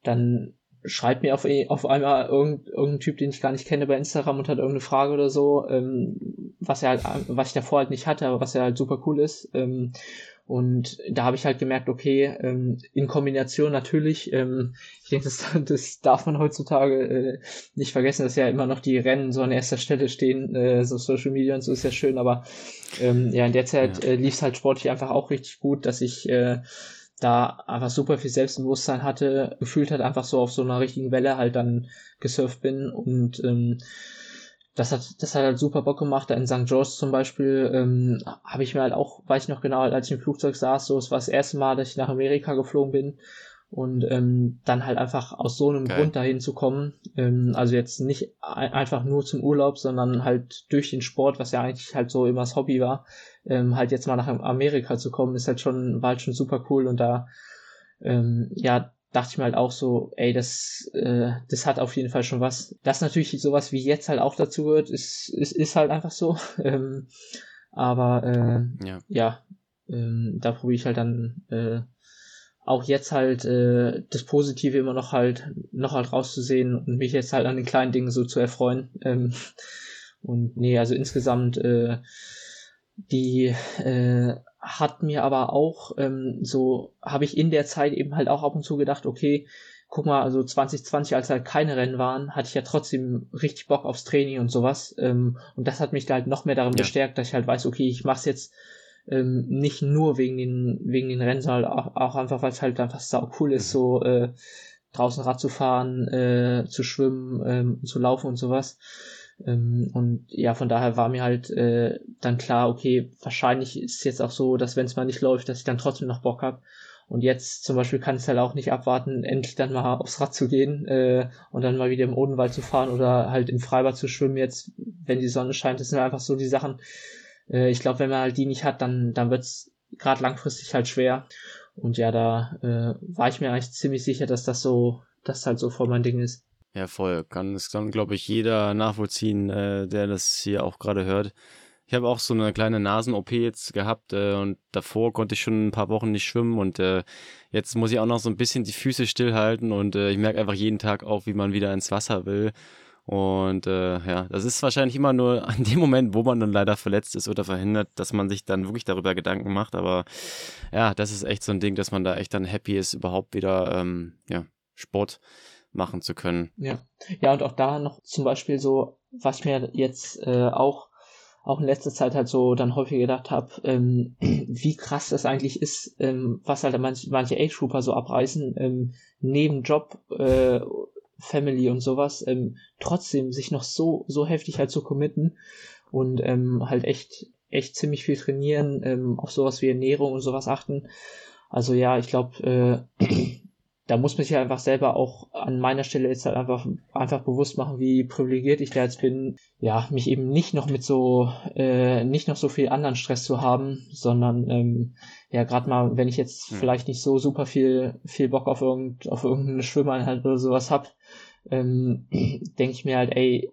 dann schreibt mir auf, auf einmal irgendein, irgendein Typ, den ich gar nicht kenne bei Instagram und hat irgendeine Frage oder so, ähm, was er halt, was ich davor halt nicht hatte, aber was ja halt super cool ist. Ähm, und da habe ich halt gemerkt, okay, ähm, in Kombination natürlich, ähm, ich denke, das, das darf man heutzutage äh, nicht vergessen, dass ja immer noch die Rennen so an erster Stelle stehen, äh, so Social Media und so ist ja schön, aber ähm, ja, in der Zeit ja. äh, lief es halt sportlich einfach auch richtig gut, dass ich äh, da einfach super viel Selbstbewusstsein hatte, gefühlt hat, einfach so auf so einer richtigen Welle halt dann gesurft bin und ähm, das hat, das hat halt super Bock gemacht. Da in St. George zum Beispiel ähm, habe ich mir halt auch, weiß ich noch genau, als ich im Flugzeug saß, so, es war das erste Mal, dass ich nach Amerika geflogen bin und ähm, dann halt einfach aus so einem Geil. Grund dahin zu kommen. Ähm, also jetzt nicht ein, einfach nur zum Urlaub, sondern halt durch den Sport, was ja eigentlich halt so immer das Hobby war, ähm, halt jetzt mal nach Amerika zu kommen, ist halt schon, war halt schon super cool und da, ähm, ja, dachte ich mir halt auch so, ey, das, äh, das hat auf jeden Fall schon was. Das natürlich sowas wie jetzt halt auch dazu gehört, ist, ist, ist halt einfach so. ähm, aber äh, ja, ja ähm, da probiere ich halt dann äh, auch jetzt halt äh, das Positive immer noch halt noch halt rauszusehen und mich jetzt halt an den kleinen Dingen so zu erfreuen. Ähm, und nee, also insgesamt äh, die äh, hat mir aber auch ähm, so habe ich in der Zeit eben halt auch ab und zu gedacht, okay, guck mal, also 2020, als halt keine Rennen waren, hatte ich ja trotzdem richtig Bock aufs Training und sowas. Ähm, und das hat mich da halt noch mehr darin ja. bestärkt, dass ich halt weiß, okay, ich mach's jetzt ähm, nicht nur wegen den, wegen den Rennen, sondern auch, auch einfach, weil es halt einfach sau cool ist, mhm. so äh, draußen Rad zu fahren, äh, zu schwimmen, ähm, zu laufen und sowas. Ähm, und ja, von daher war mir halt äh, dann klar, okay, wahrscheinlich ist es jetzt auch so, dass wenn es mal nicht läuft, dass ich dann trotzdem noch Bock habe. Und jetzt zum Beispiel kann es halt auch nicht abwarten, endlich dann mal aufs Rad zu gehen äh, und dann mal wieder im Odenwald zu fahren oder halt im Freibad zu schwimmen jetzt, wenn die Sonne scheint. Das sind einfach so die Sachen, äh, ich glaube, wenn man halt die nicht hat, dann, dann wird's gerade langfristig halt schwer. Und ja, da äh, war ich mir eigentlich ziemlich sicher, dass das so, dass halt so voll mein Ding ist. Ja, voll. Kann es dann, glaube ich, jeder nachvollziehen, äh, der das hier auch gerade hört. Ich habe auch so eine kleine Nasen-OP jetzt gehabt äh, und davor konnte ich schon ein paar Wochen nicht schwimmen und äh, jetzt muss ich auch noch so ein bisschen die Füße stillhalten und äh, ich merke einfach jeden Tag auch, wie man wieder ins Wasser will. Und äh, ja, das ist wahrscheinlich immer nur an dem Moment, wo man dann leider verletzt ist oder verhindert, dass man sich dann wirklich darüber Gedanken macht. Aber ja, das ist echt so ein Ding, dass man da echt dann happy ist, überhaupt wieder ähm, ja, Sport machen zu können. Ja, ja und auch da noch zum Beispiel so, was ich mir jetzt äh, auch auch in letzter Zeit halt so dann häufig gedacht habe, ähm, wie krass das eigentlich ist, ähm, was halt manche, manche Age-Trooper so abreißen, ähm, neben Job äh, Family und sowas, ähm, trotzdem sich noch so, so heftig halt zu committen und ähm, halt echt, echt ziemlich viel trainieren, ähm, auf sowas wie Ernährung und sowas achten. Also ja, ich glaube, äh, da muss man sich einfach selber auch an meiner Stelle jetzt halt einfach, einfach bewusst machen, wie privilegiert ich da jetzt bin, ja, mich eben nicht noch mit so, äh, nicht noch so viel anderen Stress zu haben, sondern ähm, ja, gerade mal, wenn ich jetzt hm. vielleicht nicht so super viel, viel Bock auf, irgend, auf irgendeine Schwimmeinheit oder sowas hab, ähm, denke ich mir halt, ey,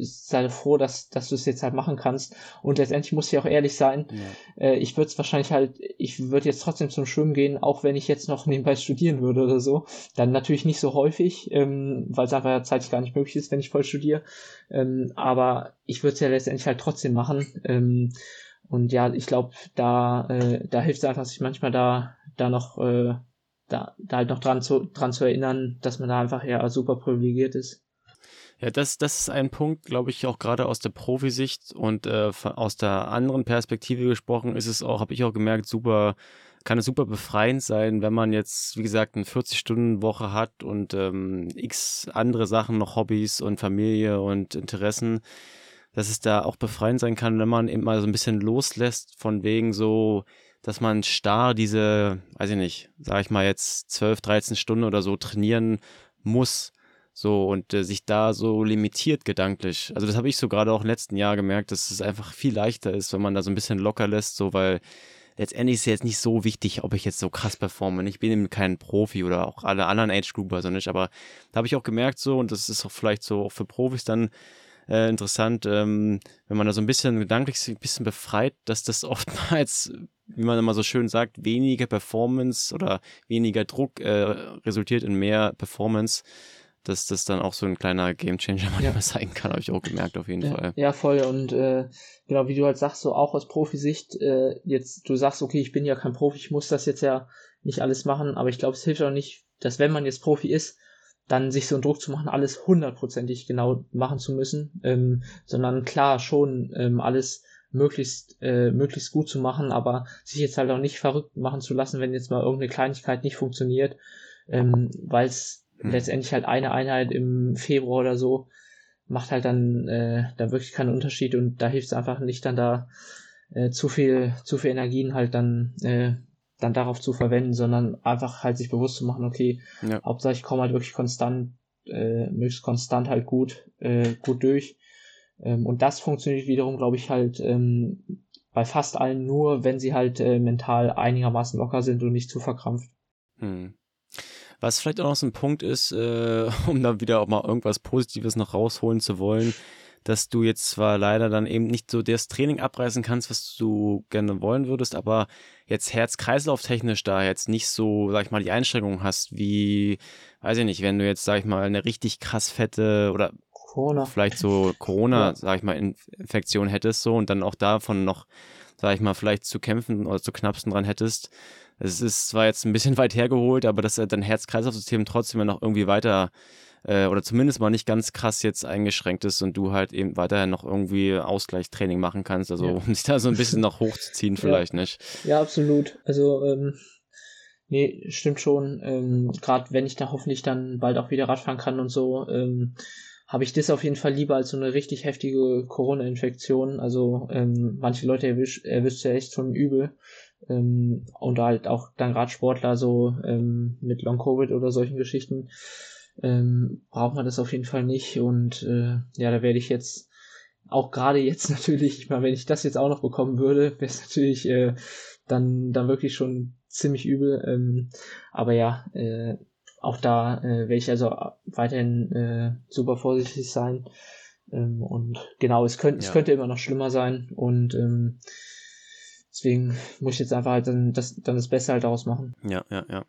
sei froh, dass, dass du es jetzt halt machen kannst. Und letztendlich muss ich auch ehrlich sein, ja. äh, ich würde es wahrscheinlich halt, ich würde jetzt trotzdem zum Schwimmen gehen, auch wenn ich jetzt noch nebenbei studieren würde oder so. Dann natürlich nicht so häufig, ähm, weil es einfach zeitlich gar nicht möglich ist, wenn ich voll studiere. Ähm, aber ich würde es ja letztendlich halt trotzdem machen. Ähm, und ja, ich glaube, da, äh, da hilft es einfach, sich manchmal da, da noch, äh, da, da halt noch dran zu, dran zu erinnern, dass man da einfach ja super privilegiert ist. Ja, das, das ist ein Punkt, glaube ich, auch gerade aus der Profisicht und äh, aus der anderen Perspektive gesprochen, ist es auch, habe ich auch gemerkt, super, kann es super befreiend sein, wenn man jetzt, wie gesagt, eine 40-Stunden-Woche hat und ähm, x andere Sachen, noch Hobbys und Familie und Interessen, dass es da auch befreiend sein kann, wenn man eben mal so ein bisschen loslässt, von wegen so, dass man starr diese, weiß ich nicht, sage ich mal jetzt 12, 13 Stunden oder so trainieren muss so, und äh, sich da so limitiert gedanklich. Also das habe ich so gerade auch im letzten Jahr gemerkt, dass es einfach viel leichter ist, wenn man da so ein bisschen locker lässt, so weil letztendlich ist jetzt nicht so wichtig, ob ich jetzt so krass performe. Ich bin eben kein Profi oder auch alle anderen Age-Grouper so nicht, aber da habe ich auch gemerkt so, und das ist auch vielleicht so auch für Profis dann äh, interessant, ähm, wenn man da so ein bisschen gedanklich ein bisschen befreit, dass das oftmals, wie man immer so schön sagt, weniger Performance oder weniger Druck äh, resultiert in mehr Performance dass das dann auch so ein kleiner Gamechanger manchmal ja. sein kann, habe ich auch gemerkt auf jeden ja, Fall. Ja, voll. Und äh, genau, wie du halt sagst, so auch aus Profisicht, äh, jetzt, du sagst, okay, ich bin ja kein Profi, ich muss das jetzt ja nicht alles machen, aber ich glaube, es hilft auch nicht, dass wenn man jetzt Profi ist, dann sich so einen Druck zu machen, alles hundertprozentig genau machen zu müssen, ähm, sondern klar schon ähm, alles möglichst äh, möglichst gut zu machen, aber sich jetzt halt auch nicht verrückt machen zu lassen, wenn jetzt mal irgendeine Kleinigkeit nicht funktioniert, ähm, weil es hm. letztendlich halt eine Einheit im Februar oder so macht halt dann äh, da wirklich keinen Unterschied und da hilft es einfach nicht dann da äh, zu viel zu viel Energien halt dann äh, dann darauf zu verwenden, sondern einfach halt sich bewusst zu machen, okay, ja. Hauptsache ich komme halt wirklich konstant, äh, möglichst konstant halt gut, äh, gut durch. Ähm, und das funktioniert wiederum, glaube ich, halt ähm, bei fast allen nur, wenn sie halt äh, mental einigermaßen locker sind und nicht zu verkrampft. Hm. Was vielleicht auch noch so ein Punkt ist, äh, um da wieder auch mal irgendwas Positives noch rausholen zu wollen, dass du jetzt zwar leider dann eben nicht so das Training abreißen kannst, was du gerne wollen würdest, aber jetzt Herz-Kreislauf-technisch da jetzt nicht so, sag ich mal, die Einschränkungen hast, wie, weiß ich nicht, wenn du jetzt, sag ich mal, eine richtig krass fette oder Corona. vielleicht so Corona, ja. sag ich mal, Infektion hättest so und dann auch davon noch, sag ich mal, vielleicht zu kämpfen oder zu knapsen dran hättest, es ist zwar jetzt ein bisschen weit hergeholt, aber dass dein Herz-Kreislauf-System trotzdem ja noch irgendwie weiter äh, oder zumindest mal nicht ganz krass jetzt eingeschränkt ist und du halt eben weiterhin noch irgendwie Ausgleichstraining machen kannst, also ja. um sich da so ein bisschen noch hochzuziehen vielleicht, ja. nicht? Ja, absolut. Also, ähm, nee, stimmt schon. Ähm, Gerade wenn ich da hoffentlich dann bald auch wieder Radfahren kann und so, ähm, habe ich das auf jeden Fall lieber als so eine richtig heftige Corona-Infektion. Also ähm, manche Leute erwischt erwischt ja echt schon übel. Ähm, und halt auch dann gerade Sportler so ähm, mit Long Covid oder solchen Geschichten ähm, braucht man das auf jeden Fall nicht. Und äh, ja, da werde ich jetzt auch gerade jetzt natürlich, ich meine, wenn ich das jetzt auch noch bekommen würde, wäre es natürlich äh, dann, dann wirklich schon ziemlich übel. Ähm, aber ja, äh, auch da äh, werde ich also weiterhin äh, super vorsichtig sein. Ähm, und genau, es könnte, ja. es könnte immer noch schlimmer sein. Und ähm, Deswegen muss ich jetzt einfach halt dann das, dann das Beste halt daraus machen. Ja, ja, ja.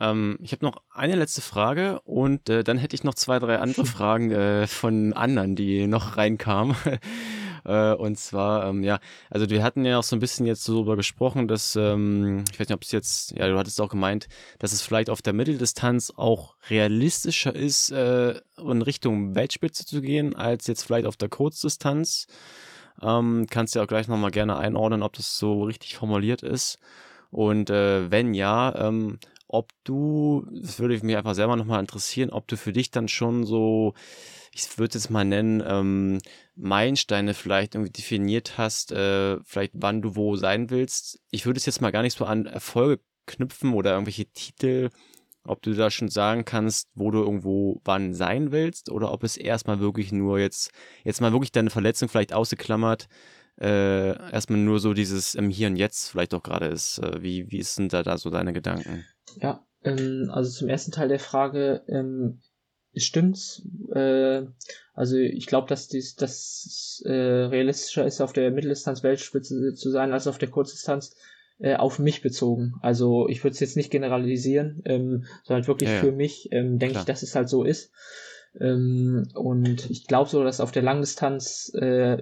Ähm, ich habe noch eine letzte Frage und äh, dann hätte ich noch zwei, drei andere Fragen äh, von anderen, die noch reinkamen. äh, und zwar, ähm, ja, also wir hatten ja auch so ein bisschen jetzt so darüber gesprochen, dass, ähm, ich weiß nicht, ob es jetzt, ja, du hattest auch gemeint, dass es vielleicht auf der Mitteldistanz auch realistischer ist, äh, in Richtung Weltspitze zu gehen, als jetzt vielleicht auf der Kurzdistanz. Ähm, kannst du ja auch gleich nochmal gerne einordnen, ob das so richtig formuliert ist. Und äh, wenn ja, ähm, ob du, das würde mich einfach selber nochmal interessieren, ob du für dich dann schon so, ich würde es mal nennen, ähm, Meilensteine vielleicht irgendwie definiert hast, äh, vielleicht wann du wo sein willst. Ich würde es jetzt mal gar nicht so an Erfolge knüpfen oder irgendwelche Titel, ob du da schon sagen kannst, wo du irgendwo wann sein willst oder ob es erstmal wirklich nur jetzt, jetzt mal wirklich deine Verletzung vielleicht ausgeklammert, äh, erstmal nur so dieses im Hier und Jetzt vielleicht auch gerade ist. Äh, wie, wie sind da, da so deine Gedanken? Ja, ähm, also zum ersten Teil der Frage, ähm, stimmt's. Äh, also ich glaube, dass dies das äh, realistischer ist, auf der Mitteldistanz Weltspitze zu sein, als auf der Kurzdistanz äh, auf mich bezogen. Also ich würde es jetzt nicht generalisieren, ähm, sondern wirklich ja, ja. für mich ähm, denke ich, dass es halt so ist. Ähm, und ich glaube so, dass auf der Langdistanz äh,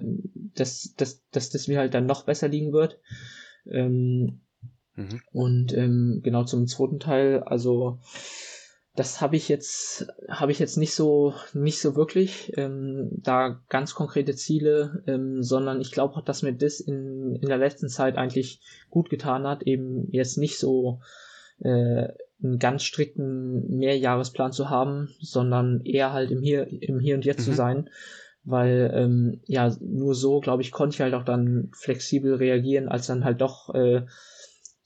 dass, dass, dass das mir halt dann noch besser liegen wird. Ähm, mhm. Und ähm, genau zum zweiten Teil, also das habe ich jetzt habe ich jetzt nicht so nicht so wirklich ähm, da ganz konkrete Ziele, ähm, sondern ich glaube auch, dass mir das in, in der letzten Zeit eigentlich gut getan hat, eben jetzt nicht so äh, einen ganz strikten Mehrjahresplan zu haben, sondern eher halt im Hier im Hier und Jetzt mhm. zu sein, weil ähm, ja nur so glaube ich konnte ich halt auch dann flexibel reagieren, als dann halt doch äh,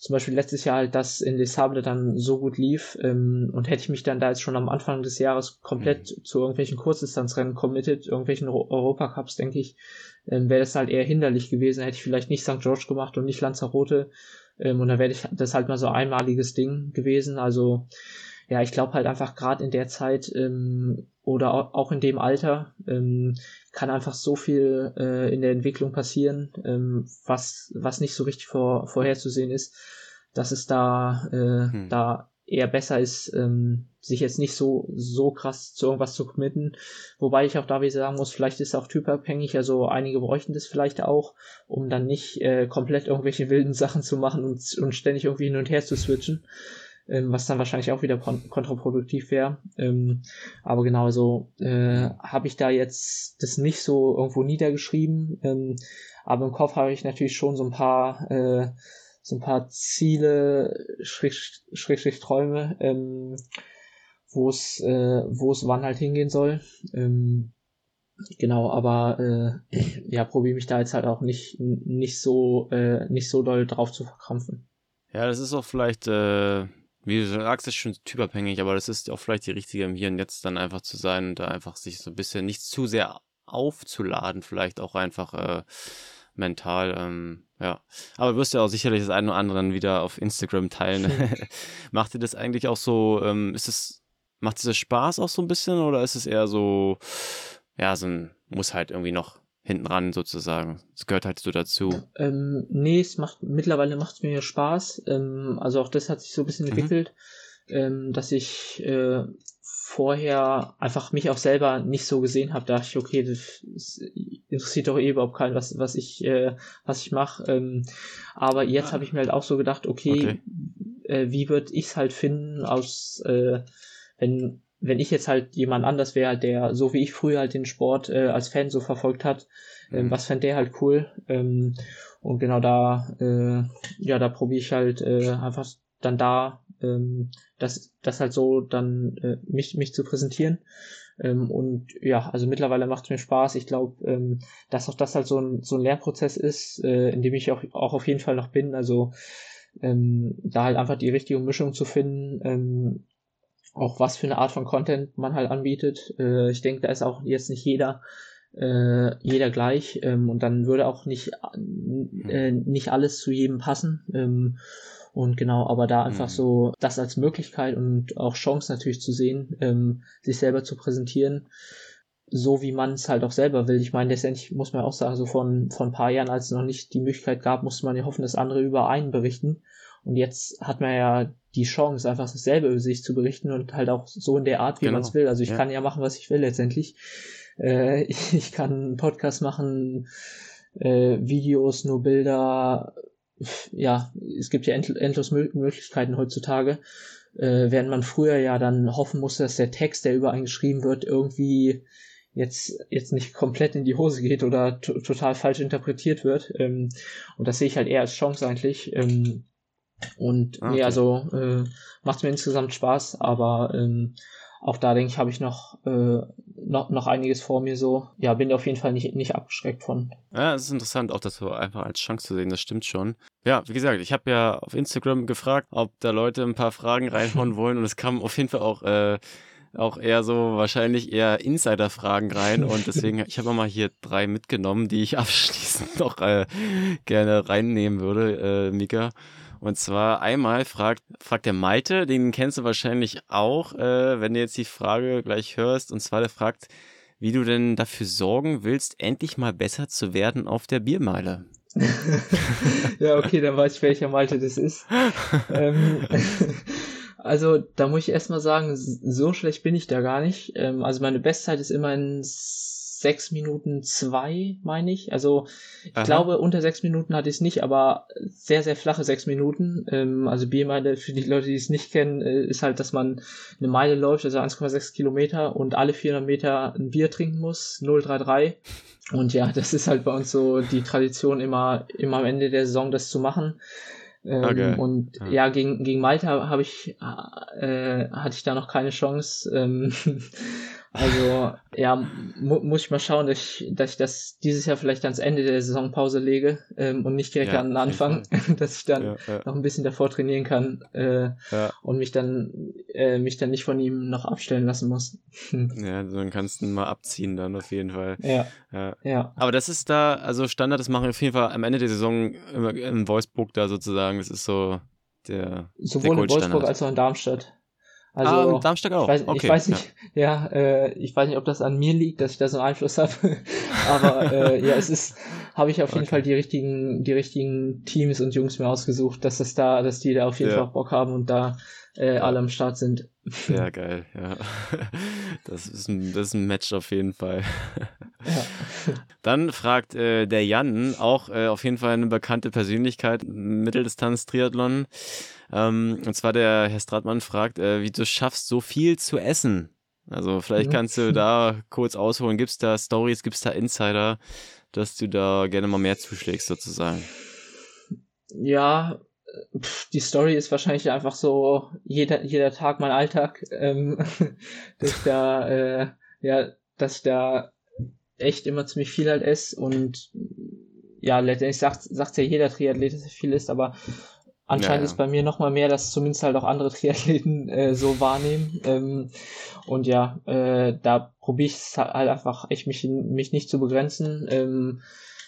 zum Beispiel letztes Jahr halt das in Les Sables dann so gut lief ähm, und hätte ich mich dann da jetzt schon am Anfang des Jahres komplett mhm. zu irgendwelchen Kurzdistanzrennen committed, irgendwelchen Europacups, denke ich, ähm, wäre das halt eher hinderlich gewesen. Hätte ich vielleicht nicht St. George gemacht und nicht Lanzarote ähm, und dann wäre das halt mal so einmaliges Ding gewesen. Also ja, ich glaube halt einfach gerade in der Zeit ähm, oder auch in dem Alter ähm, kann einfach so viel äh, in der Entwicklung passieren, ähm, was, was nicht so richtig vor, vorherzusehen ist, dass es da, äh, hm. da eher besser ist, ähm, sich jetzt nicht so, so krass zu irgendwas zu committen. Wobei ich auch da wieder sagen muss, vielleicht ist es auch typabhängig, also einige bräuchten das vielleicht auch, um dann nicht äh, komplett irgendwelche wilden Sachen zu machen und, und ständig irgendwie hin und her zu switchen ähm, was dann wahrscheinlich auch wieder kontraproduktiv wäre. Ähm, aber genau so äh, habe ich da jetzt das nicht so irgendwo niedergeschrieben. Ähm, aber im Kopf habe ich natürlich schon so ein paar äh, so ein paar Ziele, Schrägstrich Schräg, Träume, ähm, wo es äh, wo es wann halt hingehen soll. Ähm, genau, aber äh, ja, probiere mich da jetzt halt auch nicht nicht so äh, nicht so doll drauf zu verkrampfen. Ja, das ist auch vielleicht äh, wie du sagst, ist schon typabhängig, aber das ist auch vielleicht die richtige im Hier und Jetzt dann einfach zu sein und da einfach sich so ein bisschen nicht zu sehr aufzuladen, vielleicht auch einfach äh, mental, ähm, ja. Aber du wirst ja auch sicherlich das eine oder andere wieder auf Instagram teilen. macht dir das eigentlich auch so, ähm, ist es, macht dir das Spaß auch so ein bisschen oder ist es eher so, ja, so ein, muss halt irgendwie noch hinten ran sozusagen. Es gehört halt so dazu. Ähm, nee, es macht mittlerweile macht es mir Spaß. Ähm, also auch das hat sich so ein bisschen mhm. entwickelt, ähm, dass ich äh, vorher einfach mich auch selber nicht so gesehen habe. Da dachte ich, okay, das, das interessiert doch eh überhaupt keinen, was, was ich, äh, was ich mache. Ähm, aber jetzt habe ich mir halt auch so gedacht, okay, okay. Äh, wie würde ich es halt finden, aus äh, wenn wenn ich jetzt halt jemand anders wäre, der so wie ich früher halt den Sport äh, als Fan so verfolgt hat, ähm, mhm. was fände der halt cool. Ähm, und genau da, äh, ja, da probiere ich halt äh, einfach dann da ähm, das, das halt so dann äh, mich, mich zu präsentieren. Ähm, und ja, also mittlerweile macht es mir Spaß. Ich glaube, ähm, dass auch das halt so ein, so ein Lernprozess ist, äh, in dem ich auch, auch auf jeden Fall noch bin. Also ähm, da halt einfach die richtige Mischung zu finden, ähm, auch was für eine Art von Content man halt anbietet. Äh, ich denke, da ist auch jetzt nicht jeder äh, jeder gleich ähm, und dann würde auch nicht äh, nicht alles zu jedem passen. Ähm, und genau, aber da einfach mhm. so das als Möglichkeit und auch Chance natürlich zu sehen, ähm, sich selber zu präsentieren, so wie man es halt auch selber will. Ich meine, letztendlich muss man auch sagen, so von, von ein paar Jahren, als es noch nicht die Möglichkeit gab, musste man ja hoffen, dass andere über einen berichten. Und jetzt hat man ja die Chance, einfach dasselbe über sich zu berichten und halt auch so in der Art, wie genau. man es will. Also ich ja. kann ja machen, was ich will letztendlich. Äh, ich kann einen Podcast machen, äh, Videos, nur Bilder. Ja, es gibt ja end endlos Möglichkeiten heutzutage. Äh, während man früher ja dann hoffen musste, dass der Text, der über einen geschrieben wird, irgendwie jetzt, jetzt nicht komplett in die Hose geht oder total falsch interpretiert wird. Ähm, und das sehe ich halt eher als Chance eigentlich. Ähm, und ah, okay. nee, also äh, macht mir insgesamt Spaß, aber ähm, auch da denke ich, habe ich noch, äh, noch, noch einiges vor mir so. Ja, bin auf jeden Fall nicht, nicht abgeschreckt von. Ja, es ist interessant, auch das so einfach als Chance zu sehen, das stimmt schon. Ja, wie gesagt, ich habe ja auf Instagram gefragt, ob da Leute ein paar Fragen reinhauen wollen und es kam auf jeden Fall auch äh, auch eher so wahrscheinlich eher Insider-Fragen rein und deswegen, ich habe mal hier drei mitgenommen, die ich abschließend noch äh, gerne reinnehmen würde, äh, Mika. Und zwar einmal fragt, fragt der Malte, den kennst du wahrscheinlich auch, äh, wenn du jetzt die Frage gleich hörst. Und zwar der fragt, wie du denn dafür sorgen willst, endlich mal besser zu werden auf der Biermeile. ja, okay, dann weiß ich, welcher Malte das ist. ähm, also, da muss ich erstmal sagen, so schlecht bin ich da gar nicht. Ähm, also, meine Bestzeit ist immer in sechs Minuten zwei, meine ich. Also, ich Aha. glaube, unter sechs Minuten hatte ich es nicht, aber sehr, sehr flache sechs Minuten. Ähm, also, Biermeile, für die Leute, die es nicht kennen, äh, ist halt, dass man eine Meile läuft, also 1,6 Kilometer und alle 400 Meter ein Bier trinken muss, 033. Und ja, das ist halt bei uns so die Tradition, immer, immer am Ende der Saison das zu machen. Ähm, okay. Und ja. ja, gegen, gegen Malta habe ich, äh, hatte ich da noch keine Chance. Ähm, also ja, mu muss ich mal schauen, dass ich, dass ich das dieses Jahr vielleicht ans Ende der Saisonpause lege ähm, und nicht direkt ja, an den Anfang, dass ich dann ja, noch ein bisschen davor trainieren kann äh, und mich dann äh, mich dann nicht von ihm noch abstellen lassen muss. ja, dann kannst du ihn mal abziehen dann auf jeden Fall. Ja. ja. Aber das ist da, also Standard, das machen wir auf jeden Fall am Ende der Saison immer in Wolfsburg da sozusagen. Das ist so der. Sowohl der in Wolfsburg als auch in Darmstadt. Also, ah, Darmstadt auch. Ich weiß, okay, ich weiß nicht, ja, ja äh, ich weiß nicht, ob das an mir liegt, dass ich da so einen Einfluss habe. Aber äh, ja, es ist, habe ich auf jeden okay. Fall die richtigen, die richtigen Teams und Jungs mir ausgesucht, dass das da, dass die da auf jeden ja. Fall Bock haben und da äh, alle am Start sind. Sehr geil, ja. Das ist ein, das ist ein Match auf jeden Fall. Ja. Dann fragt äh, der Jan, auch äh, auf jeden Fall eine bekannte Persönlichkeit, Mitteldistanz-Triathlon. Ähm, und zwar der Herr Stratmann fragt, äh, wie du schaffst, so viel zu essen. Also vielleicht ja. kannst du da kurz ausholen. Gibt es da Stories, gibt es da Insider, dass du da gerne mal mehr zuschlägst sozusagen? Ja, die Story ist wahrscheinlich einfach so jeder, jeder Tag mein Alltag, ähm, dass ich da, äh, ja, dass ich da echt immer ziemlich viel halt esse und ja, letztendlich sagt, sagt ja jeder Triathlet, dass er viel isst, aber anscheinend ja, ja. ist bei mir nochmal mehr, dass zumindest halt auch andere Triathleten äh, so wahrnehmen. Ähm, und ja, äh, da probiere ich es halt einfach echt, mich, mich nicht zu begrenzen. Ähm,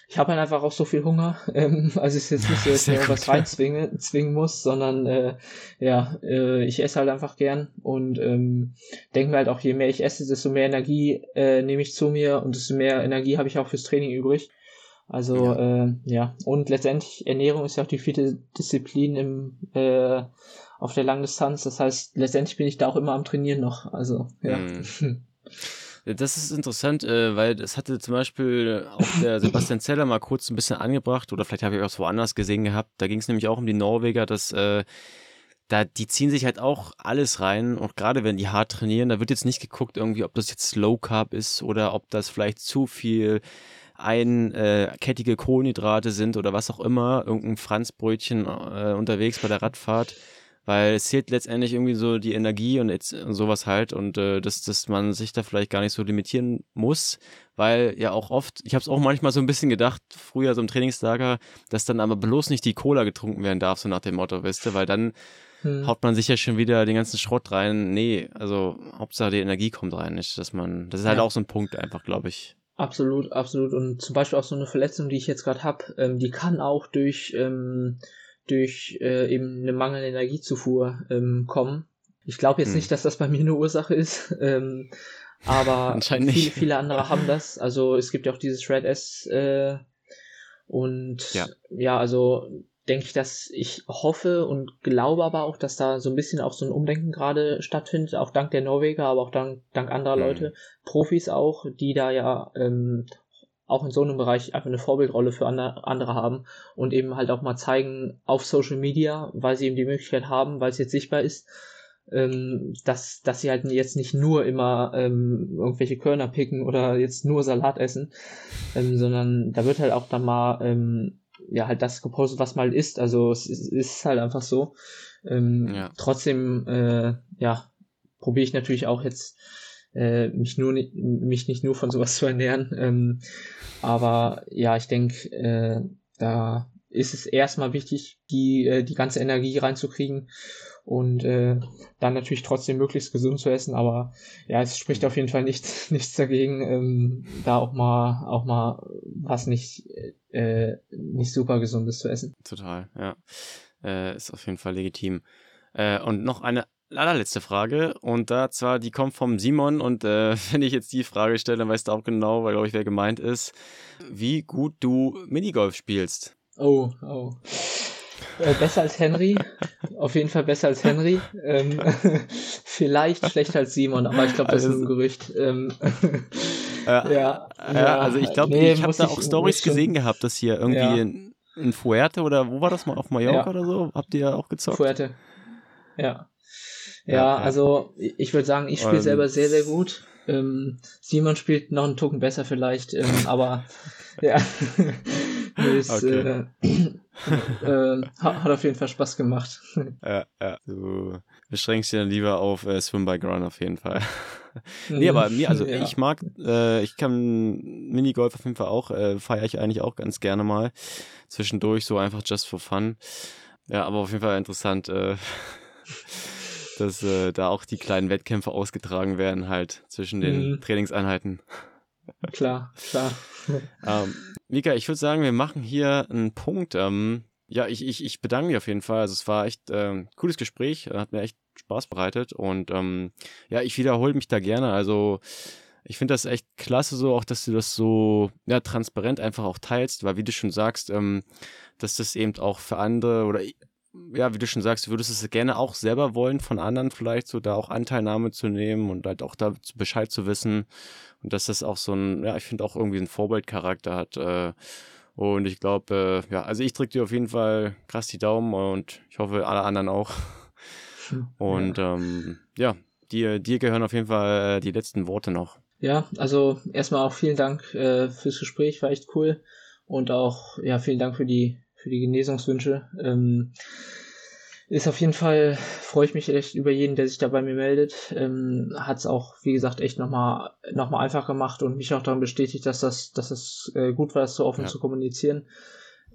ich habe halt einfach auch so viel Hunger. Ähm, also es ist jetzt nicht so, dass ich mir was reinzwingen zwingen muss, sondern äh, ja, äh, ich esse halt einfach gern und ähm, denke mir halt auch, je mehr ich esse, desto mehr Energie äh, nehme ich zu mir und desto mehr Energie habe ich auch fürs Training übrig. Also ja. Äh, ja, und letztendlich Ernährung ist ja auch die vierte Disziplin im äh, auf der Langdistanz. Das heißt, letztendlich bin ich da auch immer am Trainieren noch. Also ja. Mhm. Das ist interessant, äh, weil das hatte zum Beispiel auch der Sebastian Zeller mal kurz ein bisschen angebracht oder vielleicht habe ich auch woanders gesehen gehabt. Da ging es nämlich auch um die Norweger, dass äh, da die ziehen sich halt auch alles rein und gerade wenn die hart trainieren, da wird jetzt nicht geguckt irgendwie, ob das jetzt Low Carb ist oder ob das vielleicht zu viel einkettige äh, Kohlenhydrate sind oder was auch immer, irgendein Franzbrötchen äh, unterwegs bei der Radfahrt weil es zählt letztendlich irgendwie so die Energie und jetzt sowas halt und äh, dass, dass man sich da vielleicht gar nicht so limitieren muss, weil ja auch oft, ich habe es auch manchmal so ein bisschen gedacht, früher so im Trainingslager, dass dann aber bloß nicht die Cola getrunken werden darf, so nach dem Motto, weißt du, weil dann hm. haut man sich ja schon wieder den ganzen Schrott rein. Nee, also Hauptsache die Energie kommt rein, nicht, dass man, das ist halt ja. auch so ein Punkt einfach, glaube ich. Absolut, absolut. Und zum Beispiel auch so eine Verletzung, die ich jetzt gerade habe, ähm, die kann auch durch ähm, durch äh, eben eine mangelnde Energiezufuhr ähm, kommen. Ich glaube jetzt hm. nicht, dass das bei mir eine Ursache ist, ähm, aber viele, viele andere haben das. Also es gibt ja auch dieses Red S äh, und ja. ja, also denke ich, dass ich hoffe und glaube aber auch, dass da so ein bisschen auch so ein Umdenken gerade stattfindet, auch dank der Norweger, aber auch dank, dank anderer mhm. Leute, Profis auch, die da ja ähm, auch in so einem Bereich einfach eine Vorbildrolle für andere haben und eben halt auch mal zeigen auf Social Media, weil sie eben die Möglichkeit haben, weil es jetzt sichtbar ist, ähm, dass, dass sie halt jetzt nicht nur immer ähm, irgendwelche Körner picken oder jetzt nur Salat essen, ähm, sondern da wird halt auch dann mal ähm, ja halt das gepostet, was mal ist. Also es ist, ist halt einfach so. Ähm, ja. Trotzdem, äh, ja, probiere ich natürlich auch jetzt äh, mich nur mich nicht nur von sowas zu ernähren. Ähm, aber ja, ich denke, äh, da ist es erstmal wichtig, die, äh, die ganze Energie reinzukriegen und äh, dann natürlich trotzdem möglichst gesund zu essen. Aber ja, es spricht auf jeden Fall nichts, nichts dagegen, ähm, da auch mal auch mal was nicht äh, nicht super gesundes zu essen. Total, ja, äh, ist auf jeden Fall legitim. Äh, und noch eine allerletzte Frage und da zwar die kommt vom Simon und äh, wenn ich jetzt die Frage stelle, dann weißt du auch genau, weil glaube ich wer gemeint ist, wie gut du Minigolf spielst. Oh, oh. Äh, besser als Henry. Auf jeden Fall besser als Henry. Ähm, vielleicht schlechter als Simon, aber ich glaube, das also, ist ein Gerücht. Ähm, ja, ja, ja, also ich glaube, nee, ich habe da auch Stories gesehen gehabt, dass hier irgendwie ja. in, in Fuerte oder wo war das mal auf Mallorca ja. oder so? Habt ihr ja auch gezockt? Fuerte. Ja. Ja, also ich würde sagen, ich spiele selber sehr, sehr gut. Ähm, Simon spielt noch einen Tucken besser vielleicht, ähm, aber ja, ist, okay. äh, äh, hat auf jeden Fall Spaß gemacht. Ja, ja. Du beschränkst dich dann lieber auf äh, Swim by Ground auf jeden Fall. nee, aber mir, also ja. ich mag, äh, ich kann Minigolf auf jeden Fall auch, äh, feiere ich eigentlich auch ganz gerne mal. Zwischendurch, so einfach just for fun. Ja, aber auf jeden Fall interessant, äh, dass äh, da auch die kleinen Wettkämpfe ausgetragen werden, halt zwischen den mhm. Trainingseinheiten. Klar, klar. ähm, Mika, ich würde sagen, wir machen hier einen Punkt. Ähm, ja, ich, ich, ich bedanke mich auf jeden Fall. Also es war echt ähm, cooles Gespräch, hat mir echt Spaß bereitet und ähm, ja, ich wiederhole mich da gerne. Also ich finde das echt klasse so, auch dass du das so ja, transparent einfach auch teilst, weil wie du schon sagst, ähm, dass das eben auch für andere oder ja, wie du schon sagst, du würdest es gerne auch selber wollen, von anderen vielleicht so da auch Anteilnahme zu nehmen und halt auch da Bescheid zu wissen. Und dass das auch so ein, ja, ich finde auch irgendwie einen Vorbildcharakter hat. Äh, und ich glaube, äh, ja, also ich drücke dir auf jeden Fall krass die Daumen und ich hoffe, alle anderen auch. Und ja, ähm, ja dir, dir gehören auf jeden Fall äh, die letzten Worte noch. Ja, also erstmal auch vielen Dank äh, fürs Gespräch, war echt cool. Und auch, ja, vielen Dank für die für die Genesungswünsche. Ähm, ist auf jeden Fall, freue ich mich echt über jeden, der sich da bei mir meldet. Ähm, Hat es auch, wie gesagt, echt nochmal noch mal einfach gemacht und mich auch daran bestätigt, dass das, dass es äh, gut war, das so offen ja. zu kommunizieren.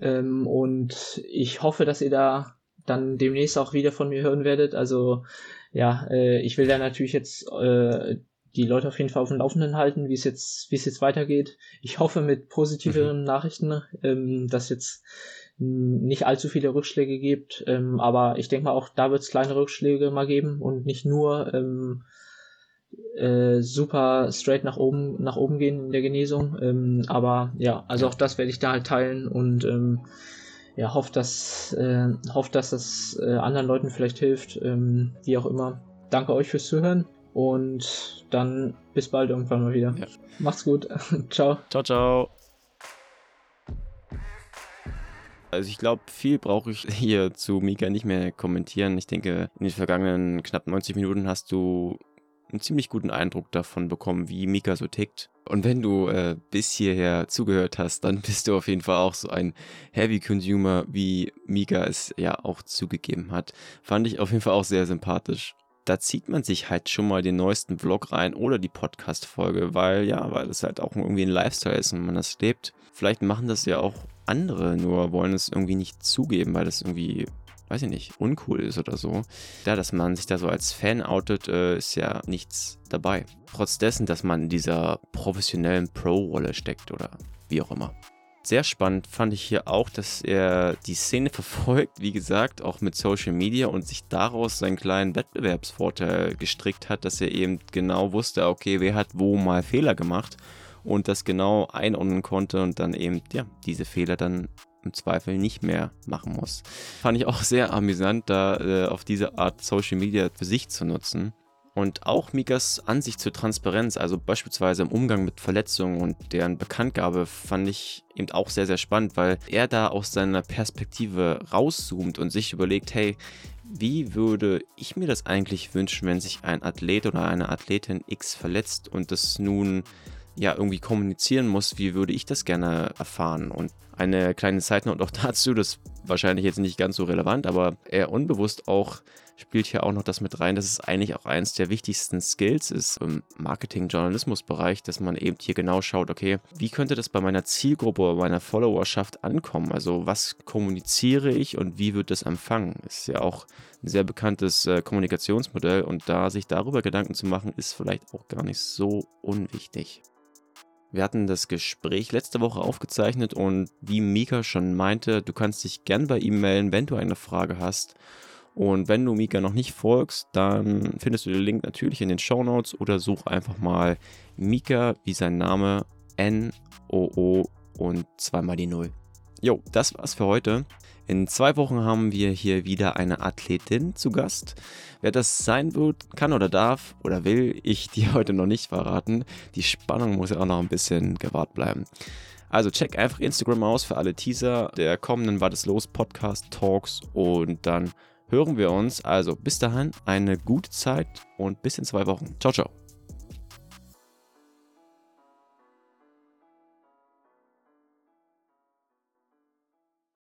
Ähm, und ich hoffe, dass ihr da dann demnächst auch wieder von mir hören werdet. Also ja, äh, ich will da natürlich jetzt äh, die Leute auf jeden Fall auf dem Laufenden halten, wie es jetzt, wie es jetzt weitergeht. Ich hoffe mit positiveren mhm. Nachrichten, ähm, dass jetzt nicht allzu viele Rückschläge gibt, ähm, aber ich denke mal auch da wird es kleine Rückschläge mal geben und nicht nur ähm, äh, super straight nach oben nach oben gehen in der Genesung. Ähm, aber ja, also auch das werde ich da halt teilen und ähm, ja, hoffe, dass äh, hoffe, dass das äh, anderen Leuten vielleicht hilft, ähm, wie auch immer. Danke euch fürs Zuhören und dann bis bald irgendwann mal wieder. Ja. Macht's gut. ciao. Ciao, ciao. Also ich glaube, viel brauche ich hier zu Mika nicht mehr kommentieren. Ich denke, in den vergangenen knapp 90 Minuten hast du einen ziemlich guten Eindruck davon bekommen, wie Mika so tickt. Und wenn du äh, bis hierher zugehört hast, dann bist du auf jeden Fall auch so ein Heavy Consumer, wie Mika es ja auch zugegeben hat. Fand ich auf jeden Fall auch sehr sympathisch. Da zieht man sich halt schon mal den neuesten Vlog rein oder die Podcast-Folge, weil ja, weil es halt auch irgendwie ein Lifestyle ist und man das lebt. Vielleicht machen das ja auch andere, nur wollen es irgendwie nicht zugeben, weil das irgendwie, weiß ich nicht, uncool ist oder so. Da, dass man sich da so als Fan outet, äh, ist ja nichts dabei. Trotz dessen, dass man in dieser professionellen Pro-Rolle steckt oder wie auch immer. Sehr spannend fand ich hier auch, dass er die Szene verfolgt, wie gesagt, auch mit Social Media und sich daraus seinen kleinen Wettbewerbsvorteil gestrickt hat, dass er eben genau wusste, okay, wer hat wo mal Fehler gemacht und das genau einordnen konnte und dann eben, ja, diese Fehler dann im Zweifel nicht mehr machen muss. Fand ich auch sehr amüsant, da äh, auf diese Art Social Media für sich zu nutzen. Und auch Mikas Ansicht zur Transparenz, also beispielsweise im Umgang mit Verletzungen und deren Bekanntgabe, fand ich eben auch sehr, sehr spannend, weil er da aus seiner Perspektive rauszoomt und sich überlegt, hey, wie würde ich mir das eigentlich wünschen, wenn sich ein Athlet oder eine Athletin X verletzt und das nun ja irgendwie kommunizieren muss, wie würde ich das gerne erfahren? Und Eine kleine Zeitnote noch dazu, das ist wahrscheinlich jetzt nicht ganz so relevant, aber eher unbewusst auch spielt hier auch noch das mit rein, dass es eigentlich auch eins der wichtigsten Skills ist im Marketing-Journalismus-Bereich, dass man eben hier genau schaut, okay, wie könnte das bei meiner Zielgruppe, bei meiner Followerschaft ankommen? Also was kommuniziere ich und wie wird das empfangen? Ist ja auch ein sehr bekanntes äh, Kommunikationsmodell und da sich darüber Gedanken zu machen, ist vielleicht auch gar nicht so unwichtig. Wir hatten das Gespräch letzte Woche aufgezeichnet und wie Mika schon meinte, du kannst dich gern bei ihm melden, wenn du eine Frage hast. Und wenn du Mika noch nicht folgst, dann findest du den Link natürlich in den Show Notes oder such einfach mal Mika wie sein Name N-O-O und zweimal die Null. Jo, das war's für heute. In zwei Wochen haben wir hier wieder eine Athletin zu Gast. Wer das sein wird, kann oder darf oder will, ich dir heute noch nicht verraten. Die Spannung muss ja auch noch ein bisschen gewahrt bleiben. Also check einfach Instagram aus für alle Teaser der kommenden War das los Podcast Talks und dann hören wir uns. Also bis dahin eine gute Zeit und bis in zwei Wochen. Ciao, ciao.